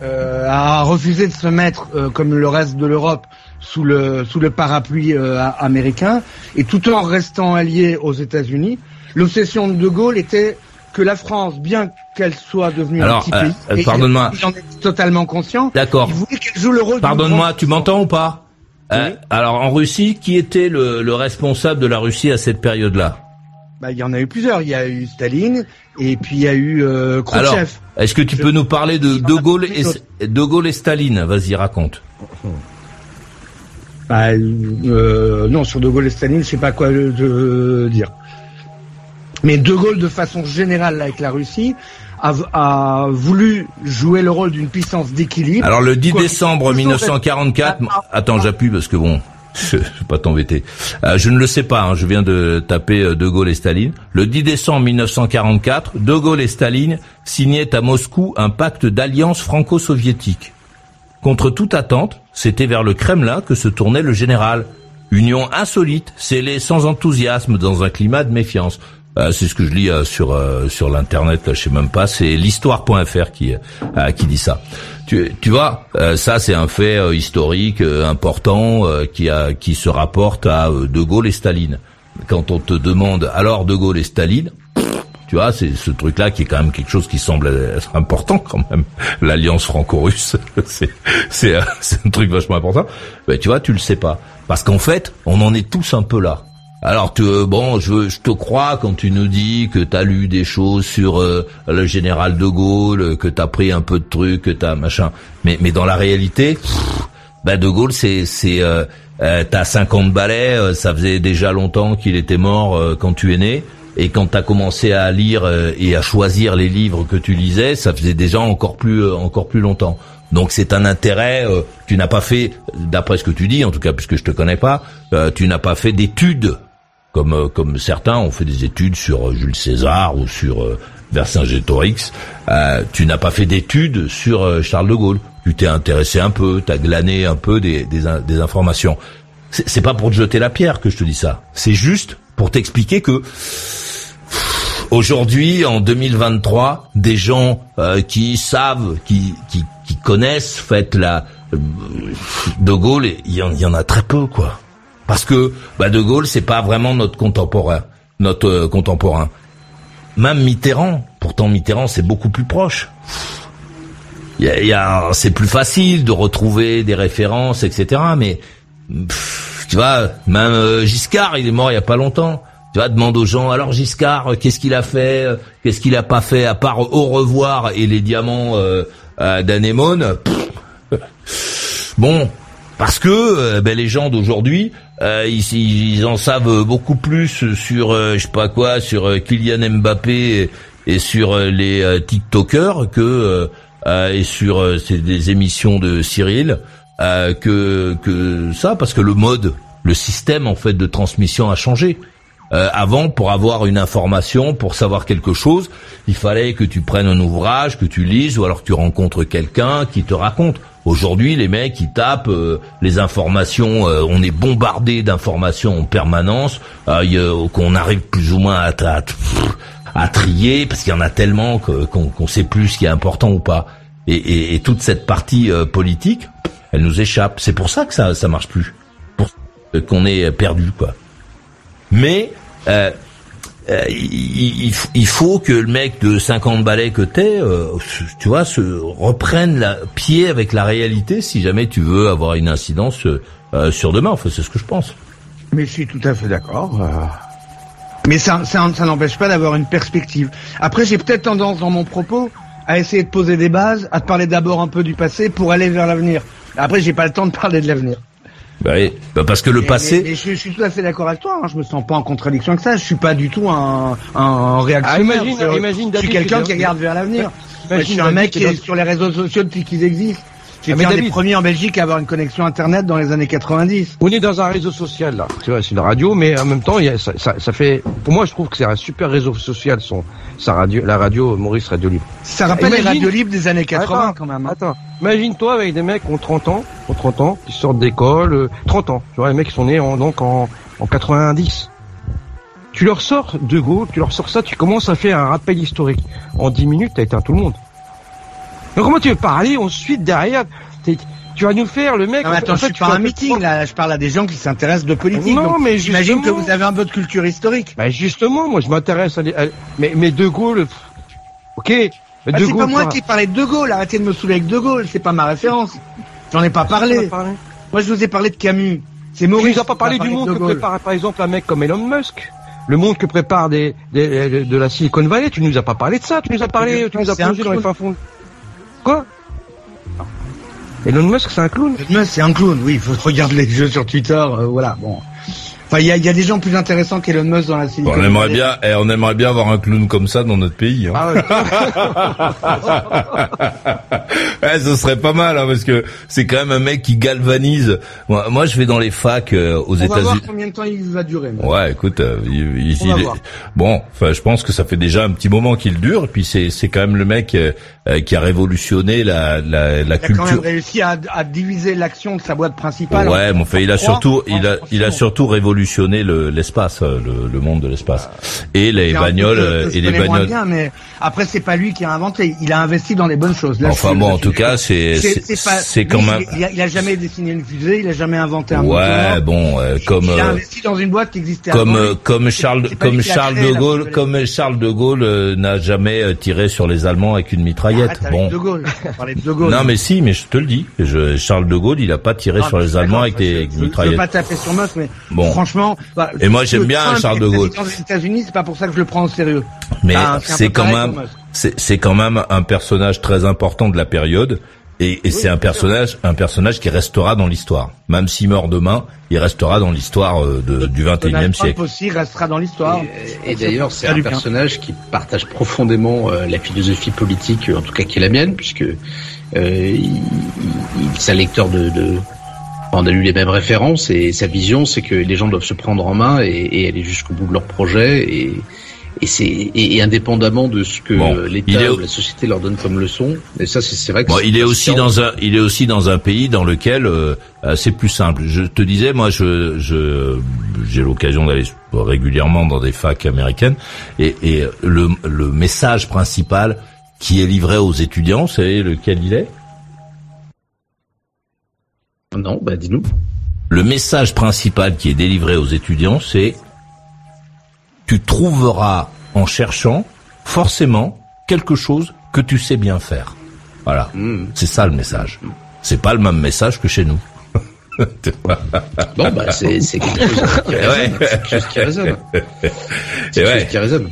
euh, a refusé de se mettre euh, comme le reste de l'Europe sous le sous le parapluie euh, américain et tout en restant allié aux États-Unis. L'obsession de De Gaulle était que la France, bien qu'elle soit devenue un petit pays, euh, pardonne-moi, il en est totalement conscient. D'accord. Il voulait qu'elle joue le rôle. Pardonne-moi, tu m'entends ou pas euh, Alors en Russie, qui était le, le, responsable de la Russie à cette période-là bah, il y en a eu plusieurs. Il y a eu Staline et puis il y a eu euh, Khrouchtchev. Alors, est-ce que tu peux nous parler de De Gaulle et De Gaulle et Staline? Vas-y, raconte. Bah, euh, non, sur De Gaulle et Staline, je sais pas quoi de, dire. Mais De Gaulle, de façon générale, avec la Russie, a, voulu jouer le rôle d'une puissance d'équilibre. Alors le 10 décembre 1944, attends, j'appuie parce que bon, *laughs* je vais pas t'embêter. Euh, je ne le sais pas, hein, je viens de taper euh, De Gaulle et Staline. Le 10 décembre 1944, De Gaulle et Staline signaient à Moscou un pacte d'alliance franco-soviétique. Contre toute attente, c'était vers le Kremlin que se tournait le général. Union insolite, scellée sans enthousiasme dans un climat de méfiance. Euh, c'est ce que je lis euh, sur euh, sur l'internet, je sais même pas, c'est l'histoire.fr qui qui dit ça. Tu, tu vois, ça c'est un fait historique important qui a qui se rapporte à De Gaulle et Staline. Quand on te demande alors De Gaulle et Staline, Tu vois, c'est ce truc-là qui est quand même quelque chose qui semble être important quand même. *laughs* L'alliance franco-russe, *laughs* c'est *laughs* c'est un truc vachement important. Ben, tu vois, tu le sais pas. Parce qu'en fait, on en est tous un peu là. Alors tu, euh, bon, je, je, te crois quand tu nous dis que tu as lu des choses sur euh, le général de Gaulle, que tu as pris un peu de trucs, que tu as machin. Mais, mais dans la réalité, bah de Gaulle, c'est c'est euh, euh, t'as 50 balais, ça faisait déjà longtemps qu'il était mort quand tu es né. Et quand tu as commencé à lire et à choisir les livres que tu lisais, ça faisait déjà encore plus encore plus longtemps. Donc c'est un intérêt. Euh, tu n'as pas fait, d'après ce que tu dis, en tout cas puisque je te connais pas, euh, tu n'as pas fait d'études comme euh, comme certains ont fait des études sur Jules César ou sur Vercingétorix. tu n'as pas fait d'études sur Charles de Gaulle. Tu t'es intéressé un peu, tu as glané un peu des, des, des informations. C'est pas pour te jeter la pierre que je te dis ça. C'est juste pour t'expliquer que aujourd'hui, en 2023, des gens qui savent, qui, qui, qui connaissent, faites la euh, De Gaulle, il y, en, a très peu, quoi. Parce que bah, De Gaulle, c'est pas vraiment notre contemporain, notre euh, contemporain. Même Mitterrand, pourtant Mitterrand, c'est beaucoup plus proche. Il y a, c'est plus facile de retrouver des références, etc. Mais tu vois, même euh, Giscard, il est mort il y a pas longtemps. Tu vois, demande aux gens, alors Giscard, qu'est-ce qu'il a fait, qu'est-ce qu'il a pas fait, à part au revoir et les diamants euh, d'anémone. Bon, parce que euh, ben, les gens d'aujourd'hui, euh, ils, en savent beaucoup plus sur, je sais pas quoi, sur Kylian Mbappé et, sur les TikTokers que et sur des émissions de Cyril que que ça, parce que le mode, le système en fait de transmission a changé. Euh, avant, pour avoir une information, pour savoir quelque chose, il fallait que tu prennes un ouvrage, que tu lises, ou alors que tu rencontres quelqu'un qui te raconte. Aujourd'hui, les mecs, ils tapent euh, les informations. Euh, on est bombardé d'informations en permanence, qu'on arrive plus ou moins à, à, trier, parce qu'il y en a tellement qu'on sait plus ce qui est important ou pas. Et, et, et toute cette partie politique, elle nous échappe. C'est pour ça que ça ça marche plus, pour qu'on est perdu, quoi. Mais euh, euh, il, il, faut que le mec de 50 balais que t'es, euh, tu vois, se reprenne la pied avec la réalité si jamais tu veux avoir une incidence euh, sur demain. Enfin, c'est ce que je pense. Mais je suis tout à fait d'accord. Mais ça, ça, ça n'empêche pas d'avoir une perspective. Après, j'ai peut-être tendance dans mon propos à essayer de poser des bases, à te parler d'abord un peu du passé pour aller vers l'avenir. Après, j'ai pas le temps de parler de l'avenir. Bah oui, bah parce que le passé. Mais, je, suis tout à fait d'accord avec toi. Hein. Je me sens pas en contradiction avec ça. Je suis pas du tout un, un réactionnaire. Ah, imagine, imagine, je suis quelqu'un qui regarde vers l'avenir. Je suis un mec qui est sur les réseaux sociaux depuis qu'ils existent. J'étais ah, un des premiers en Belgique à avoir une connexion internet dans les années 90. On est dans un réseau social là, c'est vrai, c'est la radio, mais en même temps, il y a, ça, ça, ça, fait, pour moi, je trouve que c'est un super réseau social, son, sa radio, la radio Maurice Radio Libre. Ça rappelle les radios libres des années 80 quand même. Hein. Attends, imagine-toi avec des mecs qui ont 30 ans, ont 30 ans, qui sortent d'école, 30 euh, ans, tu vois, les mecs qui sont nés en, donc en, en 90 tu leur sors De Gaulle, tu leur sors ça, tu commences à faire un rappel historique. En 10 minutes, t'as éteint tout le monde. Donc comment tu veux parler ensuite derrière tu vas nous faire le mec. Non, attends, je suis pas un meeting là, je parle à des gens qui s'intéressent de politique. Non, mais j'imagine que vous avez un peu de culture historique. Bah justement, moi je m'intéresse à, mais mais De Gaulle, ok. Bah, c'est pas moi qui parlais de De Gaulle. Arrêtez de me saouler avec De Gaulle, c'est pas ma référence. J'en ai pas parlé. Moi je vous ai parlé de Camus. C'est Maurice. Tu nous as pas parlé du monde que prépare par exemple un mec comme Elon Musk le monde que prépare des, de la Silicon Valley, tu nous as pas parlé de ça, tu nous as parlé, tu nous as plongé dans les fins fonds. Quoi Elon Musk, c'est un clown. Elon Musk, c'est un clown, oui. Il faut regarder les jeux sur Twitter, euh, voilà. Bon, Enfin, il y a, y a, des gens plus intéressants qu'Elon Musk dans la Silicon On aimerait bien, eh, on aimerait bien avoir un clown comme ça dans notre pays. Hein. Ah ouais. *laughs* ce serait pas mal, hein, parce que c'est quand même un mec qui galvanise. Moi, moi je vais dans les facs euh, aux États-Unis. On va voir combien de temps il va durer. Ouais, écoute, euh, il, bon, enfin, je pense que ça fait déjà un petit moment qu'il dure. Et puis c'est c'est quand même le mec euh, qui a révolutionné la la, la culture. Il a quand même réussi à, à diviser l'action de sa boîte principale. Ouais, mais enfin, il a surtout il a il a surtout révolutionné révolutionné l'espace, le, le, monde de l'espace. Et les bagnoles et les bagnoles. Bien, mais après c'est pas lui qui a inventé. Il a investi dans les bonnes choses. enfin bon, en tout cas, c'est c'est quand même. Il a, jamais dessiné une fusée, il a jamais inventé un. Ouais, bon, comme. Il a investi dans une boîte qui existait. Comme comme Charles comme Charles de Gaulle comme Charles de Gaulle n'a jamais tiré sur les Allemands avec une mitraillette. bon. De Gaulle. de Gaulle. Non mais si, mais je te le dis. Je, Charles de Gaulle, il a pas tiré sur les Allemands avec des mitraillettes. Je veux pas taper sur mais bon. franchement. Bah, et moi j'aime bien Charles de Gaulle. Les États-Unis, c'est pas pour ça que je le prends au sérieux. Mais c'est quand même, c'est quand même un personnage très important de la période. Et, et c'est un personnage, un personnage qui restera dans l'histoire. Même s'il meurt demain, il restera dans l'histoire euh, du 21e siècle. aussi restera dans l'histoire. Et, d'ailleurs, c'est un personnage qui partage profondément euh, la philosophie politique, en tout cas qui est la mienne, puisque euh, il, il, c'est un lecteur de, de, on a lu les mêmes références et sa vision, c'est que les gens doivent se prendre en main et, et aller jusqu'au bout de leur projet et, et c'est et, indépendamment de ce que l'État ou la société leur donne comme leçon. Et ça, c'est vrai que bon, il est aussi dans un il est aussi dans un pays dans lequel euh, euh, c'est plus simple. Je te disais, moi, je je j'ai l'occasion d'aller régulièrement dans des facs américaines et, et le le message principal qui est livré aux étudiants, c'est lequel il est? Non, bah dis-nous. Le message principal qui est délivré aux étudiants, c'est tu trouveras en cherchant forcément quelque chose que tu sais bien faire. Voilà, hmm. c'est ça le message. C'est pas le même message que chez nous. *laughs* bon bah c'est quelque chose qui *laughs* résonne. C'est quelque chose qui résonne.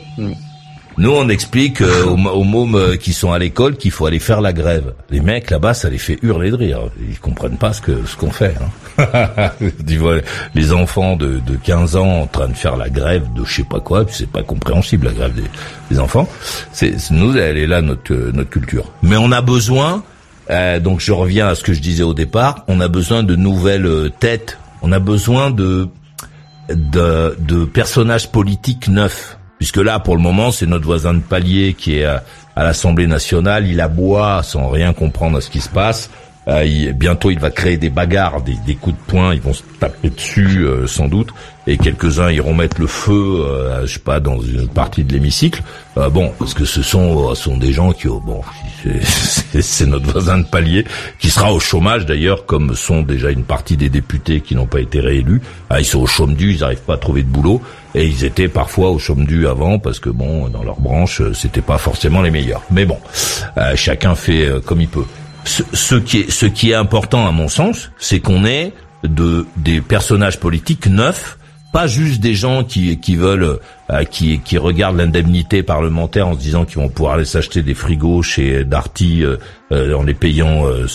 Nous, on explique euh, aux, aux, mômes euh, qui sont à l'école qu'il faut aller faire la grève. Les mecs là-bas, ça les fait hurler de rire. Ils comprennent pas ce que ce qu'on fait. Hein. *laughs* tu vois, les enfants de, de 15 ans en train de faire la grève de je sais pas quoi, c'est pas compréhensible la grève des, des enfants. C'est nous, elle est là notre notre culture. Mais on a besoin. Euh, donc je reviens à ce que je disais au départ. On a besoin de nouvelles têtes. On a besoin de de, de personnages politiques neufs puisque là, pour le moment, c'est notre voisin de palier qui est à, l'Assemblée nationale. Il aboie sans rien comprendre à ce qui se passe. Euh, bientôt, il va créer des bagarres, des, coups de poing. Ils vont se taper dessus, euh, sans doute. Et quelques-uns iront mettre le feu, euh, je sais pas, dans une partie de l'hémicycle. Euh, bon, parce que ce sont, sont des gens qui, bon, *laughs* c'est notre voisin de palier, qui sera au chômage d'ailleurs, comme sont déjà une partie des députés qui n'ont pas été réélus. Ah, ils sont au chômage du, ils n'arrivent pas à trouver de boulot, et ils étaient parfois au chômage du avant, parce que bon, dans leur branche, c'était pas forcément les meilleurs. Mais bon, chacun fait comme il peut. Ce, qui est, ce qui est important à mon sens, c'est qu'on ait de des personnages politiques neufs pas juste des gens qui, qui veulent, euh, qui, qui regardent l'indemnité parlementaire en se disant qu'ils vont pouvoir aller s'acheter des frigos chez Darty euh, euh en les payant euh,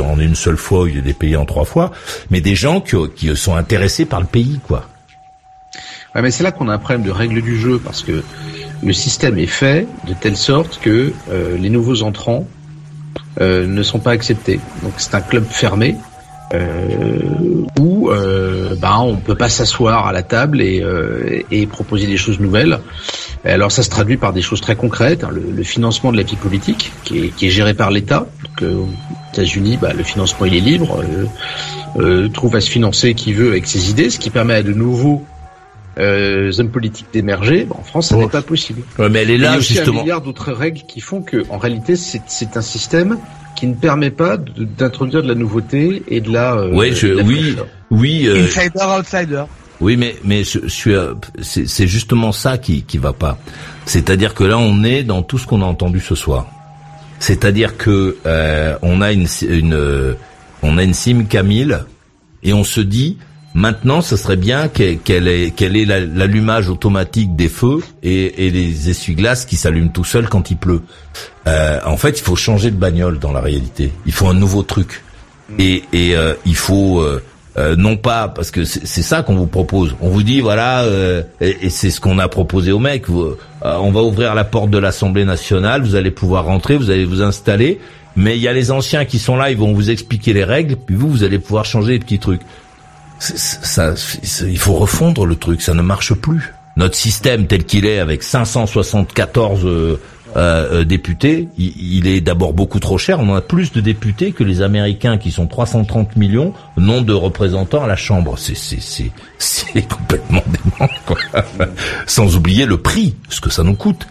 en une seule fois de les en trois fois, mais des gens qui, qui sont intéressés par le pays, quoi. Ouais, mais c'est là qu'on a un problème de règle du jeu parce que le système est fait de telle sorte que les nouveaux entrants ne sont pas acceptés. Donc c'est un club fermé euh, où euh, ben, on peut pas s'asseoir à la table et, euh, et, proposer des choses nouvelles. Alors ça se traduit par des choses très concrètes, hein, le, financement de la vie politique qui est, qui est géré par l'État. Euh, aux États-Unis, bah, le financement il est libre, euh, trouve à se financer qui veut avec ses idées, ce qui permet à de nouveaux euh, hommes politiques d'émerger. en France, ça n'est pas possible. mais elle est là, il y a aussi un milliard d'autres règles qui font que, en réalité, c'est un système qui ne permet pas d'introduire de la nouveauté et de la. Euh, oui, je, oui, oui. Euh, Insider, outsider. Oui, mais mais je, suis, euh, c'est justement ça qui qui va pas. C'est-à-dire que là, on est dans tout ce qu'on a entendu ce soir. C'est-à-dire que euh, on a une, une on a une sim Camille et on se dit Maintenant, ce serait bien qu'elle ait, qu'elle ait l'allumage automatique des feux et, et les essuie-glaces qui s'allument tout seuls quand il pleut. Euh, en fait, il faut changer de bagnole dans la réalité. Il faut un nouveau truc. Et, et euh, il faut euh, euh non pas parce que c'est ça qu'on vous propose. On vous dit voilà euh, et, et c'est ce qu'on a proposé aux mecs. Vous, on va ouvrir la porte de l'Assemblée nationale. Vous allez pouvoir rentrer. Vous allez vous installer. Mais il y a les anciens qui sont là. Ils vont vous expliquer les règles. Puis vous, vous allez pouvoir changer les petits trucs ça, il faut refondre le truc, ça ne marche plus. Notre système tel qu'il est, avec 574 euh, euh, euh, députés, il, est d'abord beaucoup trop cher. On a plus de députés que les Américains qui sont 330 millions n'ont de représentants à la Chambre. C'est c'est *laughs* complètement dément. Quoi. Sans oublier le prix, ce que ça nous coûte.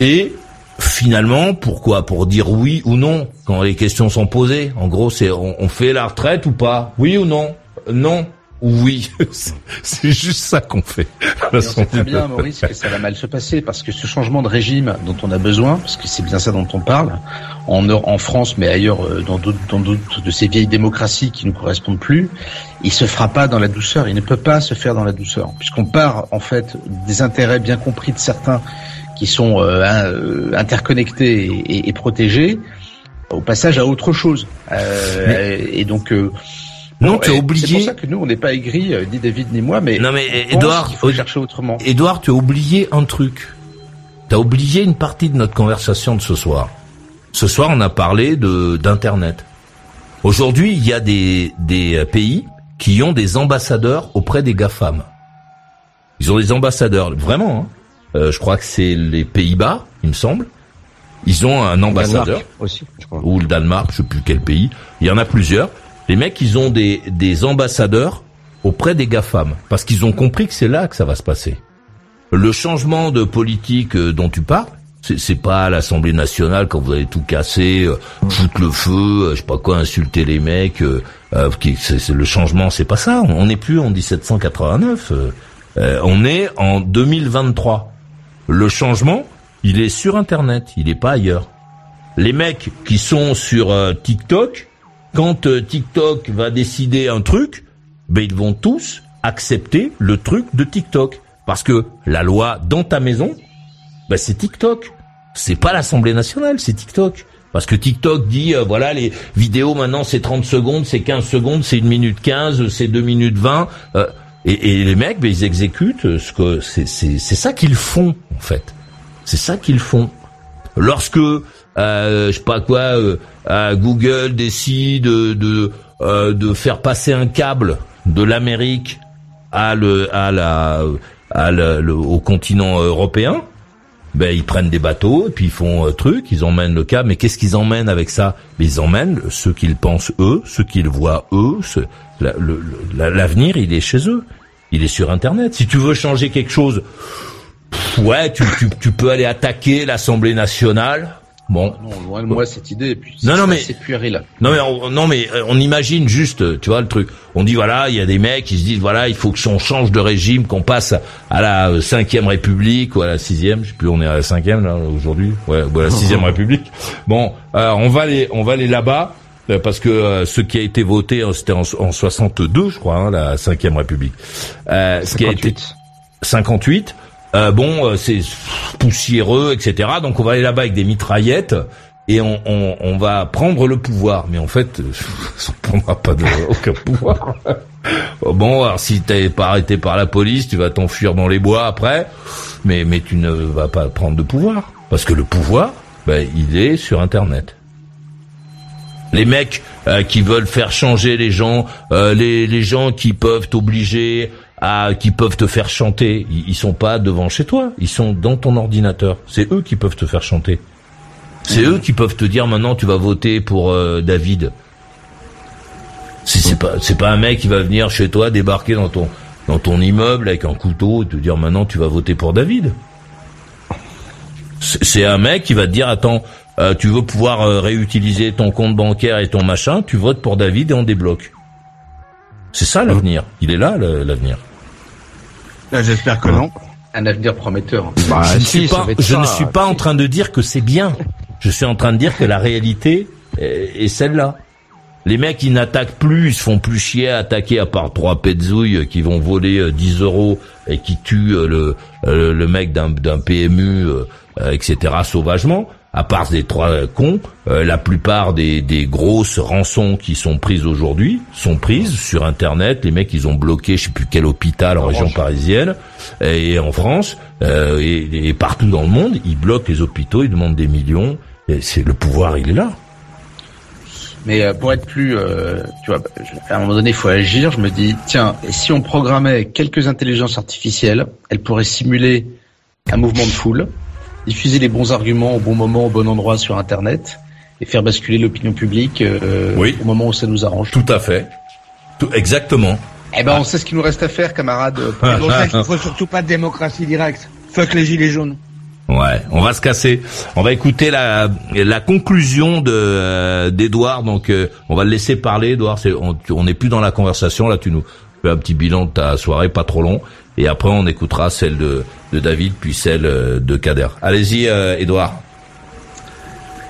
Et finalement, pourquoi? Pour dire oui ou non quand les questions sont posées. En gros, c'est on fait la retraite ou pas? Oui ou non? Non oui, *laughs* c'est juste ça qu'on fait. on sait très bien, Maurice, que ça va mal se passer parce que ce changement de régime dont on a besoin, parce que c'est bien ça dont on parle, en, en France, mais ailleurs, euh, dans d'autres de ces vieilles démocraties qui ne correspondent plus, il se fera pas dans la douceur. Il ne peut pas se faire dans la douceur, puisqu'on part en fait des intérêts bien compris de certains qui sont euh, euh, interconnectés et, et, protégés au passage à autre chose. et donc non, tu as oublié. C'est pour ça que nous, on n'est pas aigris, ni euh, David ni moi, mais. Non, mais Edouard, il faut chercher autrement. Edouard, tu as oublié un truc. Tu as oublié une partie de notre conversation de ce soir. Ce soir, on a parlé de d'internet. Aujourd'hui, il y a des des euh, pays qui ont des ambassadeurs auprès des GAFAM. Ils ont des ambassadeurs, vraiment. Hein. Euh, je crois que c'est les Pays-Bas, il me semble. Ils ont un ambassadeur. aussi, je crois. Ou le Danemark, je sais plus quel pays. Il y en a plusieurs. Les mecs, ils ont des, des ambassadeurs auprès des GAFAM, parce qu'ils ont compris que c'est là que ça va se passer. Le changement de politique euh, dont tu parles, c'est pas l'Assemblée nationale quand vous allez tout casser, euh, foutre le feu, euh, je sais pas quoi, insulter les mecs. Euh, c'est le changement, c'est pas ça. On n'est plus en 1789. on est en 2023. Le changement, il est sur Internet, il est pas ailleurs. Les mecs qui sont sur TikTok, quand euh, TikTok va décider un truc, ben ils vont tous accepter le truc de TikTok. Parce que la loi dans ta maison, ben c'est TikTok. C'est pas l'Assemblée nationale, c'est TikTok. Parce que TikTok dit, euh, voilà, les vidéos maintenant c'est 30 secondes, c'est 15 secondes, c'est 1 minute 15, c'est 2 minutes 20. Euh, et, et, les mecs, ben, ils exécutent ce que c'est ça qu'ils font en fait. C'est ça qu'ils font. Lorsque euh, je sais pas quoi, euh, Google décide de euh, de faire passer un câble de l'Amérique à le à la à le, au continent européen. Ben ils prennent des bateaux et puis ils font truc, ils emmènent le câble. Mais qu'est-ce qu'ils emmènent avec ça? Ils emmènent ce qu'ils pensent eux, ce qu'ils voient eux. L'avenir, il est chez eux. Il est sur Internet. Si tu veux changer quelque chose, ouais, tu, tu, tu peux aller attaquer l'Assemblée nationale Bon. Non, loin de moi cette idée. Puis non, non, mais c'est puéril. Non, mais on, non, mais euh, on imagine juste, tu vois le truc. On dit voilà, il y a des mecs qui se disent voilà, il faut que on change de régime, qu'on passe à la euh, cinquième République ou à la sixième. Je sais plus, on est à la cinquième là aujourd'hui. Ouais, ou à la sixième *laughs* République. Bon, euh, on va aller, on va aller là-bas parce que ce qui a été voté, c'était en, en 62, je crois, hein, la cinquième République. ce qui a été 58. Euh, bon, euh, c'est poussiéreux, etc. Donc on va aller là-bas avec des mitraillettes et on, on, on, va prendre le pouvoir. Mais en fait, *laughs* on prendra pas de, aucun pouvoir. *laughs* bon, alors si t'es pas arrêté par la police, tu vas t'enfuir dans les bois après, mais mais tu ne vas pas prendre de pouvoir parce que le pouvoir, ben, il est sur Internet. Les mecs euh, qui veulent faire changer les gens, les, les gens qui peuvent t'obliger qui peuvent te faire chanter. Ils, sont pas devant chez toi, ils sont dans ton ordinateur. C'est eux qui peuvent te faire chanter. C'est eux qui peuvent te dire maintenant tu vas voter pour euh, David. C'est pas c'est pas un mec qui va venir chez toi débarquer dans ton dans ton immeuble avec un couteau et te dire maintenant tu vas voter pour David. C'est un mec qui va te dire attends euh, tu veux pouvoir euh, réutiliser ton compte bancaire et ton machin, tu votes pour David et on débloque. C'est ça l'avenir. Il est là l'avenir. J'espère que non. Un avenir prometteur. Bah, je, ne suis pas, je ne suis pas en train de dire que c'est bien. Je suis en train de dire que la réalité est, celle-là. Les mecs, ils n'attaquent plus, ils se font plus chier à attaquer à part trois petzouilles qui vont voler 10 euh, euros et qui tuent euh, le, euh, le mec d'un PMU, etc. sauvagement à part des trois cons, euh, la plupart des, des, grosses rançons qui sont prises aujourd'hui sont prises sur Internet. Les mecs, ils ont bloqué, je sais plus quel hôpital en, région parisienne et en France euh, et, partout dans le monde, ils bloquent les hôpitaux, ils demandent des millions. C'est le pouvoir, il est là. Mais euh, pour être plus, tu vois, à un moment donné, il faut agir. Je me dis, tiens, et si on programmait quelques intelligences artificielles, elles pourraient simuler un mouvement de foule diffuser les bons arguments au bon moment, au bon endroit sur Internet et faire basculer l'opinion publique euh, au moment où ça nous arrange. Tout à fait. Tout, exactement. Eh ben, on sait ce qu'il nous reste à faire, camarades. C'est *laughs* pour ça qu'il faut surtout pas de démocratie directe. Fuck les gilets jaunes. Ouais, on va se casser. On va écouter la, la conclusion de euh, d'Edouard. Donc, euh, on va le laisser parler. Edouard, on n'est plus dans la conversation. Là, tu nous fais un petit bilan de ta soirée, pas trop long. Et après, on écoutera celle de, de David, puis celle euh, de Kader. Allez-y, Edouard.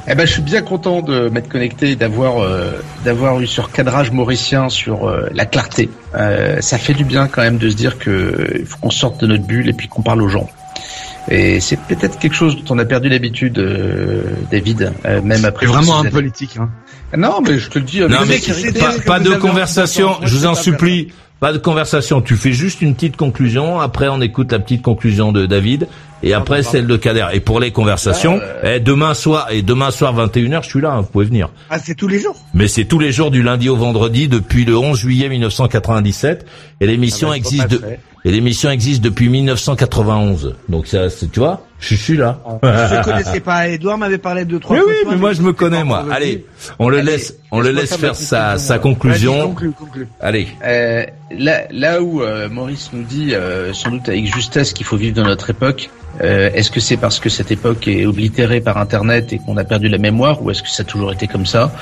Eh ben, je suis bien content de m'être connecté et d'avoir d'avoir eu sur cadrage mauricien sur la clarté. ça fait du bien quand même de se dire que il faut qu'on sorte de notre bulle et puis qu'on parle aux gens. Et c'est peut-être quelque chose dont on a perdu l'habitude, euh, David, euh, même après. vraiment un politique. Hein. Non, mais je te le dis. Non, mais pas, de conversation. Je vous en supplie. Pas de conversation. Tu fais juste une petite conclusion. Après, on écoute la petite conclusion de David. Et après, celle de Kader. Et pour les conversations, eh, demain soir, et demain soir 21h, je suis là, hein, vous pouvez venir. Ah, c'est tous les jours? Mais c'est tous les jours du lundi au vendredi depuis le 11 juillet 1997. Et l'émission ah bah, existe de, et l'émission existe depuis 1991. Donc ça, tu vois, je suis là. Je ne connaissais pas. Edouard m'avait parlé de trois. Mais oui, mais moi je me connais moi. Allez, on le laisse, on le laisse faire sa, sa conclusion. Allez. Euh, là, là où euh, Maurice nous dit, euh, sans doute avec justesse, qu'il faut vivre dans notre époque. Euh, est-ce que c'est parce que cette époque est oblitérée par Internet et qu'on a perdu la mémoire, ou est-ce que ça a toujours été comme ça?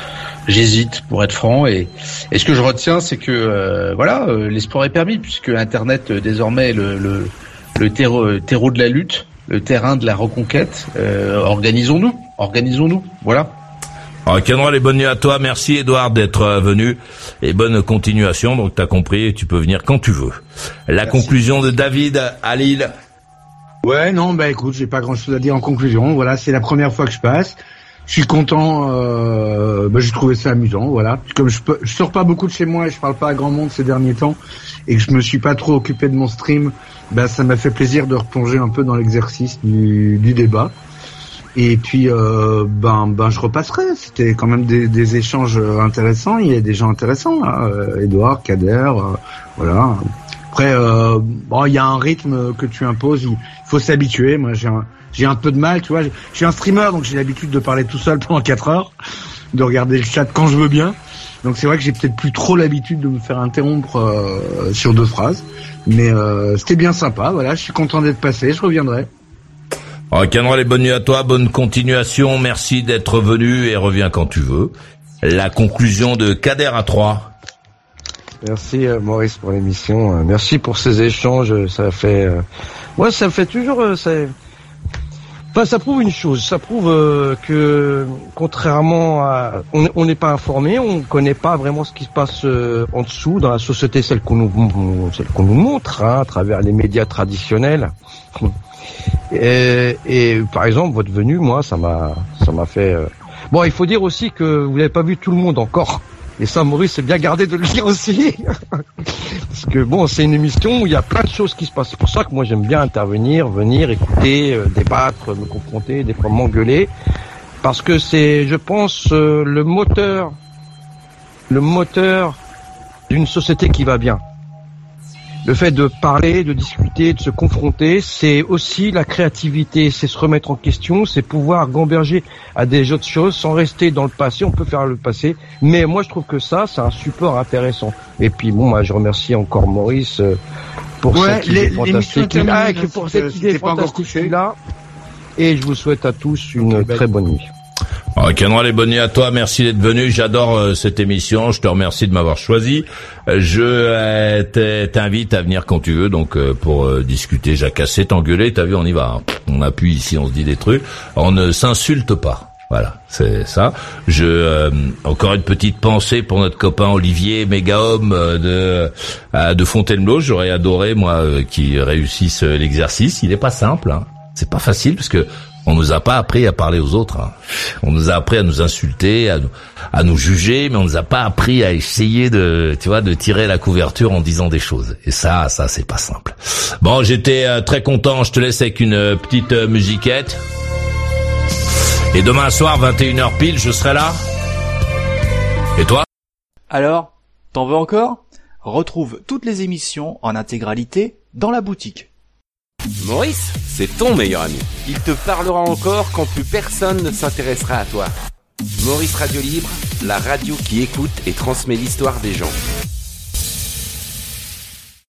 J'hésite, pour être franc. Et, et, ce que je retiens, c'est que euh, voilà, euh, l'espoir est permis puisque Internet désormais est le, le, le terreau, terreau, de la lutte, le terrain de la reconquête. organisons-nous, organisons-nous. Voilà. Alors, les bonnes nuits à toi. Merci, Edouard, d'être venu. Et bonne continuation. Donc, t'as compris, tu peux venir quand tu veux. La conclusion de David à Lille. Ouais, non, bah écoute, j'ai pas grand-chose à dire en conclusion. Voilà, c'est la première fois que je passe. Je suis content. Euh, bah, j'ai trouvé ça amusant. Voilà, comme je, peux, je sors pas beaucoup de chez moi et je parle pas à grand monde ces derniers temps et que je me suis pas trop occupé de mon stream, bah ça m'a fait plaisir de replonger un peu dans l'exercice du, du débat. Et puis, euh, ben, ben, je repasserai. C'était quand même des, des, échanges intéressants. Il y a des gens intéressants, là. Euh, Edouard, Kader, euh, voilà. Après, euh, bon, il y a un rythme que tu imposes. Il faut s'habituer. Moi, j'ai un, j'ai un peu de mal, tu vois. Je suis un streamer, donc j'ai l'habitude de parler tout seul pendant 4 heures, de regarder le chat quand je veux bien. Donc c'est vrai que j'ai peut-être plus trop l'habitude de me faire interrompre euh, sur deux phrases. Mais euh, c'était bien sympa. Voilà, je suis content d'être passé. Je reviendrai. Ok, les bonnes nuits à toi, bonne continuation. Merci d'être venu et reviens quand tu veux. La conclusion de Kader à 3. Merci euh, Maurice pour l'émission. Euh, merci pour ces échanges. Ça fait, moi, ça fait toujours, ça, Enfin, ça prouve une chose. Ça prouve que, contrairement à, on n'est pas informé, on ne connaît pas vraiment ce qui se passe en dessous dans la société, celle qu'on nous, celle qu'on nous montre hein, à travers les médias traditionnels. Et, et, par exemple, votre venue, moi, ça m'a, ça m'a fait. Bon, il faut dire aussi que vous n'avez pas vu tout le monde encore. Et ça, Maurice, c'est bien gardé de le dire aussi. *laughs* Parce que bon, c'est une émission où il y a plein de choses qui se passent. C'est pour ça que moi, j'aime bien intervenir, venir, écouter, euh, débattre, me confronter, des fois m'engueuler. Parce que c'est, je pense, euh, le moteur, le moteur d'une société qui va bien le fait de parler, de discuter, de se confronter, c'est aussi la créativité, c'est se remettre en question, c'est pouvoir gamberger à des autres choses sans rester dans le passé. On peut faire le passé, mais moi je trouve que ça, c'est un support intéressant. Et puis bon, moi je remercie encore Maurice euh, pour cette idée fantastique, ah, pour cette idée fantastique là. Et je vous souhaite à tous une très bonne nuit. Kenra, les nuits à toi. Merci d'être venu. J'adore euh, cette émission. Je te remercie de m'avoir choisi. Euh, je euh, t'invite à venir quand tu veux. Donc, pour discuter, jacasser, t'engueuler. T'as vu, on y va. Hein. On appuie ici, on se dit des trucs. On ne s'insulte pas. Voilà, c'est ça. Je encore une petite pensée pour notre copain Olivier, méga homme de de Fontainebleau. J'aurais adoré moi qu'il réussisse l'exercice. Il est pas simple. Hein. C'est pas facile parce que on nous a pas appris à parler aux autres. Hein. On nous a appris à nous insulter, à nous, à nous juger, mais on nous a pas appris à essayer de, tu vois, de tirer la couverture en disant des choses. Et ça, ça, c'est pas simple. Bon, j'étais euh, très content. Je te laisse avec une euh, petite euh, musiquette. Et demain soir, 21h pile, je serai là. Et toi? Alors, t'en veux encore? Retrouve toutes les émissions en intégralité dans la boutique Maurice, c'est ton meilleur ami. Il te parlera encore quand plus personne ne s'intéressera à toi. Maurice Radio Libre, la radio qui écoute et transmet l'histoire des gens.